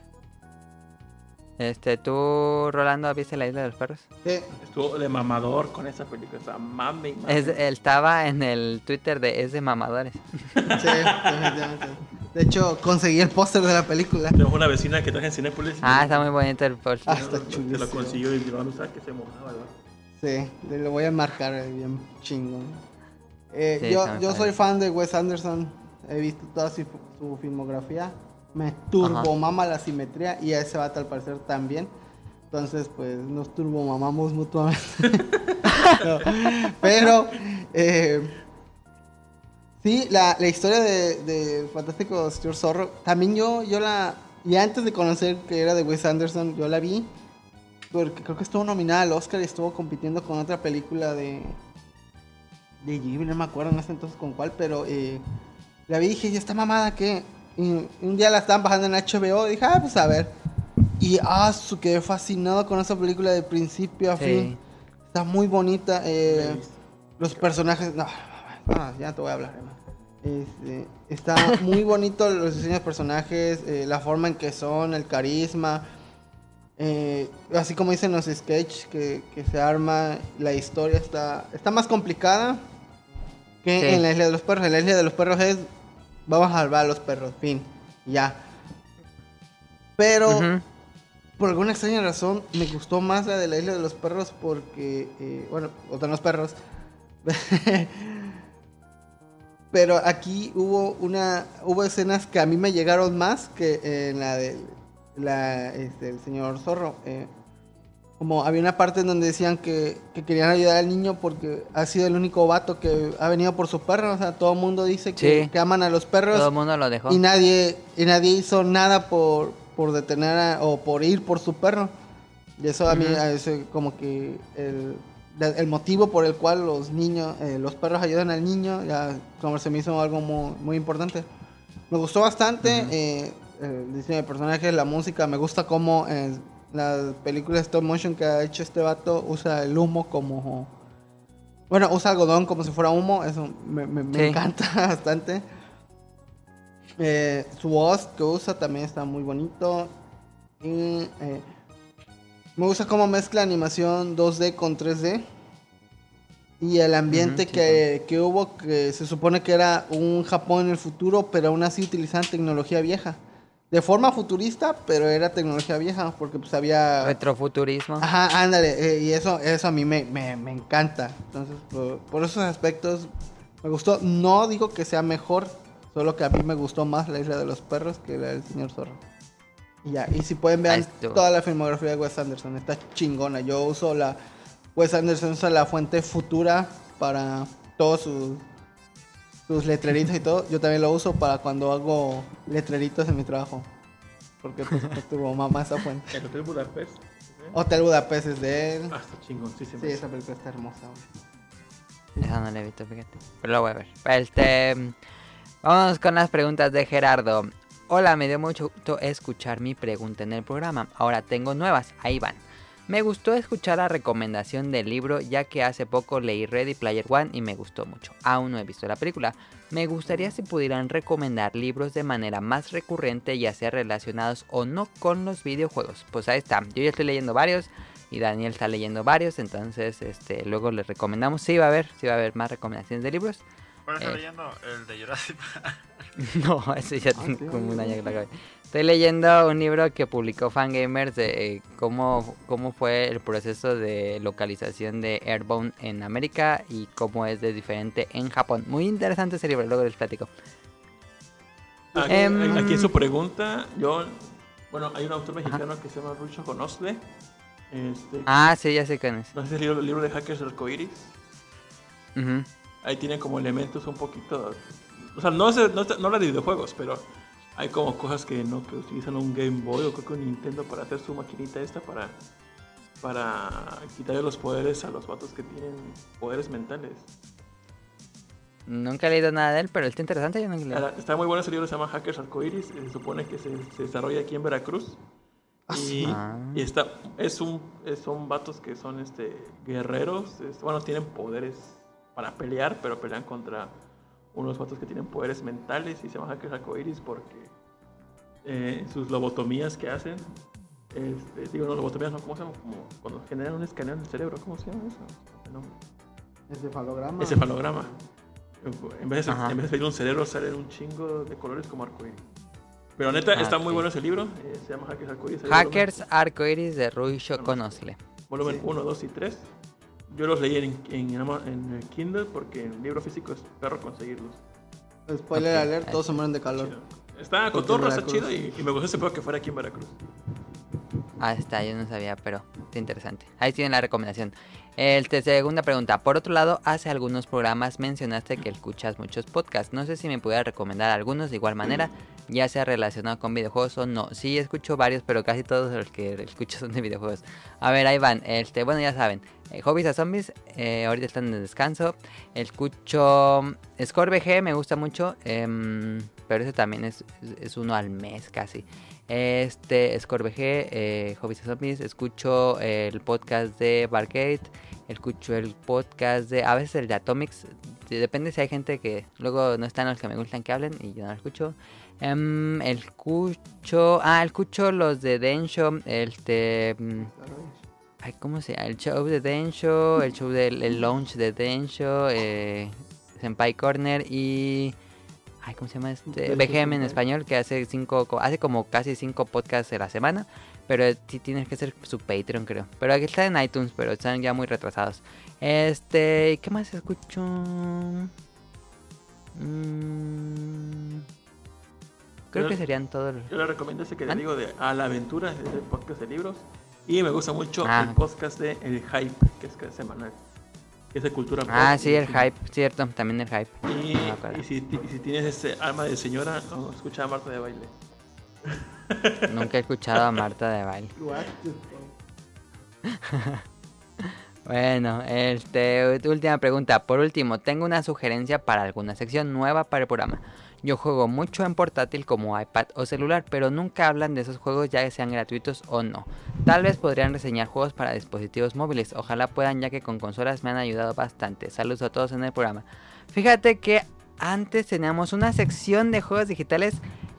Este, ¿tú, Rolando, viste la isla de los perros? Sí. Estuvo de mamador con esa película. O sea, mame, mame. Es, él estaba en el Twitter de Es de Mamadores. Sí, definitivamente. De hecho, conseguí el póster de la película. Tengo una vecina que traje en Cinépolis. Ah, está muy bonito el post. Ah, está Se lo consiguió y llevaba, ¿sabes que se mojaba, ¿verdad? Sí, le lo voy a marcar eh, bien chingón. Eh, Sí, yo yo soy fan de Wes Anderson. He visto toda su, su filmografía. Me turbomama la simetría y a ese vato al parecer también. Entonces, pues nos turbomamamos mutuamente. No, Pero, eh, sí, la, la historia de, de Fantástico Señor Zorro, también yo, yo la. Y antes de conocer que era de Wes Anderson, yo la vi. Porque creo que estuvo nominada al Oscar y estuvo compitiendo con otra película de de Ghibli, no me acuerdo en ese entonces con cuál, pero eh, la vi y dije, ¿y esta mamada qué? Y un día la estaban bajando en HBO y dije, ah, pues a ver. Y ah, su quedé fascinado con esa película de principio a Sí. fin. Está muy bonita. eh, los personajes. No, no, ya te voy a hablar. Emma. Este, está muy bonito los diseños de personajes, eh, la forma en que son, el carisma. Eh, así como dicen los sketches que, que se arma, la historia está, está más complicada que Sí. en la isla de los perros. En la isla de los perros es vamos a salvar a los perros, fin, ya. Pero por alguna extraña razón me gustó más la de la isla de los perros porque, eh, bueno, o de los perros. Pero aquí hubo una, hubo escenas que a mí me llegaron más que en la de la, este, el señor zorro. eh. como había una parte en donde decían que, que querían ayudar al niño porque ha sido el único vato que ha venido por su perro. O sea, todo el mundo dice que, Sí. que aman a los perros. Todo el mundo lo dejó. Y nadie, y nadie hizo nada por, por detener a- o por ir por su perro. Y eso a mí, Ujú. a ese como que el, el motivo por el cual los niños, eh, los perros ayudan al niño, ya como se me hizo algo muy, muy importante. Me gustó bastante eh, el diseño de personajes, la música, me gusta cómo eh, la película stop motion que ha hecho este vato usa el humo como... Bueno, usa algodón como si fuera humo, eso me, me- me Sí. encanta bastante. Eh, su voz que usa también está muy bonito. Y eh, me gusta cómo mezcla animación 2D con 3D. Y el ambiente que, que hubo, que se supone que era un Japón en el futuro, pero aún así utilizaban tecnología vieja. De forma futurista, pero era tecnología vieja, porque pues había... Retrofuturismo. Ajá, ándale, eh, y eso, eso a mí me, me, me encanta. Entonces, por, por esos aspectos, me gustó. No digo que sea mejor, solo que a mí me gustó más la isla de los perros que la del señor zorro. Y ya, y si pueden ver toda la filmografía de Wes Anderson, está chingona. Yo uso la. Wes Anderson usa la fuente futura para todos sus, sus letreritos y todo. Yo también lo uso para cuando hago letreritos en mi trabajo. Porque pues, tuvo mamá esa fuente. El Hotel Budapest. Hotel Budapest es de él. Ah, está chingoncísimo. Sí, esa película está hermosa. güey. Esa no la he visto, fíjate. Pero la voy a ver. Este. Vamos con las preguntas de Gerardo. Hola, me dio mucho gusto escuchar mi pregunta en el programa. Ahora tengo nuevas. Ahí van. Me gustó escuchar la recomendación del libro ya que hace poco leí Ready Player One y me gustó mucho. Aún no he visto la película. Me gustaría si pudieran recomendar libros de manera más recurrente, ya sea relacionados o no con los videojuegos. Pues ahí está. Yo ya estoy leyendo varios y Daniel está leyendo varios, entonces este luego les recomendamos. Sí va a haber, sí va a haber más recomendaciones de libros. ¿Cuál está Eh. leyendo? El de Jurassic Park. No, ese ya tiene sí, como un sí. año que lo acabé. Estoy leyendo un libro que publicó Fangamers de eh, cómo, cómo fue el proceso de localización de Airborne en América y cómo es de diferente en Japón. Muy interesante ese libro, luego les platico. Aquí, aquí en su pregunta, yo. Bueno, hay un autor mexicano que se llama Rucho Conosle. Este, Ah, sí, ya sé quién es. No si el libro, el libro de Hackers Arcoiris. Ujú. Ahí tiene como elementos un poquito. O sea, no, es- no, no habla de videojuegos, pero hay como cosas que no que utilizan un Game Boy o creo que un Nintendo para hacer su maquinita esta para para quitarle los poderes a los vatos que tienen poderes mentales. Nunca he leído nada de él, pero está interesante. Yo nunca he leído. Ahora, Está muy bueno ese libro, se llama Hackers Arcoiris. Se supone que se, se desarrolla aquí en Veracruz. Y, Ah. y está, es un, son vatos que son este, guerreros. es- bueno, tienen poderes para pelear, pero pelean contra unos vatos que tienen poderes mentales y se llaman Hackers Arcoiris porque eh, sus lobotomías que hacen. Este, digo, no, lobotomías, no, ¿cómo se llama? Como cuando generan un escaneo en el cerebro, ¿cómo se llama eso? El nombre. Encefalograma. Encefalograma. En vez, de, en vez de salir un cerebro, salen un chingo de colores como arcoíris. Pero neta, Ah, está muy bueno ese libro. eh, se llama Hackers Arcoíris. hay Hackers Arcoiris de Ruisho Conosle. Volumen 1, 2 y 3. Yo los leí en, en, en el Kindle porque en libro físico es perro conseguirlos. Spoiler Ok, alert, todos se mueren de calor. Chido. Está Porque cotorro, está chido y, y me gustó ese pedo que fuera aquí en Veracruz. Ah, está, yo no sabía, pero está interesante. Ahí tienen la recomendación. El te- segunda pregunta. Por otro lado, hace algunos programas mencionaste que escuchas muchos podcasts. No sé si me pudiera recomendar algunos de igual manera. Ya sea relacionado con videojuegos o no. Sí, escucho varios, pero casi todos los que escucho son de videojuegos. A ver, ahí van. Este, bueno, ya saben. Eh, Hobbies a Zombies, eh, ahorita están en descanso. Escucho Score VG, me gusta mucho. em, pero ese también es, es uno al mes casi. Este, Score eh, Hobbies a Zombies. Escucho el podcast de Barcade. Escucho el podcast de. A veces el de Atomics. de- Depende si hay gente que luego no están los que me gustan que hablen y yo no lo escucho. Em, el escucho. Ah, escucho los de Densho. Este. Ay, ¿cómo se llama? El show de Densho, el show del el launch de Densho, eh, Senpai Corner y... Ay, ¿cómo se llama este? BGM en español, que hace cinco, co- hace como casi cinco podcasts a la semana. Pero sí tienes que ser su Patreon, creo. Pero aquí está en iTunes, pero están ya muy retrasados. Este, ¿qué más escucho? Mm, creo Yo- que serían todos los... Yo le recomiendo ese que le ¿Ah? digo de A la Aventura, es el podcast de libros. Y me gusta mucho Ah. el podcast de El Hype, que es cada semanal. Que es de cultura pop. Ah, sí, el hype, cierto, también el hype. Y, No si, ti- y si tienes ese alma de señora, oh, escucha a Marta de baile. Nunca he escuchado a Marta de baile. Bueno, este, última pregunta. Por último, tengo una sugerencia para alguna sección nueva para el programa. Yo juego mucho en portátil como iPad o celular, pero nunca hablan de esos juegos ya que sean gratuitos o no. Tal vez podrían reseñar juegos para dispositivos móviles. Ojalá puedan ya que con consolas me han ayudado bastante. Saludos a todos en el programa. Fíjate que antes teníamos una sección de juegos digitales.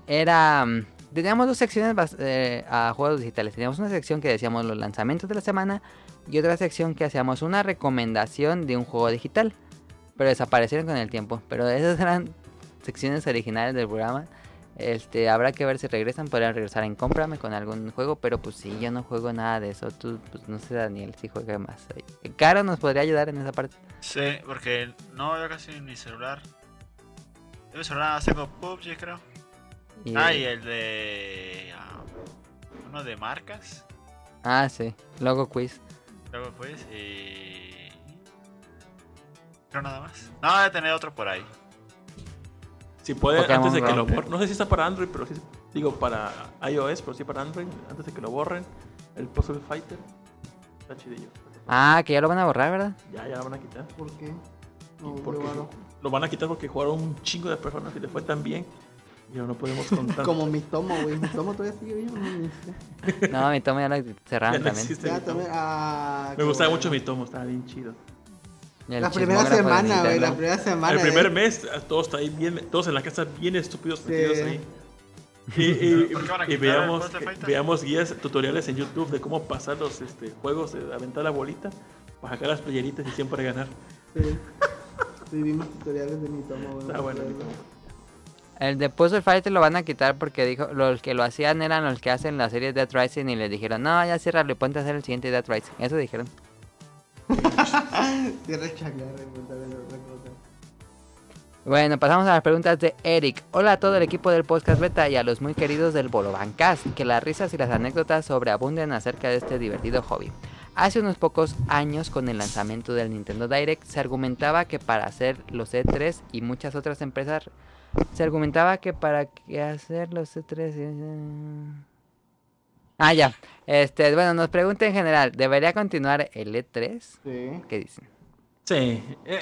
Era... mm, Teníamos dos secciones eh, a juegos digitales. Teníamos una sección que decíamos los lanzamientos de la semana y otra sección que hacíamos una recomendación de un juego digital. Pero desaparecieron con el tiempo. Pero esas eran secciones originales del programa. Este, habrá que ver si regresan. Podrían regresar en cómprame con algún juego. Pero pues sí, yo no juego nada de eso. Tú, pues no sé, Daniel, si juega más. ahí. Caro nos podría ayudar en esa parte. Sí, porque no, yo casi ni celular. Yo mi celular tengo PUBG, creo. Y- Ah, y el de. ah, uno de marcas. ah, sí. Logo quiz. Luego pues, y. Creo nada más. No, debe tener otro por ahí. Si puede, Pokémon antes de que lo borren. No sé si está para Android, pero sí. Digo, para iOS, pero sí para Android. Antes de que lo borren. El Puzzle Fighter. Está chidillo. Ah, que ya lo van a borrar, ¿verdad? Ya, ya lo van a quitar. ¿Por qué? No, porque raro. lo van a quitar porque jugaron un chingo de personas y le fue tan bien. Y no podemos contar. Como mi tomo, güey. Mi tomo todavía sigue vivo. No, ni sé. No, mi tomo ya lo Ya cerraron no también. Ya también. Ah, Me gustaba bueno. mucho mi tomo, estaba bien chido. Y el La primera semana, güey. La primera semana. el primer ¿eh? mes, todos está ahí bien, todos en la casa bien estúpidos Sí. metidos ahí. Y, y- ¿Por qué van a y el veamos, veamos guías, tutoriales en YouTube de cómo pasar los este, juegos, de aventar la bolita, para sacar las playeritas y siempre ganar. Sí. Sí, vimos tutoriales de mi tomo, güey. Está bueno. El de Puzzle Fighter lo van a quitar porque dijo los que lo hacían eran los que hacen la serie Dead Rising y les dijeron, no, ya ciérralo y ponte a hacer el siguiente Dead Rising. Eso dijeron. Bueno, pasamos a las preguntas de Eric. Hola a todo el equipo del Podcast Beta y a los muy queridos del Bolobancast. Que las risas y las anécdotas sobreabunden acerca de este divertido hobby. Hace unos pocos años, con el lanzamiento del Nintendo Direct, se argumentaba que para hacer los E3 y muchas otras empresas, se argumentaba que para hacer los E3... Ah, ya. Este, bueno, nos pregunta en general, ¿debería continuar el E3? Sí. ¿Qué dicen? Sí. eh,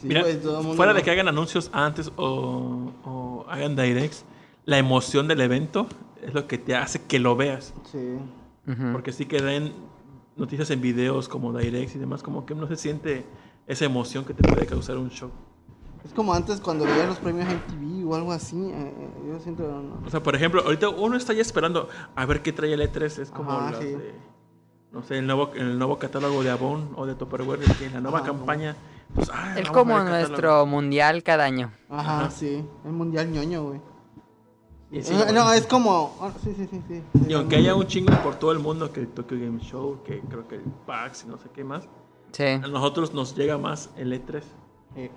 Sí, mira, mundo fuera de que hagan anuncios antes o, o hagan directs, la emoción del evento es lo que te hace que lo veas. Sí. Porque sí que den noticias en videos como directs y demás, como que no se siente esa emoción que te puede causar un show. Es como antes cuando veías los premios MTV o algo así. eh, eh, yo siento. no. O sea, por ejemplo, ahorita uno está ya esperando a ver qué trae el E3. Es como Ajá, las sí. de, no sé, el nuevo, el nuevo catálogo de Avon o de Tupperware, la nueva Ajá, campaña. Pues, ah, Es como nuestro mundial cada año. Ajá, Ajá. sí. El mundial ñoño, güey. Sí, Eh, bueno, no, es como. ah, sí, sí, sí. sí. y aunque haya un chingo por todo el mundo, que el Tokyo Game Show, que creo que el PAX y no sé qué más, Sí. a nosotros nos llega más el E E3. Sí.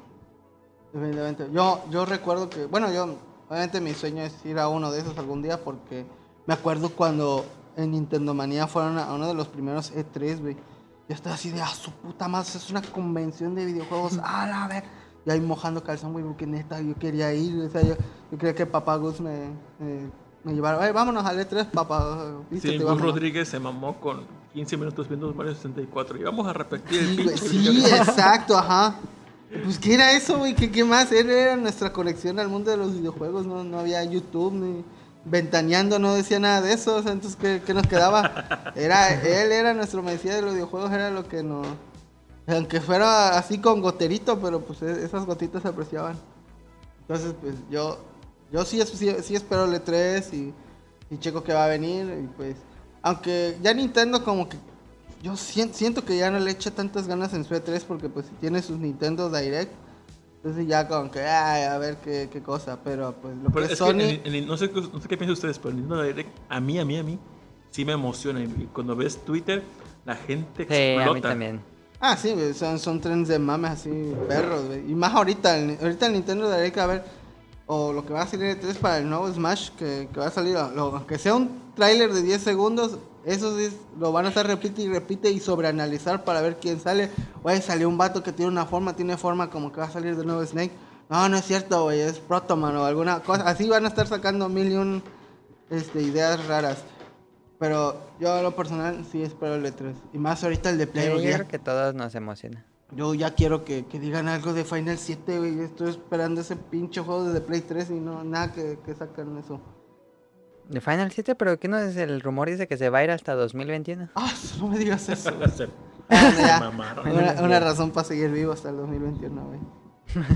Definitivamente. Yo, yo recuerdo que, bueno, yo, obviamente mi sueño es ir a uno de esos algún día porque me acuerdo cuando en Nintendo Manía fueron a uno de los primeros E3, güey. Yo estaba así de, ah, su puta madre, es una convención de videojuegos. A la ver, y ahí mojando calzón, güey, porque neta, yo quería ir, o sea, yo, yo quería que papá Gus me, me, me llevara, "Ay, vámonos al E3, papá, vístete, Sí, Gus vámonos". Rodríguez se mamó con 15 minutos viendo Mario 64 y vamos a repetir el Sí, güey, sí, exacto, ajá. Pues, ¿qué era eso, güey? ¿Qué, ¿Qué más? Era nuestra conexión al mundo de los videojuegos, no, no había YouTube, ni ventaneando, no decía nada de eso, o sea, entonces, ¿qué, qué nos quedaba? Era, él era nuestro mesías de los videojuegos, era lo que nos... Aunque fuera así con goterito, pero pues e- esas gotitas se apreciaban. Entonces, pues, yo, yo sí, sí, sí espero el E3 y, y checo que va a venir, y pues... Aunque ya Nintendo como que yo sien- siento que ya no le echa tantas ganas en su E3 porque pues tiene sus Nintendo Direct. Entonces ya como que, ay, a ver qué, qué cosa. Pero pues lo Pero que es Sony... que el- el- no, sé, qué- no sé qué piensan ustedes, pero el Nintendo Direct, a mí, a mí, a mí, sí me emociona. Y cuando ves Twitter, la gente Sí, a explota. mí también. Ah, sí, son, son trends de mames así, perros, güey. Y más ahorita, el, ahorita el Nintendo Direct, a ver, o lo que va a salir de 3 para el nuevo Smash, que, que va a salir, lo- aunque sea un tráiler de 10 segundos, eso sí, lo van a estar repite y repite y sobreanalizar para ver quién sale. Güey, salió un vato que tiene una forma, tiene forma como que va a salir de nuevo Snake. No, no es cierto, güey, es Protoman o alguna cosa. Así van a estar sacando mil y un este, ideas raras. Pero yo a lo personal sí espero el E3. Y más ahorita el de Sí, Play. yo creo que todos nos emociona. yo ya quiero que, que digan algo de Final 7, güey. Estoy esperando ese pinche juego de Play 3 y no, nada que, que sacan eso. De Final 7, pero ¿qué no es el rumor? Dice que se va a ir hasta 2021. Ah, no me digas eso. Ah, una razón para seguir vivo hasta el 2021, güey.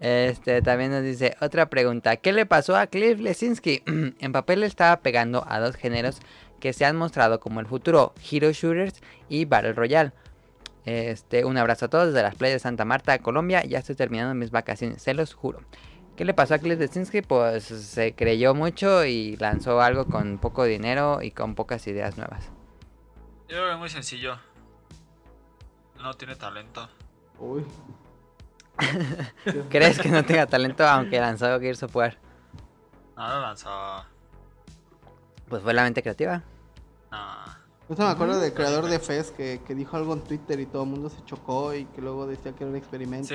Este también nos dice otra pregunta. ¿Qué le pasó a Cliff Lesinski? en papel le estaba pegando a dos géneros que se han mostrado como el futuro Hero Shooters y Battle Royale. Este, un abrazo a todos desde las playas de Santa Marta, Colombia. Ya estoy terminando mis vacaciones, se los juro. ¿Qué le pasó a Cliff Lesinski? Pues se creyó mucho y lanzó algo con poco dinero y con pocas ideas nuevas. Yo creo que es muy sencillo. No tiene talento. Uy. ¿Crees que no tenga talento aunque lanzó Gears of War? No lo lanzó. Pues fue la mente creativa. No. Yo me acuerdo del creador de Fez que, que dijo algo en Twitter y todo el mundo se chocó y que luego decía que era un experimento. Sí,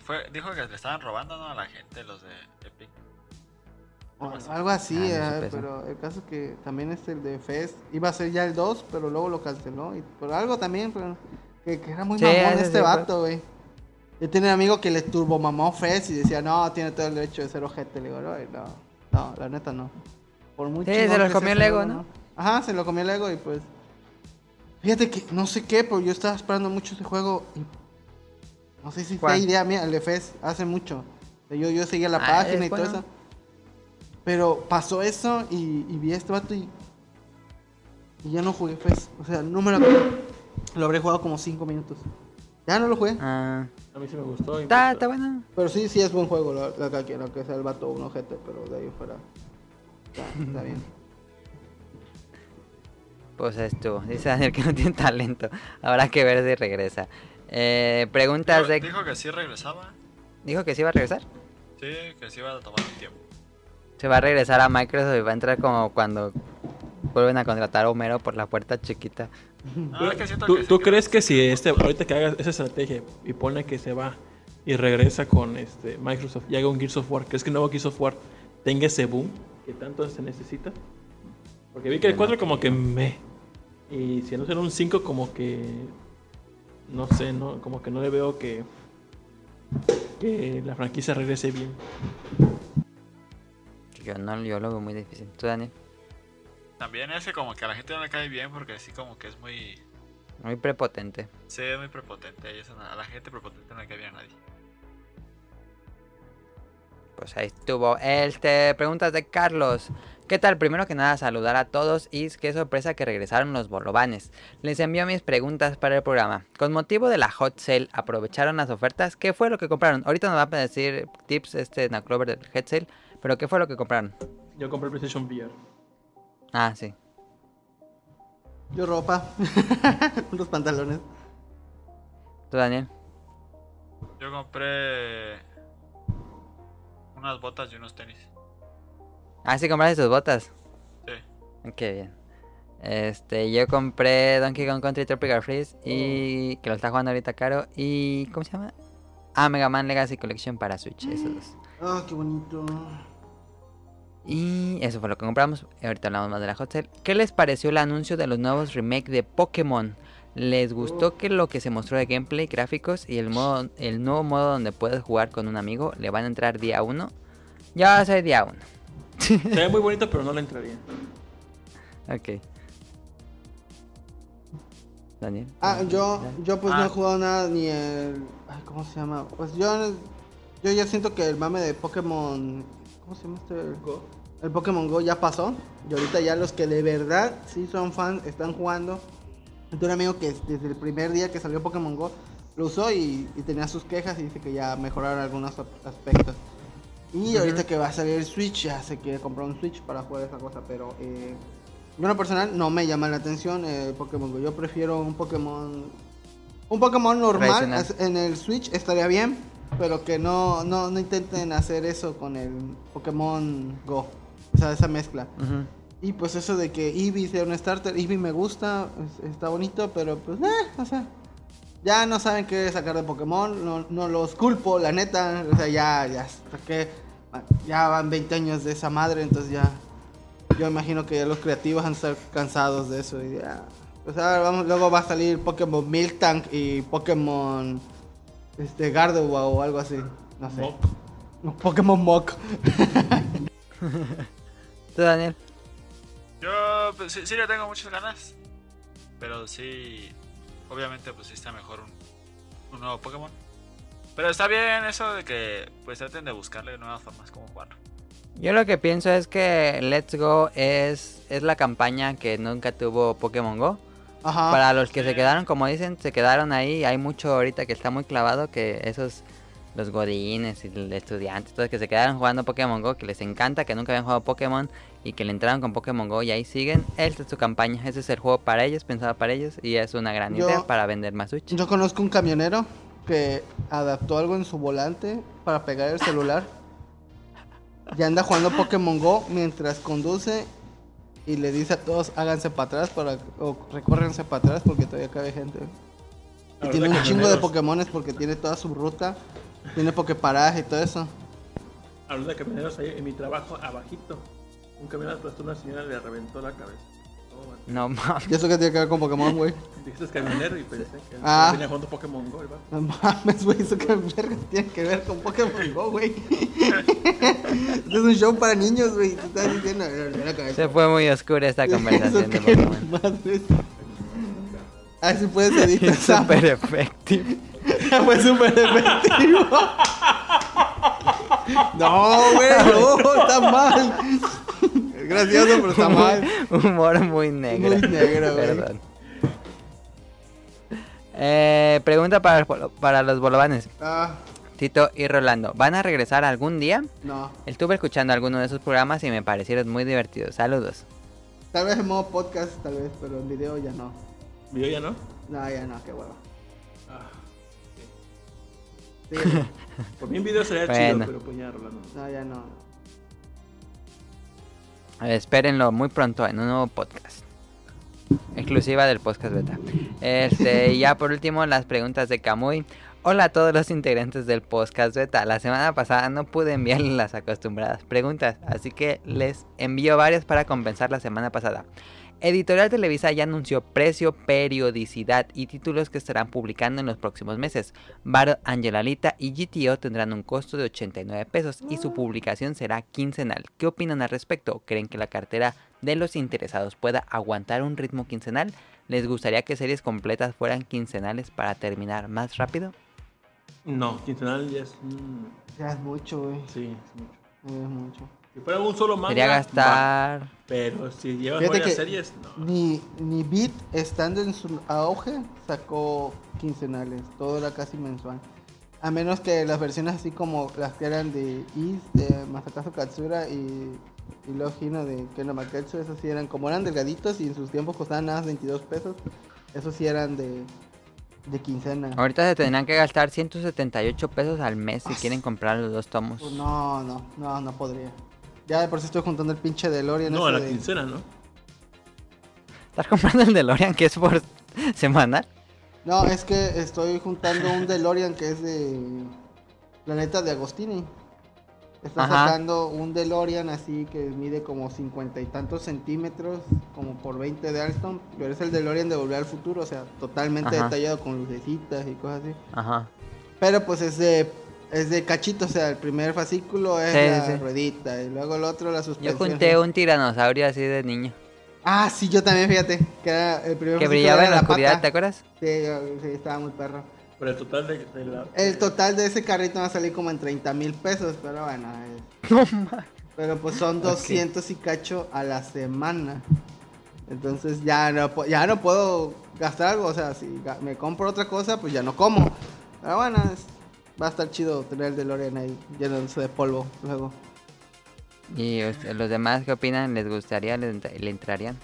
fue, dijo que le estaban robando ¿no? a la gente los de Epic. O algo así, Ah, eso. pero el caso que también es el de Fez. Iba a ser ya el 2, pero luego lo canceló. Y por algo también, pero que, que era muy Sí, mamón este sí, vato, güey. Yo tenía un amigo que le turbo mamó Fez y decía, no, tiene todo el derecho de ser ojete. Le digo, no, no, no, la neta no. Por muy Sí, se lo comió sea el ego, ¿no? Ajá, se lo comió el ego y pues... Fíjate que no sé qué, pero yo estaba esperando mucho ese juego y... No sé si fue idea mía, el de Fez, hace mucho. Yo, yo seguía la Ah, página es y todo bueno. eso. Pero pasó eso y, y vi a este vato y. Y ya no jugué Fez. O sea, no me lo Lo habré jugado como 5 minutos. Ya no lo jugué. Ah, A mí sí me gustó. y está, está bueno. Pero sí, sí es buen juego. Lo, lo que quiero, que sea el vato un ojete, pero de ahí fuera. Está, está bien. Pues estuvo. Dice Daniel que no tiene talento. Habrá que ver si regresa. Eh, preguntas Dijo, de... dijo que sí regresaba. Dijo que sí va a regresar. Sí, que sí iba a tomar un tiempo. Se va a regresar a Microsoft y va a entrar como cuando vuelven a contratar a Homero por la puerta chiquita. No, es que siento ¿Tú, que sí tú que- crees que si este, ahorita que haga esa estrategia y pone que se va y regresa con este Microsoft y haga un Gears of War, ¿crees que el nuevo Gears of War tenga ese boom que tanto se necesita? Porque vi que el 4 como que me... Y si no será un 5 como que... No sé, no como que no le veo que... Que la franquicia regrese bien. Yo no, yo lo veo muy difícil. ¿Tú, Daniel? También ese como que a la gente no le cae bien porque sí como que es muy... Muy prepotente. Sí, es muy prepotente. Y eso no- a la gente prepotente no le cae bien a nadie. Pues ahí estuvo. Este, preguntas de Carlos. ¿Qué tal? Primero que nada, saludar a todos y qué sorpresa que regresaron los bolovanes. Les envío mis preguntas para el programa. Con motivo de la hot sale, ¿aprovecharon las ofertas? ¿Qué fue lo que compraron? Ahorita nos va a decir tips este Naclover del hot sale, pero ¿qué fue lo que compraron? Yo compré el PlayStation VR. Ah, sí. Yo ropa. Unos pantalones. ¿Tú, Daniel? Yo compré unas botas y unos tenis. Ah, sí, compraste tus botas. Sí. Qué bien. Este, yo compré Donkey Kong Country Tropical Freeze y que lo está jugando ahorita caro y ¿cómo se llama? a Mega Man Legacy Collection para Switch. Esos dos. Ah, qué bonito. Y eso fue lo que compramos. Ahorita hablamos más de la hot sale. ¿Qué les pareció el anuncio de los nuevos remakes de Pokémon? ¿Les gustó que lo que se mostró de gameplay, gráficos y el modo, el nuevo modo donde puedes jugar con un amigo le van a entrar día 1? Ya va a ser día 1. Se ve muy bonito, pero no le entraría. Ok. Daniel. Ah, yo, yo pues no he Ah. jugado nada ni el... Ay, ¿cómo se llama? Pues yo, yo ya siento que el mame de Pokémon... ¿Cómo se llama este? El Pokémon Go ya pasó. Y ahorita ya los que de verdad sí son fans están jugando. Tengo un amigo que desde el primer día que salió Pokémon Go lo usó y, y tenía sus quejas y dice que ya mejoraron algunos aspectos. Y ahorita que va a salir el Switch, ya se quiere comprar un Switch para jugar esa cosa, pero eh, yo en lo personal no me llama la atención el Pokémon Go. Yo prefiero un Pokémon un Pokémon normal en el Switch estaría bien, pero que no, no, no intenten hacer eso con el Pokémon Go. O sea, esa mezcla. Y pues eso de que Eevee sea un starter, Eevee me gusta, es- está bonito, pero pues, eh, o sea, ya no saben qué sacar de Pokémon, no, no los culpo, la neta, o sea, ya, ya, hasta que, ya van 20 años de esa madre, entonces ya, yo imagino que ya los creativos van a estar cansados de eso y ya, pues ahora vamos, luego va a salir Pokémon Miltank y Pokémon, este, Gardevoir o algo así, no sé. Mok. Pokémon Mock. ¿Tú, Daniel? Yo, pues sí, sí le tengo muchas ganas. Pero sí, obviamente, pues sí está mejor un, un nuevo Pokémon. Pero está bien eso de que pues traten de buscarle nuevas formas como jugarlo. Yo lo que pienso es que Let's Go es, es la campaña que nunca tuvo Pokémon Go. Ajá. Para los que se quedaron, como dicen, se quedaron ahí. Hay mucho ahorita que está muy clavado que esos, los godines y los estudiantes, todos que se quedaron jugando Pokémon Go, que les encanta, que nunca habían jugado Pokémon y que le entraron con Pokémon Go y ahí siguen. Esta es su campaña, ese es el juego para ellos, pensado para ellos y es una gran Yo- idea para vender más Switch. Yo conozco un camionero que adaptó algo en su volante para pegar el celular. Y anda jugando Pokémon Go mientras conduce y le dice a todos háganse para atrás para, o recórrense para atrás porque todavía cabe gente. Y tiene un chingo de Pokémones porque tiene toda su ruta, tiene Poképaraje y todo eso. Hablando de camioneros, ahí en mi trabajo, abajito, un camionero aplastó a una señora y le reventó la cabeza. Oh. No mames. ¿Y eso qué tiene que ver con Pokémon, güey? Dijiste camionero y pensé que Ah. venía jugando Pokémon Go. va. No mames, güey, eso qué vergas tiene que ver con Pokémon Go, güey. Esto es un show para niños, güey. Te estás diciendo, "Eh, la cabeza". Se fue muy oscura esta conversación de Pokémon. madres. Ah, sí puedes editar esa. Super efectivo. Fue súper efectivo. No, güey, no, está mal. Es gracioso, pero está mal. Humor muy negro. Muy negro, güey. Perdón. Eh, pregunta para, para los bolovanes. Ah, Tito y Rolando. ¿Van a regresar algún día? no. Estuve escuchando alguno de esos programas y me parecieron muy divertidos. Saludos. Tal vez en modo podcast, tal vez, pero en video ya no. ¿Video ya no? No, ya no, qué huevo. Sí, por mí en video sería Bueno. chido, pero pues ya, Rolando. no, ya no. Espérenlo muy pronto en un nuevo podcast. Exclusiva del podcast beta. Este, y ya por último, las preguntas de Kamui. Hola a todos los integrantes del podcast beta. La semana pasada no pude enviarles las acostumbradas preguntas, así que les envío varias para compensar la semana pasada. Editorial Televisa ya anunció precio, periodicidad y títulos que estarán publicando en los próximos meses. Battle Angel Alita y GTO tendrán un costo de 89 pesos y su publicación será quincenal. ¿Qué opinan al respecto? ¿Creen que la cartera de los interesados pueda aguantar un ritmo quincenal? ¿Les gustaría que series completas fueran quincenales para terminar más rápido? No, quincenal ya es. Ya es mucho, güey. sí, es mucho. Ya es mucho. Si fuera un solo manga. Va, gastar... Pero si llevas Fíjate varias que series, no. Ni, ni Beat, estando en su auge, sacó quincenales. Todo era casi mensual. A menos que las versiones así como las que eran de Is, de Masakazu Katsura y, y Love Hino de Keno Maketsu, esos sí eran como eran delgaditos y en sus tiempos costaban nada más 22 pesos. Esos sí eran de, de quincena. Ahorita se tendrán que gastar 178 pesos al mes si quieren comprar los dos tomos. Pues no, no, no, no podría. Ya de por sí estoy juntando el pinche DeLorean. No, a la de- quincena, ¿no? ¿Estás comprando el DeLorean que es por semanal? No, es que estoy juntando un DeLorean que es de Planeta de Agostini. Está Ajá. sacando un DeLorean así que mide como cincuenta y tantos centímetros, como por 20 de Alstom, pero es el DeLorean de Volver al Futuro, o sea, totalmente Ajá. detallado con lucecitas y cosas así. Ajá. Pero pues es de es de cachito, o sea, el primer fascículo es Sí, la sí, ruedita y luego el otro la Yo suspensión. junté un tiranosaurio así de niño. Ah, sí, yo también, fíjate, que era el primer Que brillaba en la oscuridad, pata. ¿te acuerdas? Sí, sí, estaba muy perro. Pero el total de, de la. El total de ese carrito va a salir como en 30 mil pesos, pero bueno. eh. Pero pues son 200 y cacho a la semana. Entonces ya no, ya no puedo gastar algo. O sea, si me compro otra cosa, pues ya no como. Pero bueno, es- va a estar chido tener el DeLorean ahí llenándose de polvo luego. ¿Y usted- los demás qué opinan? ¿Les gustaría? ¿Le, ent- le entrarían?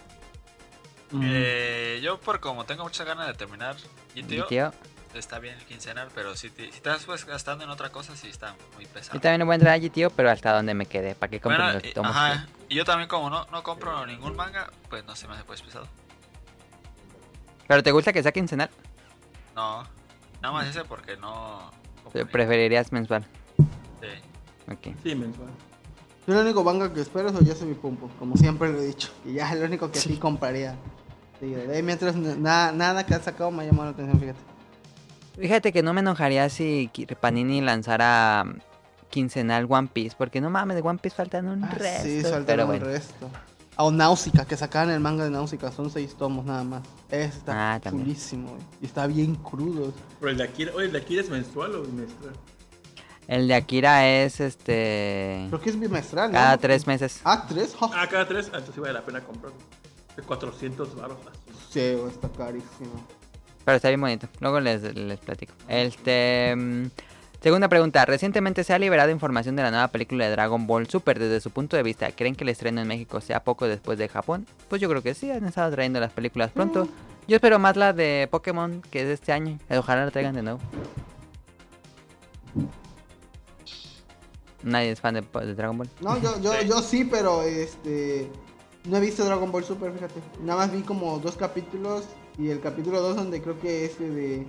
Eh, yo, por como tengo muchas ganas de terminar ¿Y GTO, tío? está bien el quincenal, pero si te, si te estás pues, gastando en otra cosa, sí está muy pesado. Yo también voy a entrar a GTO, pero hasta donde me quedé. ¿Para qué compro Bueno, los y- tomos? ajá, y yo también como no, no compro ningún manga, pues no se me hace pues pesado. ¿Pero te gusta que sea quincenal? No, nada más ese porque no... ¿Preferirías mensual? Sí. Ok. Sí, mensual. Yo el único manga que espero es Oyase mi Pumpo, como siempre lo he dicho. Y ya es el único que sí compraría. Sí, de ahí mientras nada, nada que ha sacado me ha llamado la atención, fíjate. Fíjate que no me enojaría si Panini lanzara mm, quincenal One Piece, porque no mames, de One Piece faltan un Ah, resto. sí, bueno. el resto. O Náusica, que sacaban el manga de Náusica, son seis tomos nada más. Ese está Ah, chulísimo, güey. Y está bien crudo. Pero el de Akira, oye, ¿el de Akira es mensual o bimestral? El de Akira es este. Creo que es bimestral, ¿no? Cada tres meses. Ah, tres. Ja. Ah, cada tres, ah, entonces sí vale la pena comprarlo. De 400 baros. Sí, güey, está carísimo. Pero está bien bonito. Luego les, les platico. Este. Mm, Segunda pregunta. Recientemente se ha liberado información de la nueva película de Dragon Ball Super. Desde su punto de vista, ¿creen que el estreno en México sea poco después de Japón? Pues yo creo que sí, han estado trayendo las películas pronto. Yo espero más la de Pokémon, que es de este año. Ojalá la traigan de nuevo. Nadie es fan de, de Dragon Ball. No, yo, yo, Sí. yo sí, pero este. No he visto Dragon Ball Super, fíjate. Nada más vi como dos capítulos. Y el capítulo 2, donde creo que este de.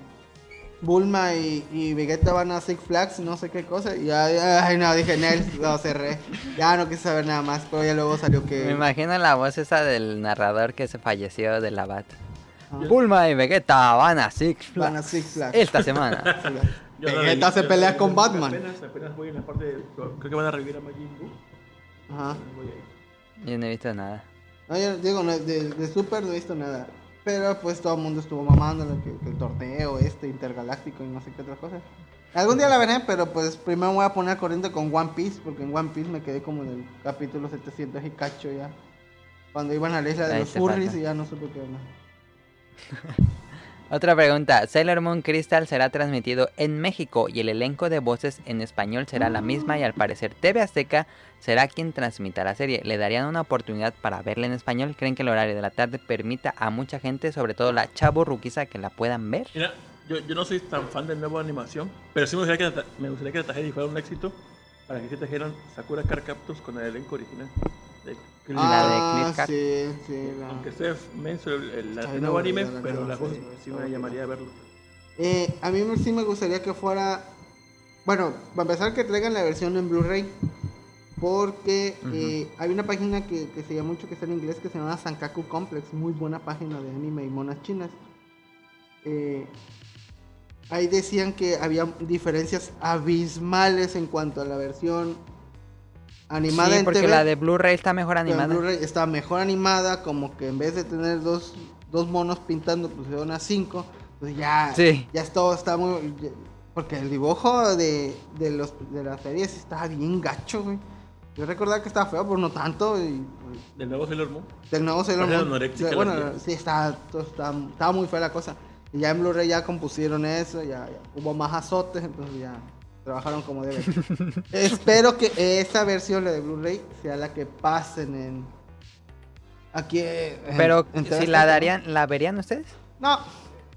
Bulma y, y Vegeta van a Six Flags, no sé qué cosa. Y ya, ya- ay, no, dije, Nel, lo cerré. Ya no quise saber nada más, pero ya luego salió que. Me imagino la voz esa del narrador que se falleció de la bat. Ajá. Bulma y Vegeta van a Six Flags Van a Six Flags. esta semana. Yo Vegeta se yo- pelea yo- con Batman. Apenas, apenas voy en la parte de. Creo que van a revivir a Majin Buu. Ajá. Voy ahí. Yo no he visto nada. No, yo digo, no, de, de Super no he visto nada. Pero pues todo el mundo estuvo mamando que, que el torneo este intergaláctico y no sé qué otra cosa. Algún día la veré, pero pues primero me voy a poner corriente con One Piece, porque en One Piece me quedé como en el capítulo 700 y cacho ya. Cuando iban a la isla de Ahí los furries y ya no supe qué onda. Otra pregunta. Sailor Moon Crystal será transmitido en México y el elenco de voces en español será la misma y al parecer TV Azteca será quien transmita la serie. ¿Le darían una oportunidad para verla en español? ¿Creen que el horario de la tarde permita a mucha gente, sobre todo la chavo ruquiza, que la puedan ver? Mira, yo, yo no soy tan fan de nueva animación, pero sí me gustaría que, me gustaría que la fuera un éxito para que se trajeran Sakura Card Captors con el elenco original. De La de ah, Cliff sí, sí. la- Aunque sea menso el, el- el Está bien nuevo anime, la pero la cosa sí me llamaría a verlo. Eh, a mí sí me gustaría que fuera. Bueno, para empezar, que traigan la versión en Blu-ray. Porque eh, hay una página que, que se llama mucho que está en inglés que se llama Sankaku Complex. Muy buena página de anime y monas chinas. Eh, ahí decían que había diferencias abismales en cuanto a la versión animada sí, en porque TV. la de Blu-ray está mejor animada. Blu-ray está mejor animada, como que en vez de tener dos, dos monos pintando, pusieron a cinco. Pues ya, Sí. ya todo está muy. ya- porque el dibujo de, de, los, de las series estaba bien gacho, güey. Yo recordaba que estaba feo, pero no tanto. Y, Del nuevo Sailor Moon. del nuevo Sailor Era Moon. la Bueno, sí, estaba, todo estaba, estaba muy fea la cosa. Y ya en Blu-ray ya compusieron eso, ya, ya hubo más azotes, entonces ya trabajaron como debe. Espero que esa versión, la de Blu-ray, sea la que pasen en. Aquí. en- Pero en si la darían, ¿la verían ustedes? No.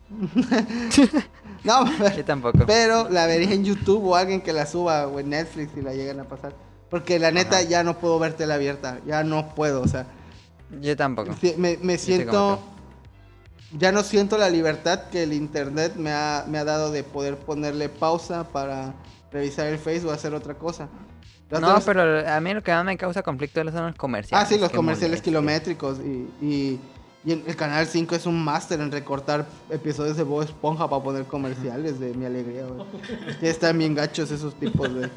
no, Yo tampoco. pero la vería en YouTube o alguien que la suba o en Netflix si la llegan a pasar. Porque la neta Ajá. ya no puedo verte la abierta, ya no puedo, o sea. Yo tampoco. Me, me siento ya no siento la libertad que el internet me ha, me ha dado de poder ponerle pausa para revisar el Facebook o hacer otra cosa. Las No, otras- pero a mí lo que más me causa conflicto son los comerciales. Ah, sí, los comerciales molestia. kilométricos. Y, y, y el, el canal 5 es un máster en recortar episodios de Bob Esponja para poner comerciales de mi alegría, que están bien gachos esos tipos de.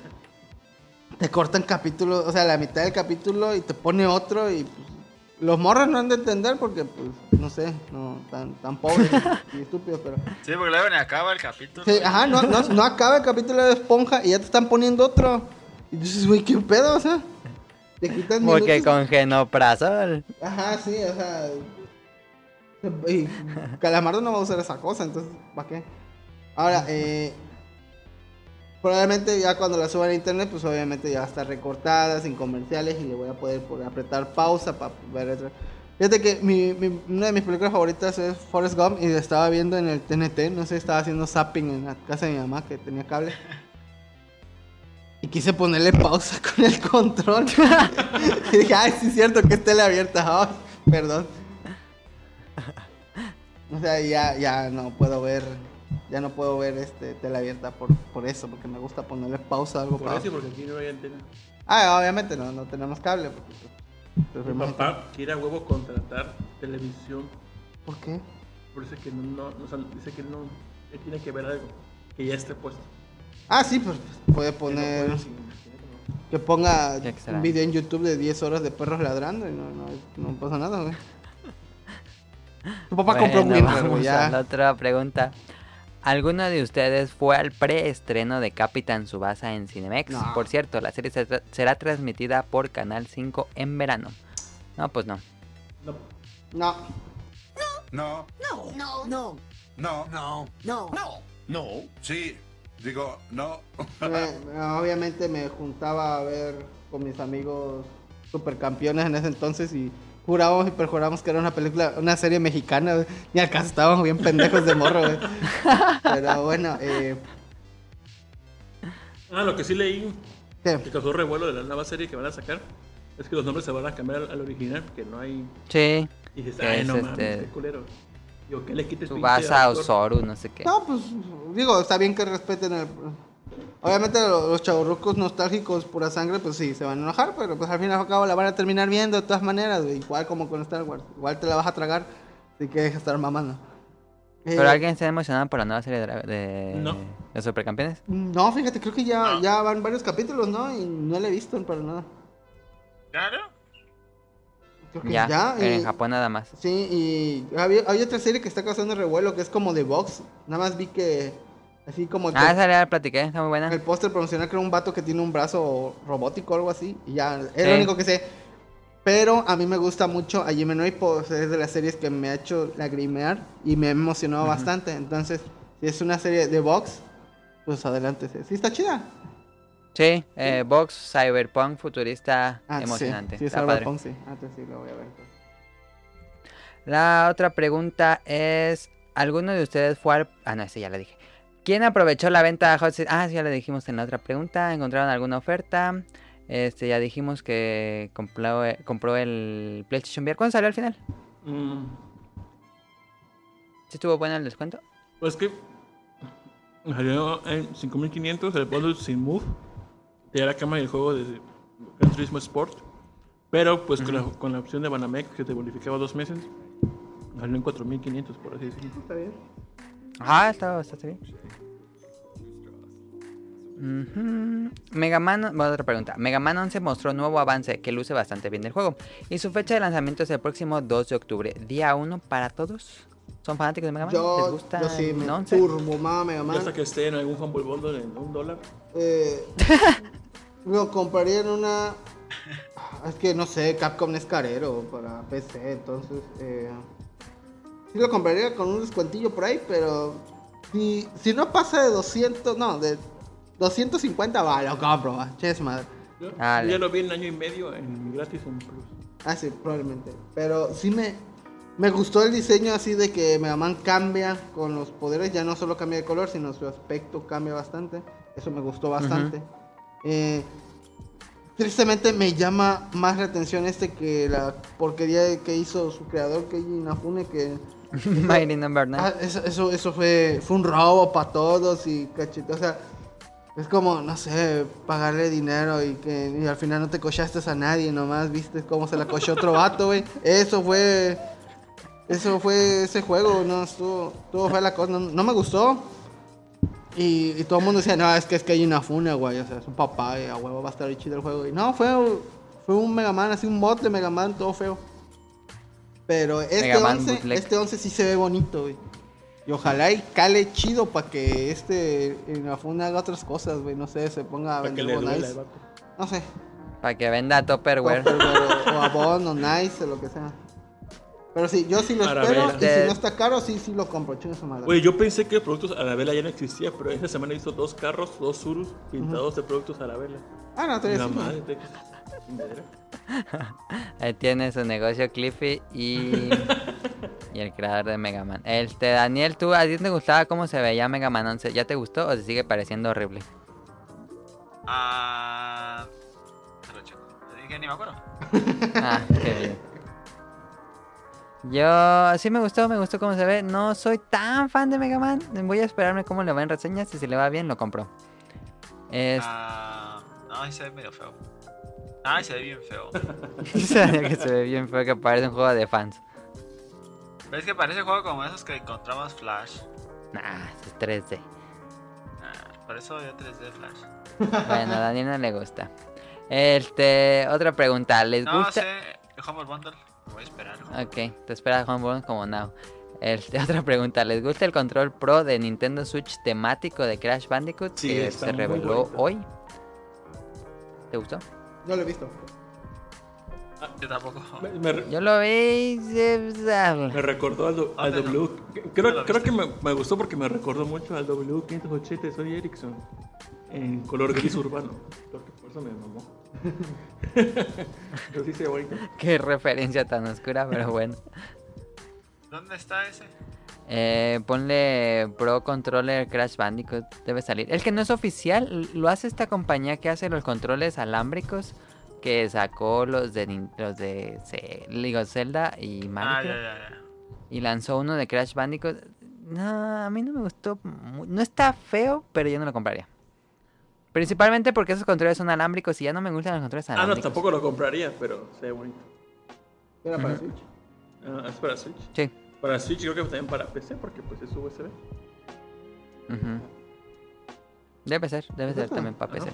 Te cortan capítulos, o sea, la mitad del capítulo y te pone otro y pues, los morros no han de entender porque, pues, no sé, no, tan, tan pobres y, y estúpidos, pero. Sí, porque luego ni acaba el capítulo. Sí, ajá, no, no, no acaba el capítulo de Esponja y ya te están poniendo otro. Y dices, güey, ¿qué pedo? O sea, te quitan Porque minutos. con genoprazol. Ajá, sí, o sea. Y Calamardo no va a usar esa cosa, entonces, ¿para qué? Ahora, eh. Probablemente ya cuando la suba a internet, pues obviamente ya va a estar recortada, sin comerciales, y le voy a poder por- apretar pausa para ver otra. Fíjate que mi, mi- una de mis películas favoritas es Forrest Gump y la estaba viendo en el TNT, no sé, estaba haciendo zapping en la casa de mi mamá que tenía cable. Y quise ponerle pausa con el control. y dije, ay, sí es cierto que es tele abierta. Ay, perdón. O sea, ya, ya no puedo ver, ya no puedo ver este tele abierta por, por eso, porque me gusta ponerle pausa a algo Por para- eso, porque aquí no hay antena. Ah, obviamente no, no tenemos cable. porque, pues, Mi papá quiere a huevo contratar televisión. ¿Por qué? Por eso que no, no, o sea, dice que no, él tiene que ver algo que ya esté puesto. Ah, sí, pues puede Que no poner, puede sin- sin- que ponga un video en YouTube de 10 horas de perros ladrando y no, no, no pasa nada, güey. Tu papá compró Winrar, vamos güey, a la ya. otra pregunta. ¿Alguno de ustedes fue al preestreno de Capitán Subasa en Cinemex? No. Por cierto, la serie se tra- será transmitida por Canal 5 en verano. No, pues no. No, No, No, No, no, no, no, No, no. no. sí, digo, no. me- me- obviamente me juntaba a ver con mis amigos supercampeones en ese entonces y jurábamos y perjurábamos que era una película, una serie mexicana, güey. Ni al caso estábamos bien pendejos de morro, güey. Pero bueno, eh, Ah, lo que sí leí ¿qué? que causó revuelo de la nueva serie que van a sacar es que los nombres se van a cambiar al, al original, que no hay. Sí. Y dices, Que ay, es no este- mames, qué culero. Digo, ¿qué le quites Subasa o Zoru, no sé qué. No, pues digo, está bien que respeten el... Obviamente lo- los chavorrucos nostálgicos pura sangre, pues sí, se van a enojar, pero pues al fin y al cabo la van a terminar viendo de todas maneras, güey, igual como con Star Wars. Igual te la vas a tragar, así que deja de estar mamando. Eh, ¿Pero alguien está emocionado por la nueva serie de, de, No. de Supercampeones? No, fíjate, creo que ya, No. ya van varios capítulos, ¿no? Y no la he visto para nada. ¿Ya, no? Creo que Ya, ya. en y- Japón nada más. Sí, y había, hay otra serie que está causando revuelo que es como The Box. Nada más vi que, así como que Ah, esa la platiqué, está muy buena. el póster promocional que era un vato que tiene un brazo robótico o algo así. Y ya, es Sí. lo único que sé. Pero a mí me gusta mucho a Jimeno pues es de las series que me ha hecho lagrimear y me ha emocionado bastante. Entonces, si es una serie de box, pues adelante. Sí, Sí está chida. Sí, eh, Box, Cyberpunk, futurista, Ah, sí, emocionante. Sí, padre. Cyberpunk, sí. Ah, entonces sí, lo voy a ver. entonces. La otra pregunta es, ¿alguno de ustedes fue al... Ah, no, ese ya la dije. ¿Quién aprovechó la venta de Hot Seat? Ah, sí, ya le dijimos en la otra pregunta. ¿Encontraron alguna oferta? Este, ya dijimos que compró, eh, compró el PlayStation VR. ¿Cuándo salió al final? Mm, ¿Sí estuvo bueno el descuento? pues que salió en 5500 el bundle sin move. Tenía la cámara y el juego de Gran Turismo Sport. Pero pues con, la, con la opción de Banamex que te bonificaba dos meses, salió en 4500 por así decirlo. Está bien. Ah, está bastante bien. Mega Man, bueno, otra pregunta. Mega Man 11 mostró nuevo avance que luce bastante bien del juego. Y su fecha de lanzamiento es el próximo 2 de octubre. Día 1 para todos. ¿Son fanáticos de Mega Man? ¿Les Yo, gusta yo sí, me el 11? turbo Mega Man. hasta que esté en algún Humble Bundle en un dólar. Eh, lo compraría en una. Es que no sé, Capcom es carero para PC, entonces. Eh, sí lo compraría con un descuentillo por ahí, pero. Si, si no pasa de 200, no, de 250, va, lo compro, va, che su madre. Yo ya lo vi en año y medio en gratis en Plus. Ah, sí, probablemente. Pero sí me, me gustó el diseño así de que Mega Man cambia con los poderes, ya no solo cambia de color, sino su aspecto cambia bastante. Eso me gustó bastante. Eh, tristemente me llama más la atención este que la porquería que hizo su creador, Keiji Inafune, que... Mighty Number 9. Ah, eso, eso, eso fue, fue un robo para todos y cachete. O sea, es como, no sé, pagarle dinero y que y al final no te cochaste a nadie, nomás viste cómo se la cochó otro vato, güey. Eso fue. Eso fue ese juego, no, estuvo, estuvo fea la cosa, no, no me gustó. Y, y todo el mundo decía, no, es que es que hay una funa, güey, o sea, es un papá y a huevo va a estar ahí chido el juego. Y no, fue, fue un Mega Man, así un mod de Mega Man, todo feo. Pero este Mega Man 11, bootleg. este 11 sí se ve bonito, güey. Y ojalá y cale chido para que este Inafune haga otras cosas, güey. No sé, se ponga a vender Bonais. No sé. Para que venda Topperware. O, o Avon o Nice o lo que sea. Pero sí, yo sí lo espero. Arabella. Y si no está caro, sí, sí lo compro. Chinga su madre. Güey, yo pensé que productos Arabella ya no existía, pero esta semana hizo dos carros, dos Surus pintados de productos Arabella. Ah, no, madre, te- chingadera. Ahí tiene su negocio Cliffy y, y el creador de Mega Man. Este, Daniel, ¿tú a ti te gustaba cómo se veía Mega Man 11? ¿Ya te gustó o te sigue pareciendo horrible? Ah. te lo checo. Te dije, ni me acuerdo. Ah, qué bien. Yo sí me gustó, me gustó cómo se ve. No soy tan fan de Mega Man. Voy a esperarme cómo le va en reseñas y si le va bien lo compro. Es... Ah. Ay, se ve medio feo. Ay, se ve bien feo. Que se ve bien feo, que parece un juego de fans. ¿Ves que parece juego como esos que encontramos Flash? Nah, es 3D. Ah, por eso yo 3D Flash. Bueno, a Daniel no le gusta. Este, otra pregunta, ¿les No gusta? sé, el Humble Bundle. Voy a esperar. Ok, te espera Homebrew como now. Este, otra pregunta, ¿les gusta el control pro de Nintendo Switch temático de Crash Bandicoot Sí, que se reveló bonito. hoy? ¿Te gustó? Yo lo he visto. Yo tampoco. Me, me- Yo lo vi. sí, sabe. me recordó al, do- al ¿Dónde lo- W. Creo, que me, me gustó porque me recordó mucho al W580 de Sony Ericsson. En color gris urbano. Por eso me mamó. Se ve bonito. Qué referencia tan oscura, pero bueno. ¿Dónde está ese? Eh, ponle Pro Controller Crash Bandicoot, debe salir. El que no es oficial, lo hace esta compañía que hace los controles alámbricos, que sacó los de, los de digo, Zelda y Mario. Ah, ya, ya, ya. Y lanzó uno de Crash Bandicoot. No, a mí no me gustó. No está feo, pero yo no lo compraría. Principalmente porque esos controles son alámbricos y ya no me gustan los controles Ah, no, alámbricos. tampoco lo compraría, pero se ve bonito. Era para. Switch. Ah, es para Switch. Sí. Para Switch creo que también para PC porque pues es USB. Debe ser, debe ser también para. PC.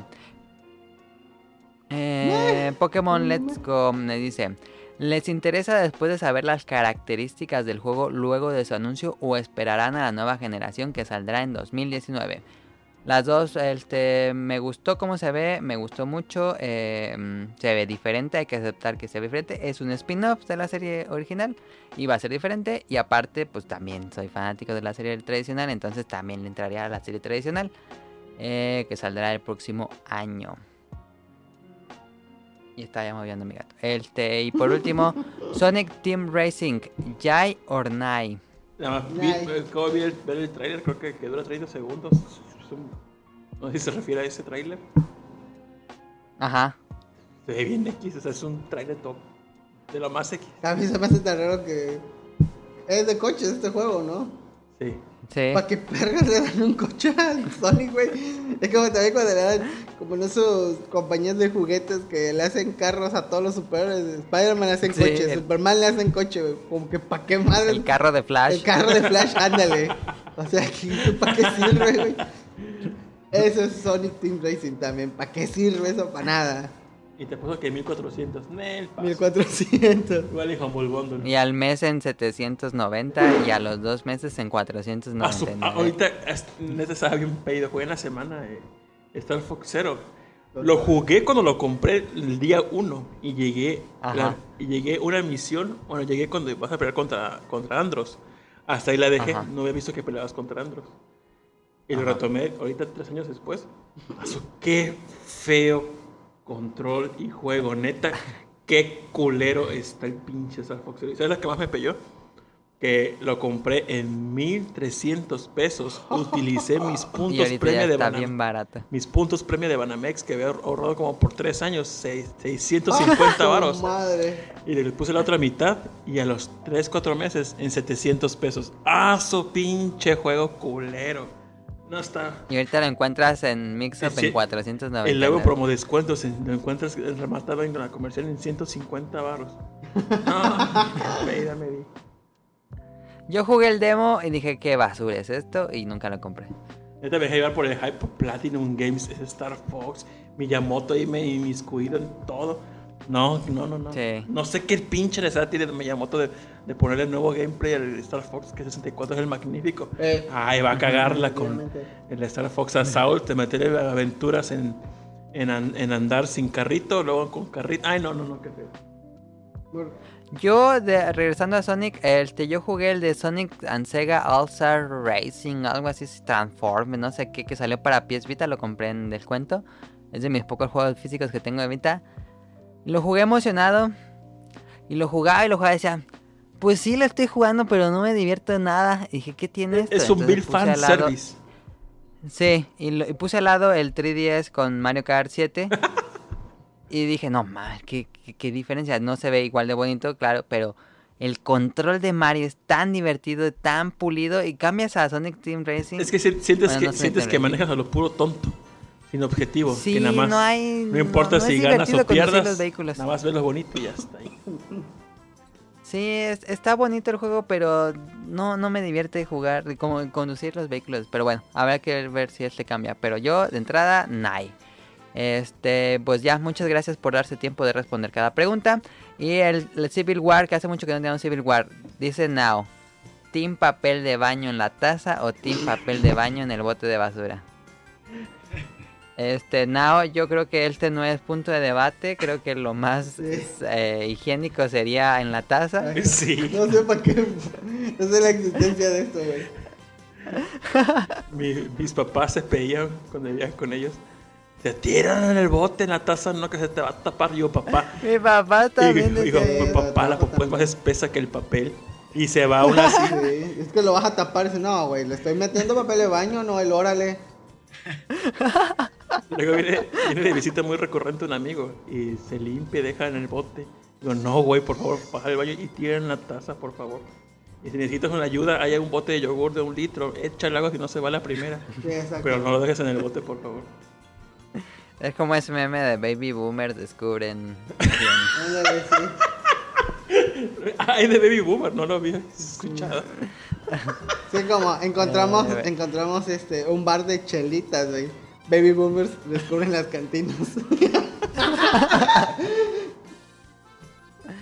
Eh, Pokémon Let's Go me dice, ¿les interesa después de saber las características del juego luego de su anuncio o esperarán a la nueva generación que saldrá en 2019? Las dos, este, me gustó cómo se ve, me gustó mucho, eh, mm, se ve diferente, hay que aceptar que se ve diferente, es un spin-off de la serie original y va a ser diferente y aparte, pues también soy fanático de la serie tradicional, entonces también le entraría a la serie tradicional eh, que saldrá el próximo año. Y está ya moviendo mi gato. Este, y por último, Sonic Team Racing, Jai or Nai. Nada más vi, eh, ver el, el trailer, creo que, que dura 30 segundos. No sé si se refiere a ese trailer. Ajá. Se ve bien X, o sea, es un trailer top. De lo más X. A mí se me hace tan raro que. Es de coches este juego, ¿no? Sí. Sí. ¿Para qué pergas le dan un coche al Sonic, güey? Es como también cuando le dan, como en esos compañías de juguetes que le hacen carros a todos los superhéroes. Spider-Man le hacen Sí, coche, el- Superman le hacen coche, güey. Como que ¿para qué madre? El carro de Flash. El carro de Flash, ándale. O sea, ¿para qué sirve, güey? Eso es Sonic Team Racing también. ¿Para qué sirve eso? Para nada. Y te puso que 1400. Nel, paso. 1400. Igual y Humble Bundle. Y al mes en 790 y a los dos meses en Ah, su- 499. ah, ahorita, es- neta, estaba bien pedido. Jugué en la semana eh, Star Fox Zero. Lo jugué cuando lo compré el día 1 y llegué, la- y llegué una misión. Bueno, llegué cuando vas a pelear contra, contra Andros. Hasta ahí la dejé. Ajá. No había visto que peleabas contra Andros. Y lo retomé ahorita tres años después. Asu, qué feo control y juego. Neta, qué culero está el pinche Star Fox Zero. ¿Y ¿Sabes la que más me pelló? que lo compré en 1300 pesos. Utilicé mis puntos premio de Banamex. Mis puntos premio de Banamex que había ahorrado como por 3 años, seis- 650 varos. Madre. Y le puse la otra mitad y a los 3, 4 meses en 700 pesos. ¡Ah, su pinche juego culero! No está. Y ahorita lo encuentras en Mixup Sí, en 490. Y luego promo descuentos, en- lo encuentras rematado en la comercial en 150 baros. No, me, me di. Yo jugué el demo y dije, qué basura es esto, y nunca lo compré. Neta me dejé llevar por el hype Platinum Games, es Star Fox, Miyamoto y me inmiscuido en todo. No, no, no, no. Sí. No sé qué pinche necesidad tiene Miyamoto de, de ponerle el nuevo gameplay al Star Fox, que 64 es el magnífico. Eh. Ay, va a cagarla con el Star Fox Assault, te meterle aventuras en, en, en andar sin carrito, luego con carrito. Ay, no, no, no, qué feo. Yo, de- regresando a Sonic, este, yo jugué el de Sonic and Sega All-Star Racing, algo así, Transform, no sé qué, que salió para PS Vita, lo compré en descuento. Es de mis pocos juegos físicos que tengo de Vita. Lo jugué emocionado. Y lo jugaba y lo jugaba y decía, pues sí lo estoy jugando, pero no me divierto nada. Y dije, ¿qué tiene esto? Es un Bill Fan lado- Service. Sí, y, lo- y puse al lado el 3DS con Mario Kart 7. y dije, no mames, ¿qué, qué, qué diferencia. No se ve igual de bonito, claro, pero el control de Mario es tan divertido, tan pulido. Y cambias a Sonic Team Racing. Es que si- sientes Bueno, que, no sientes te que manejas a lo puro tonto, sin objetivo. Sí, que nada más, no hay- No importa no- no si ganas o pierdas. los vehículos. Nada más ves lo bonito y ya está ahí. Sí, es- está bonito el juego, pero no, no me divierte jugar, como conducir los vehículos. Pero bueno, habrá que ver si este cambia. Pero yo, de entrada, nay. Este, pues ya, muchas gracias por darse tiempo de responder cada pregunta. Y el, el Civil War, que hace mucho que no tenemos Civil War, dice Now. ¿Team papel de baño en la taza o team papel de baño en el bote de basura? Este, Now, yo creo que este no es punto de debate. Creo que lo más Sí. eh, higiénico sería en la taza. Sí. No sé para qué. No sé la existencia de esto, güey. Mi- mis papás se pedían cuando vivían con ellos. Se tiran en el bote, en la taza, no que se te va a tapar. Yo, papá. Mi papá Y también digo, "Pues, eso. papá, la popó es más espesa que el papel. Y se va aún así. Sí, es que lo vas a tapar y dices, no, güey, le estoy metiendo papel de baño, no, el órale. Luego viene, viene de visita muy recurrente un amigo y se limpia y deja en el bote. Digo, no, güey, por favor, baja el baño y tira en la taza, por favor. Y si necesitas una ayuda, hay un bote de yogur de un litro, échale agua si no se va la primera. Sí. Pero no lo dejes en el bote, por favor. Es como ese meme de Baby Boomers descubren. Ay, de Baby Boomer, no lo había escuchado. Sí, como encontramos, encontramos este, un bar de chelitas, güey. Baby boomers descubren las cantinas.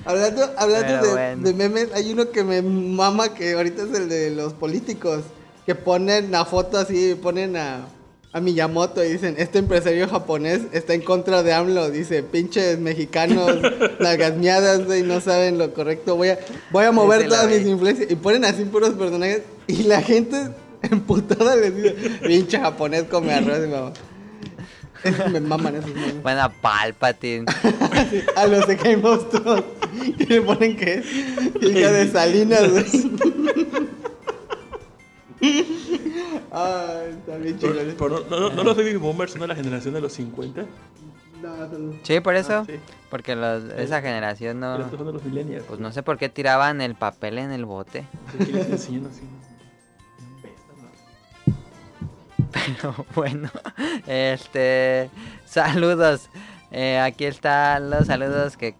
hablando hablando de, bueno. de memes, hay uno que me mama que ahorita es el de los políticos. Que ponen la foto así, ponen a, a Miyamoto y dicen, este empresario japonés está en contra de AMLO. Dice, pinches mexicanos, lagasmeadas, güey, no saben lo correcto. Voy a, voy a mover todas mis influencias. Y ponen así puros personajes. Y la gente emputada les dice, pinche japonés come arroz, y mamá. Me maman esos memes. Buena Palpatine. A los de Game of Thrones. Que le ponen que es hija de Salinas, güey. Ay, está bien chido. Pero, pero no, no, no los Baby Boomers son de la generación de los 50. No, son- Sí, por eso. Ah, sí. Porque los, esa generación Pero no. estos son de los millennials. Pues no sé por qué tiraban el papel en el bote. ¿Qué les enseñan así? Pero bueno, este. Saludos. Eh, aquí están los saludos que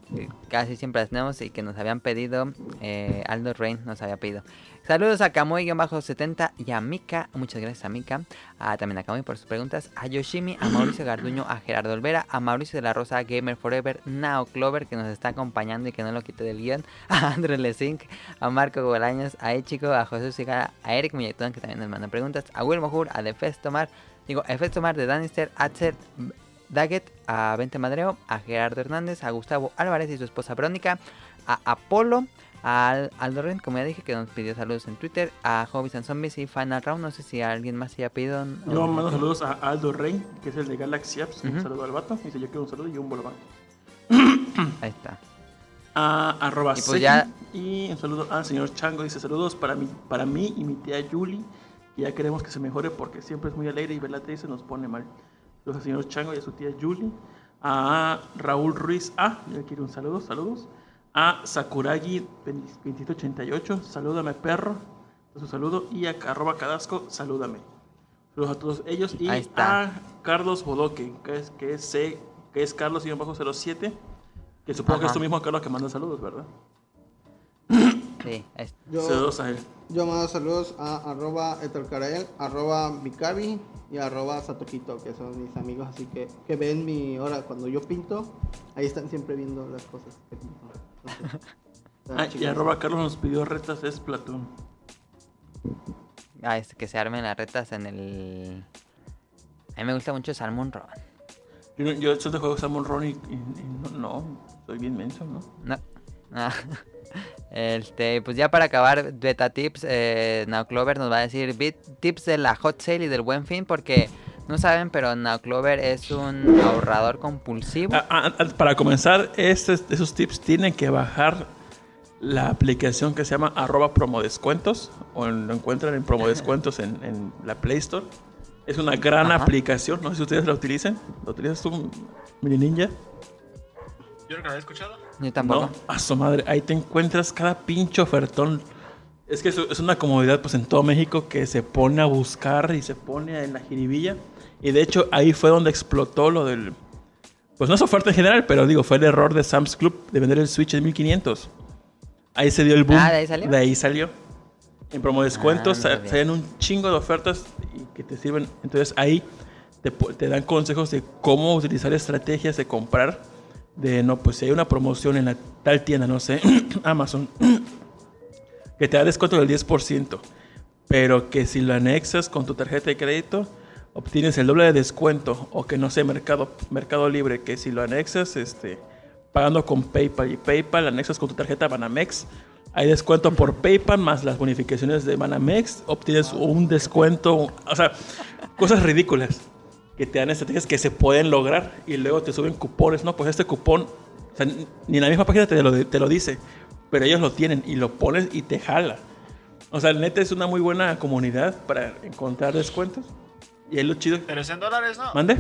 casi siempre tenemos y que nos habían pedido. eh, Aldo Rain nos había pedido. Saludos a Kamui-70 y a Mika. Muchas gracias a Mika. A, también a Kamui por sus preguntas. A Yoshimi, a Mauricio Garduño, a Gerardo Olvera, a Mauricio de la Rosa, Gamer Forever, Nao Clover que nos está acompañando y que no lo quite del guion. A Andrew Lesink, a Marco Bolaños, a Echico, a José Sigara, a Eric Muñetón que también nos manda preguntas. A Will Mojur, a Defes Tomar, digo, a Defes Tomar de Danister, a Tzer Daggett, a Vente Madreo, a Gerardo Hernández, a Gustavo Álvarez y su esposa Verónica, a Apolo, a Al- Aldo Ren, como ya dije, que nos pidió saludos en Twitter, a Hobbies and Zombies y Final Round. No sé si alguien más haya pedido. Yo mando saludos a Aldo Rey, que es el de Galaxy Apps. Un Ujú. saludo al vato. Dice yo quiero un saludo y un bolobán. Ahí está. a arroba Y pues ya- Y un saludo al señor Chango. Dice saludos para mí, para mí y mi tía Yuli. Y ya queremos que se mejore porque siempre es muy alegre y verla triste nos pone mal. Saludos al señor Chango y a su tía Yuli. A Raúl Ruiz A. Yo quiero un saludo. Saludos. A Sakuragi 2788. Salúdame perro. Su saludo. Y a arroba Cadasco. Salúdame. Saludos a todos ellos. Y a Carlos Bodoque, que es, que es, que es Carlos-07. Que supongo que es tu mismo Carlos que manda saludos, ¿verdad? Sí, Yo, Saludos a él. yo mando saludos a arroba etorcarael, arroba Mikabi y arroba Satoquito, que son mis amigos, así que, que ven mi hora cuando yo pinto, ahí están siempre viendo las cosas que pinto. Ah, y arroba Carlos nos pidió retas es Platón. ah, es que se armen las retas en el... A mí me gusta mucho Salmon Run. Yo, yo soy de juego Salmon Run y, y- y no, no, soy bien menso, ¿no? No. Ah. Este, pues ya para acabar, Beta Tips, eh, Now Clover nos va a decir bit- tips de la hot sale y del buen fin, porque no saben, pero Now Clover es un ahorrador compulsivo. Ah, ah, ah, para comenzar, estos, esos tips tienen que bajar la aplicación que se llama arroba promodescuentos o lo encuentran en promodescuentos en, en la Play Store. Es una gran Ajá. aplicación, no sé si ustedes la utilizan. ¿La utilizas tú, Mini Ninja? Yo nunca lo había escuchado. Yo tampoco. No, a su madre, ahí te encuentras cada pinche ofertón. Es que es una comodidad pues en todo México que se pone a buscar y se pone en la jiribilla. Y de hecho ahí fue donde explotó lo del... Pues no es oferta en general, pero digo, fue el error de Sam's Club de vender el Switch en 1500. Ahí se dio el boom. Ah, ¿de ahí salió? De ahí salió. En promo descuentos Ah, salen un chingo de ofertas y que te sirven. Entonces ahí te, te dan consejos de cómo utilizar estrategias de comprar. De no, pues si hay una promoción en la tal tienda, no sé, Amazon, que te da descuento del 10%, pero que si lo anexas con tu tarjeta de crédito, obtienes el doble de descuento. O que no sé, Mercado, Mercado Libre, que si lo anexas, este, pagando con PayPal y PayPal, anexas con tu tarjeta Banamex, hay descuento por PayPal más las bonificaciones de Banamex, obtienes un descuento, o sea, cosas ridículas que te dan estrategias que se pueden lograr y luego te suben cupones, ¿no? Pues este cupón, o sea, ni en la misma página te lo, te lo dice, pero ellos lo tienen y lo pones y te jala. O sea, neta es una muy buena comunidad para encontrar descuentos. Y es lo chido. Pero es en dólares, ¿no? ¿Mande? ¿Eh,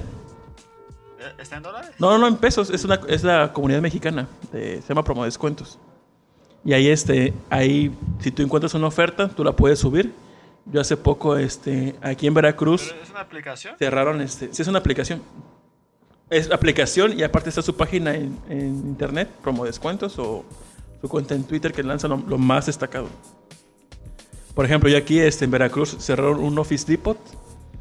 ¿Está en dólares? No, no, no, en pesos. Es, una, es la comunidad mexicana. de- se llama Promo Descuentos. Y ahí, este, ahí, si tú encuentras una oferta, tú la puedes subir. Yo hace poco, este, aquí en Veracruz, ¿Pero ¿Es una aplicación? cerraron, este, sí es una aplicación. Es aplicación y aparte está su página en, en internet, Promo Descuentos, o su cuenta en Twitter que lanza lo, lo más destacado. Por ejemplo, yo aquí este, en Veracruz cerraron un Office Depot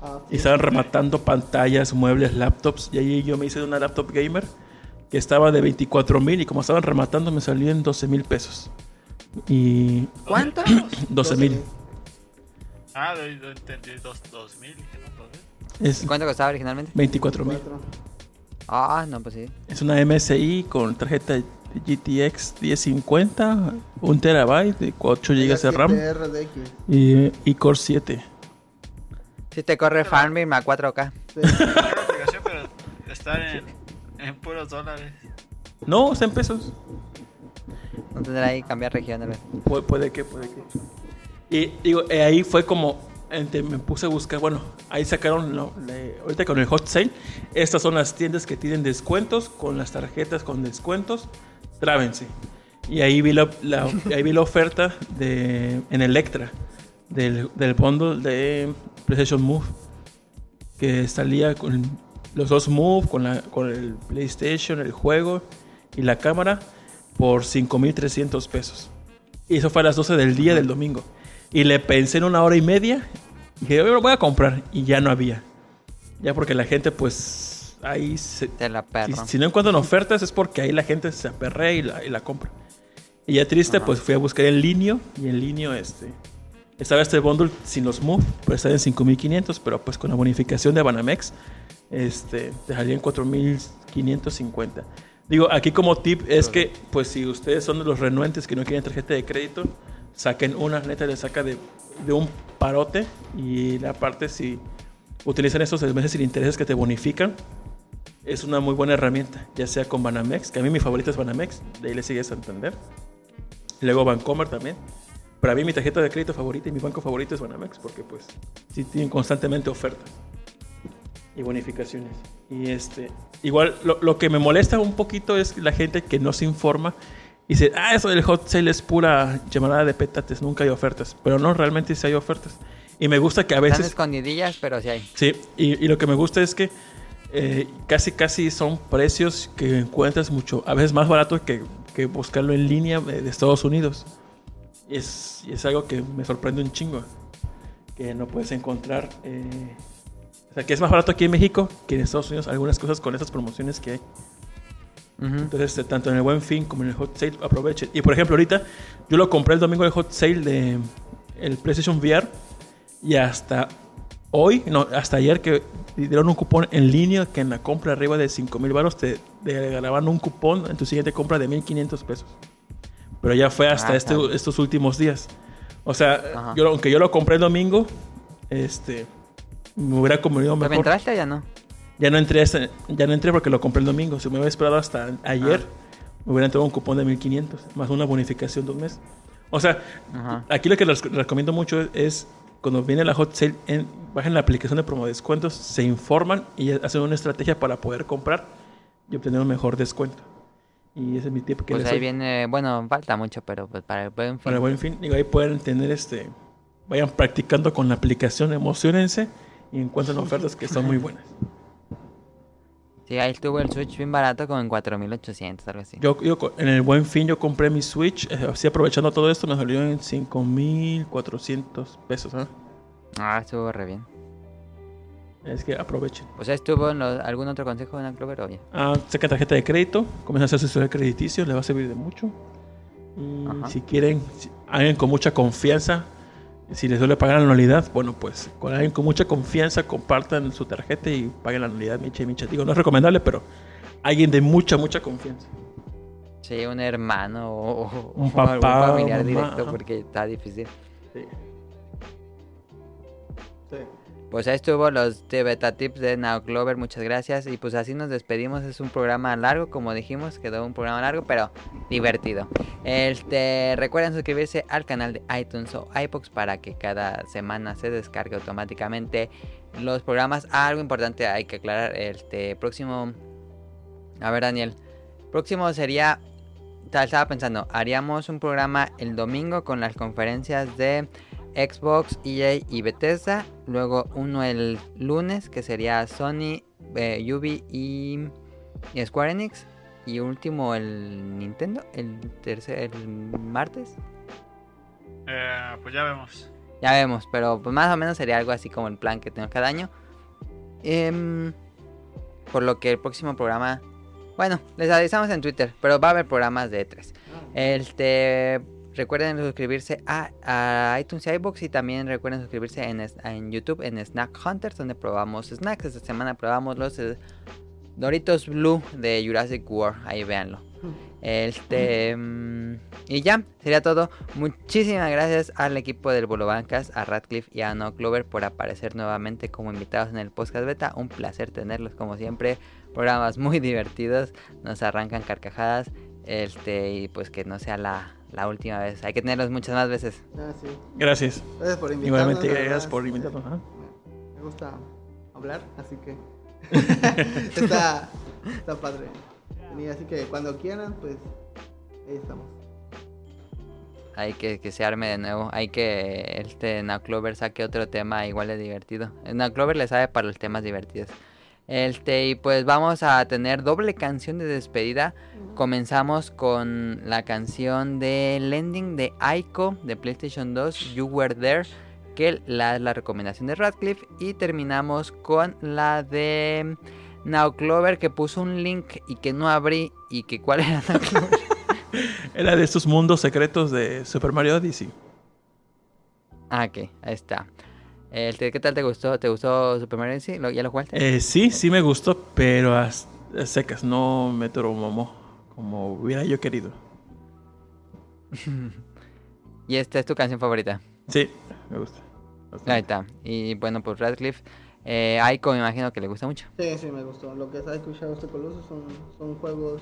Ah, y estaban rematando pantallas, muebles, laptops. Y ahí yo me hice de una laptop gamer que estaba de 24 mil y como estaban rematando me salió en 12 mil pesos. Y ¿Cuánto? 12 mil. Ah, entendí dos, dos mil. ¿Cuánto costaba originalmente? 24 mil. Ah, no, pues sí. Es una MSI con tarjeta GTX 1050, 1 terabyte, de 8 GB de RAM y, y Core 7. Si te corre Farmville a 4K. Sí. Pero está en, en puros dólares. No, está en pesos. No tendrá ahí cambiar vez. Pu- puede que, puede que. Y digo, eh, ahí fue como, ente- me puse a buscar, bueno, ahí sacaron, lo- le- ahorita con el hot sale, estas son las tiendas que tienen descuentos, con las tarjetas con descuentos, trábense. Y ahí vi la, la- ahí vi la oferta de, en Electra, del, del bundle de PlayStation Move, que salía con los dos Move, con, la, con el PlayStation, el juego y la cámara, por 5.300 pesos. Y eso fue a las 12 del día del domingo. Y le pensé en una hora y media. Y dije, yo lo voy a comprar. Y ya no había. Ya porque la gente, pues, ahí se... Te la Si, perro. si no encuentran ofertas es porque ahí la gente se aperrea y la, y la compra. Y ya triste, Ajá. pues fui a buscar en línea. Y en línea, este... Estaba este bundle sin los Move, pero estaba en 5500, pero pues con la bonificación de Banamex, este, te salía en 4550. Digo, aquí como tip es que, pues si ustedes son de los renuentes que no quieren tarjeta de crédito, saquen una, neta le saca de, de un parote y la parte si utilizan estos meses sin intereses que te bonifican, es una muy buena herramienta, ya sea con Banamex, que a mí mi favorito es Banamex, de ahí le sigue Santander. Luego Bancomer también. Pero a mí mi tarjeta de crédito favorita y mi banco favorito es Banamex, porque pues sí tienen constantemente ofertas y bonificaciones. Y este, igual lo, lo que me molesta un poquito es la gente que no se informa y dice, ah, eso del hot sale es pura llamada de petates, nunca hay ofertas. Pero no, realmente sí hay ofertas. Y me gusta que a Están veces... escondidillas, pero sí hay. Sí, y, y lo que me gusta es que eh, casi casi son precios que encuentras mucho, a veces más barato que, que buscarlo en línea eh, de Estados Unidos. Y es, y es algo que me sorprende un chingo, que no puedes encontrar... eh, o sea, que es más barato aquí en México que en Estados Unidos algunas cosas con esas promociones que hay. Entonces, eh, tanto en el Buen Fin como en el Hot Sale, aprovechen. Y por ejemplo, ahorita yo lo compré el domingo el Hot Sale de el PlayStation VR y hasta hoy, no, hasta ayer que dieron un cupón en línea que en la compra arriba de 5 mil baros te, te regalaban un cupón en tu siguiente compra de 1500 pesos. Pero ya fue hasta Ah, este- estos últimos días. O sea, Ajá. yo, aunque yo lo compré el domingo, este, me hubiera convenido ¿Pero mejor. entraste o ya no? Ya no entré, ya no entré porque lo compré el domingo. Si me hubiera esperado hasta ayer, me hubiera entrado un cupón de 1500 más una bonificación de un mes. O sea, Ajá. aquí lo que les recomiendo mucho es cuando viene la hot sale, en, bajen la aplicación de promo descuentos, se informan y hacen una estrategia para poder comprar y obtener un mejor descuento. Y ese es mi tip que Pues les ahí doy. viene, bueno, falta mucho, pero pues para el buen fin. Para el buen fin, digo, ahí pueden tener este, vayan practicando con la aplicación, emocionense y encuentran ofertas que son muy buenas. Sí, ahí estuvo el Switch bien barato, como en 4800, algo así. Yo, yo en el buen fin yo compré mi Switch, eh, así aprovechando todo esto me salió en 5400 pesos. ¿ah? Ah, estuvo re bien. Es que aprovechen. O sea, ¿estuvo en los- algún otro consejo de Clover o bien? Ah, saca tarjeta de crédito, comienza a hacer su historial crediticio, le va a servir de mucho. Y Ajá. si quieren, si- alguien con mucha confianza, si les duele pagar la anualidad, bueno, pues con alguien con mucha confianza compartan su tarjeta y paguen la anualidad micha y micha. Digo, no es recomendable, pero alguien de mucha, mucha confianza. Sí, un hermano o, o- Un o papá, familiar mamá, directo, ajá. porque está difícil. Sí. Sí. Pues ahí estuvo los de beta tips de Now Clover, muchas gracias. Y pues así nos despedimos. Es un programa largo, como dijimos, quedó un programa largo, pero divertido. Este, recuerden suscribirse al canal de iTunes o iPods para que cada semana se descargue automáticamente los programas. Ah, algo importante hay que aclarar. Este próximo. A ver, Daniel. Próximo sería. ta- Estaba pensando, haríamos un programa el domingo con las conferencias de Xbox, EA y Bethesda. Luego uno el lunes que sería Sony, eh, Ubi y, y Square Enix. Y último el Nintendo, el tercer, el martes. Eh, pues ya vemos. Ya vemos, pero pues más o menos sería algo así como el plan que tengo cada año. Em, por lo que el próximo programa, bueno, les avisamos en Twitter, pero va a haber programas de E3. Este, recuerden suscribirse a, a iTunes y iBox y también recuerden suscribirse en, en YouTube en Snack Hunters donde probamos snacks. Esta semana probamos los eh, Doritos Blue de Jurassic World, ahí véanlo. Este mm, y ya, sería todo. Muchísimas gracias al equipo del Bolo Bancas, a Radcliffe y a No Clover por aparecer nuevamente como invitados en el podcast beta. Un placer tenerlos como siempre. Programas muy divertidos, nos arrancan carcajadas. Este, y pues que no sea la, la última vez. Hay que tenerlos muchas más veces. Ah, sí. Gracias. Gracias por invitarnos. Igualmente, gracias por invitarnos. ajá. Me gusta hablar, así que está, está padre. así que cuando quieran, pues ahí estamos. Hay que que se arme de nuevo. Hay que este Now Clover saque otro tema igual de divertido. Now Clover le sabe para los temas divertidos. Este, y pues vamos a tener doble canción de despedida. Comenzamos con la canción del ending de Aiko de PlayStation 2, You Were There, que la, la recomendación de Radcliffe. Y terminamos con la de Now Clover, que puso un link y que no abrí. ¿Y que cuál era Now Clover? Era de estos mundos secretos de Super Mario Odyssey. Ah, ok, ahí está. Este, ¿Qué tal te gustó? ¿Te gustó Super Mario Odyssey? ¿Lo- ¿Ya lo jugaste? Eh, sí, sí me gustó, pero a, a secas no me mamó como hubiera yo querido. Y esta es tu canción favorita. Sí, me gusta. Ahí está. Y bueno, pues Radcliffe Eh, Aiko me imagino que le gusta mucho. Sí, sí, me gustó. Lo que es Ico y Shadow of the Colossus son, son juegos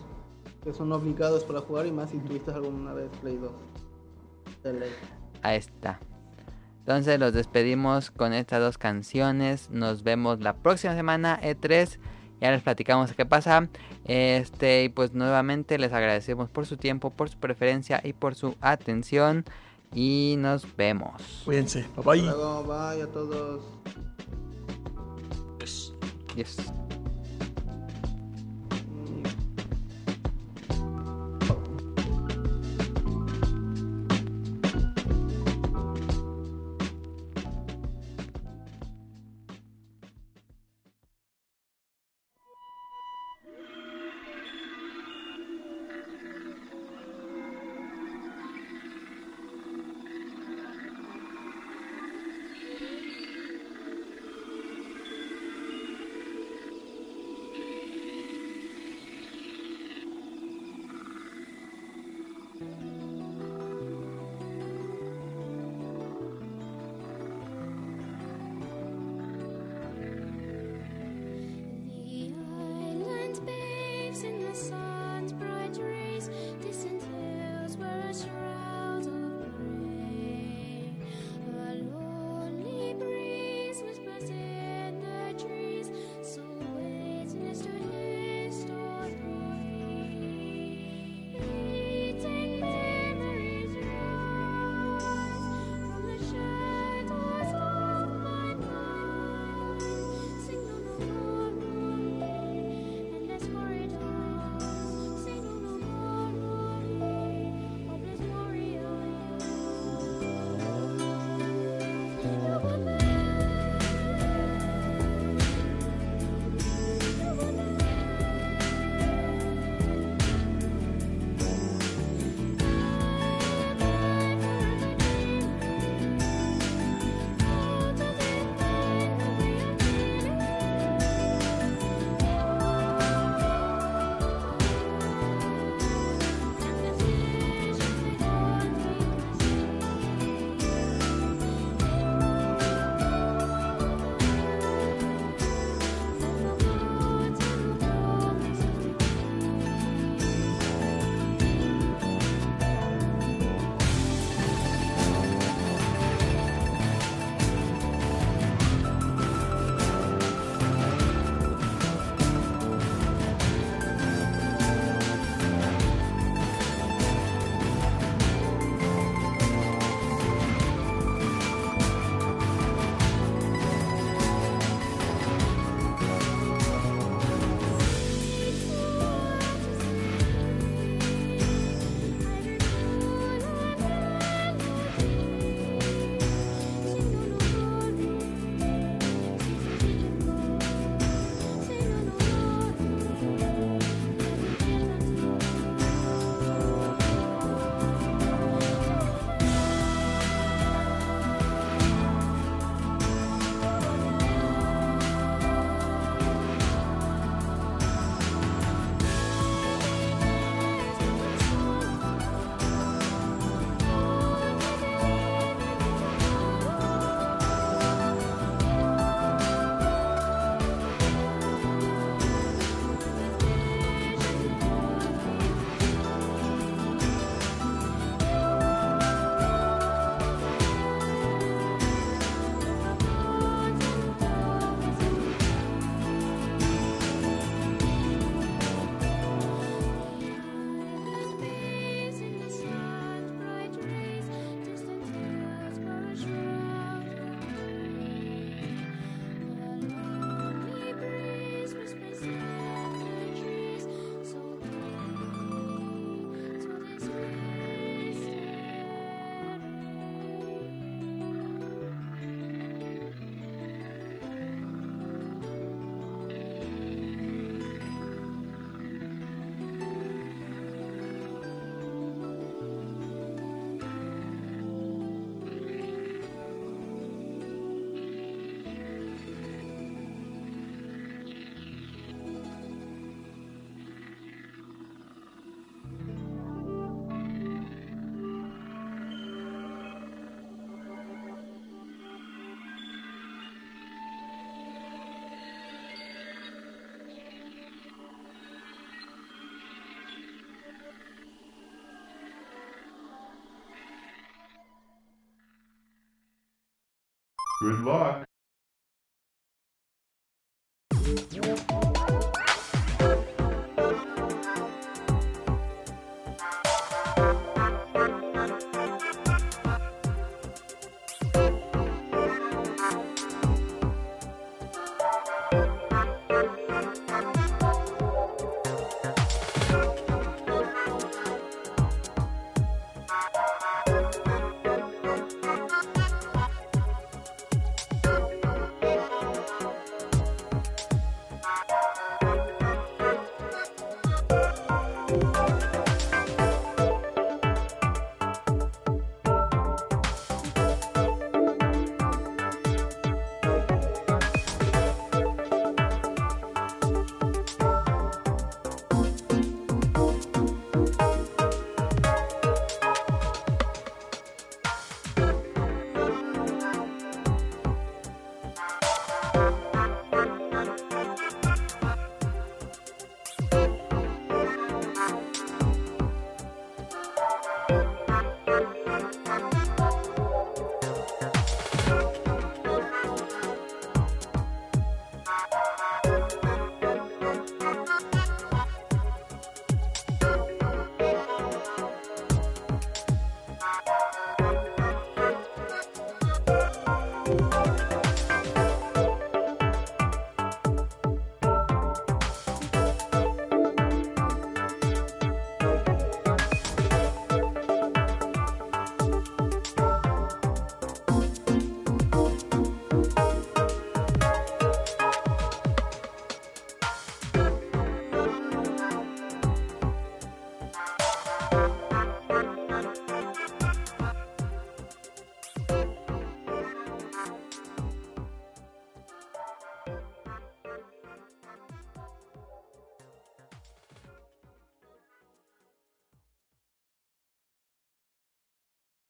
que son obligados para jugar y más si tuviste alguna vez Play 2. De ley. Ahí está. Entonces los despedimos con estas dos canciones. Nos vemos la próxima semana, E3. Ya les platicamos qué pasa. Este, y pues nuevamente les agradecemos por su tiempo, por su preferencia y por su atención. Y nos vemos. Cuídense. Bye bye. Luego, bye a todos. Yes. Good luck.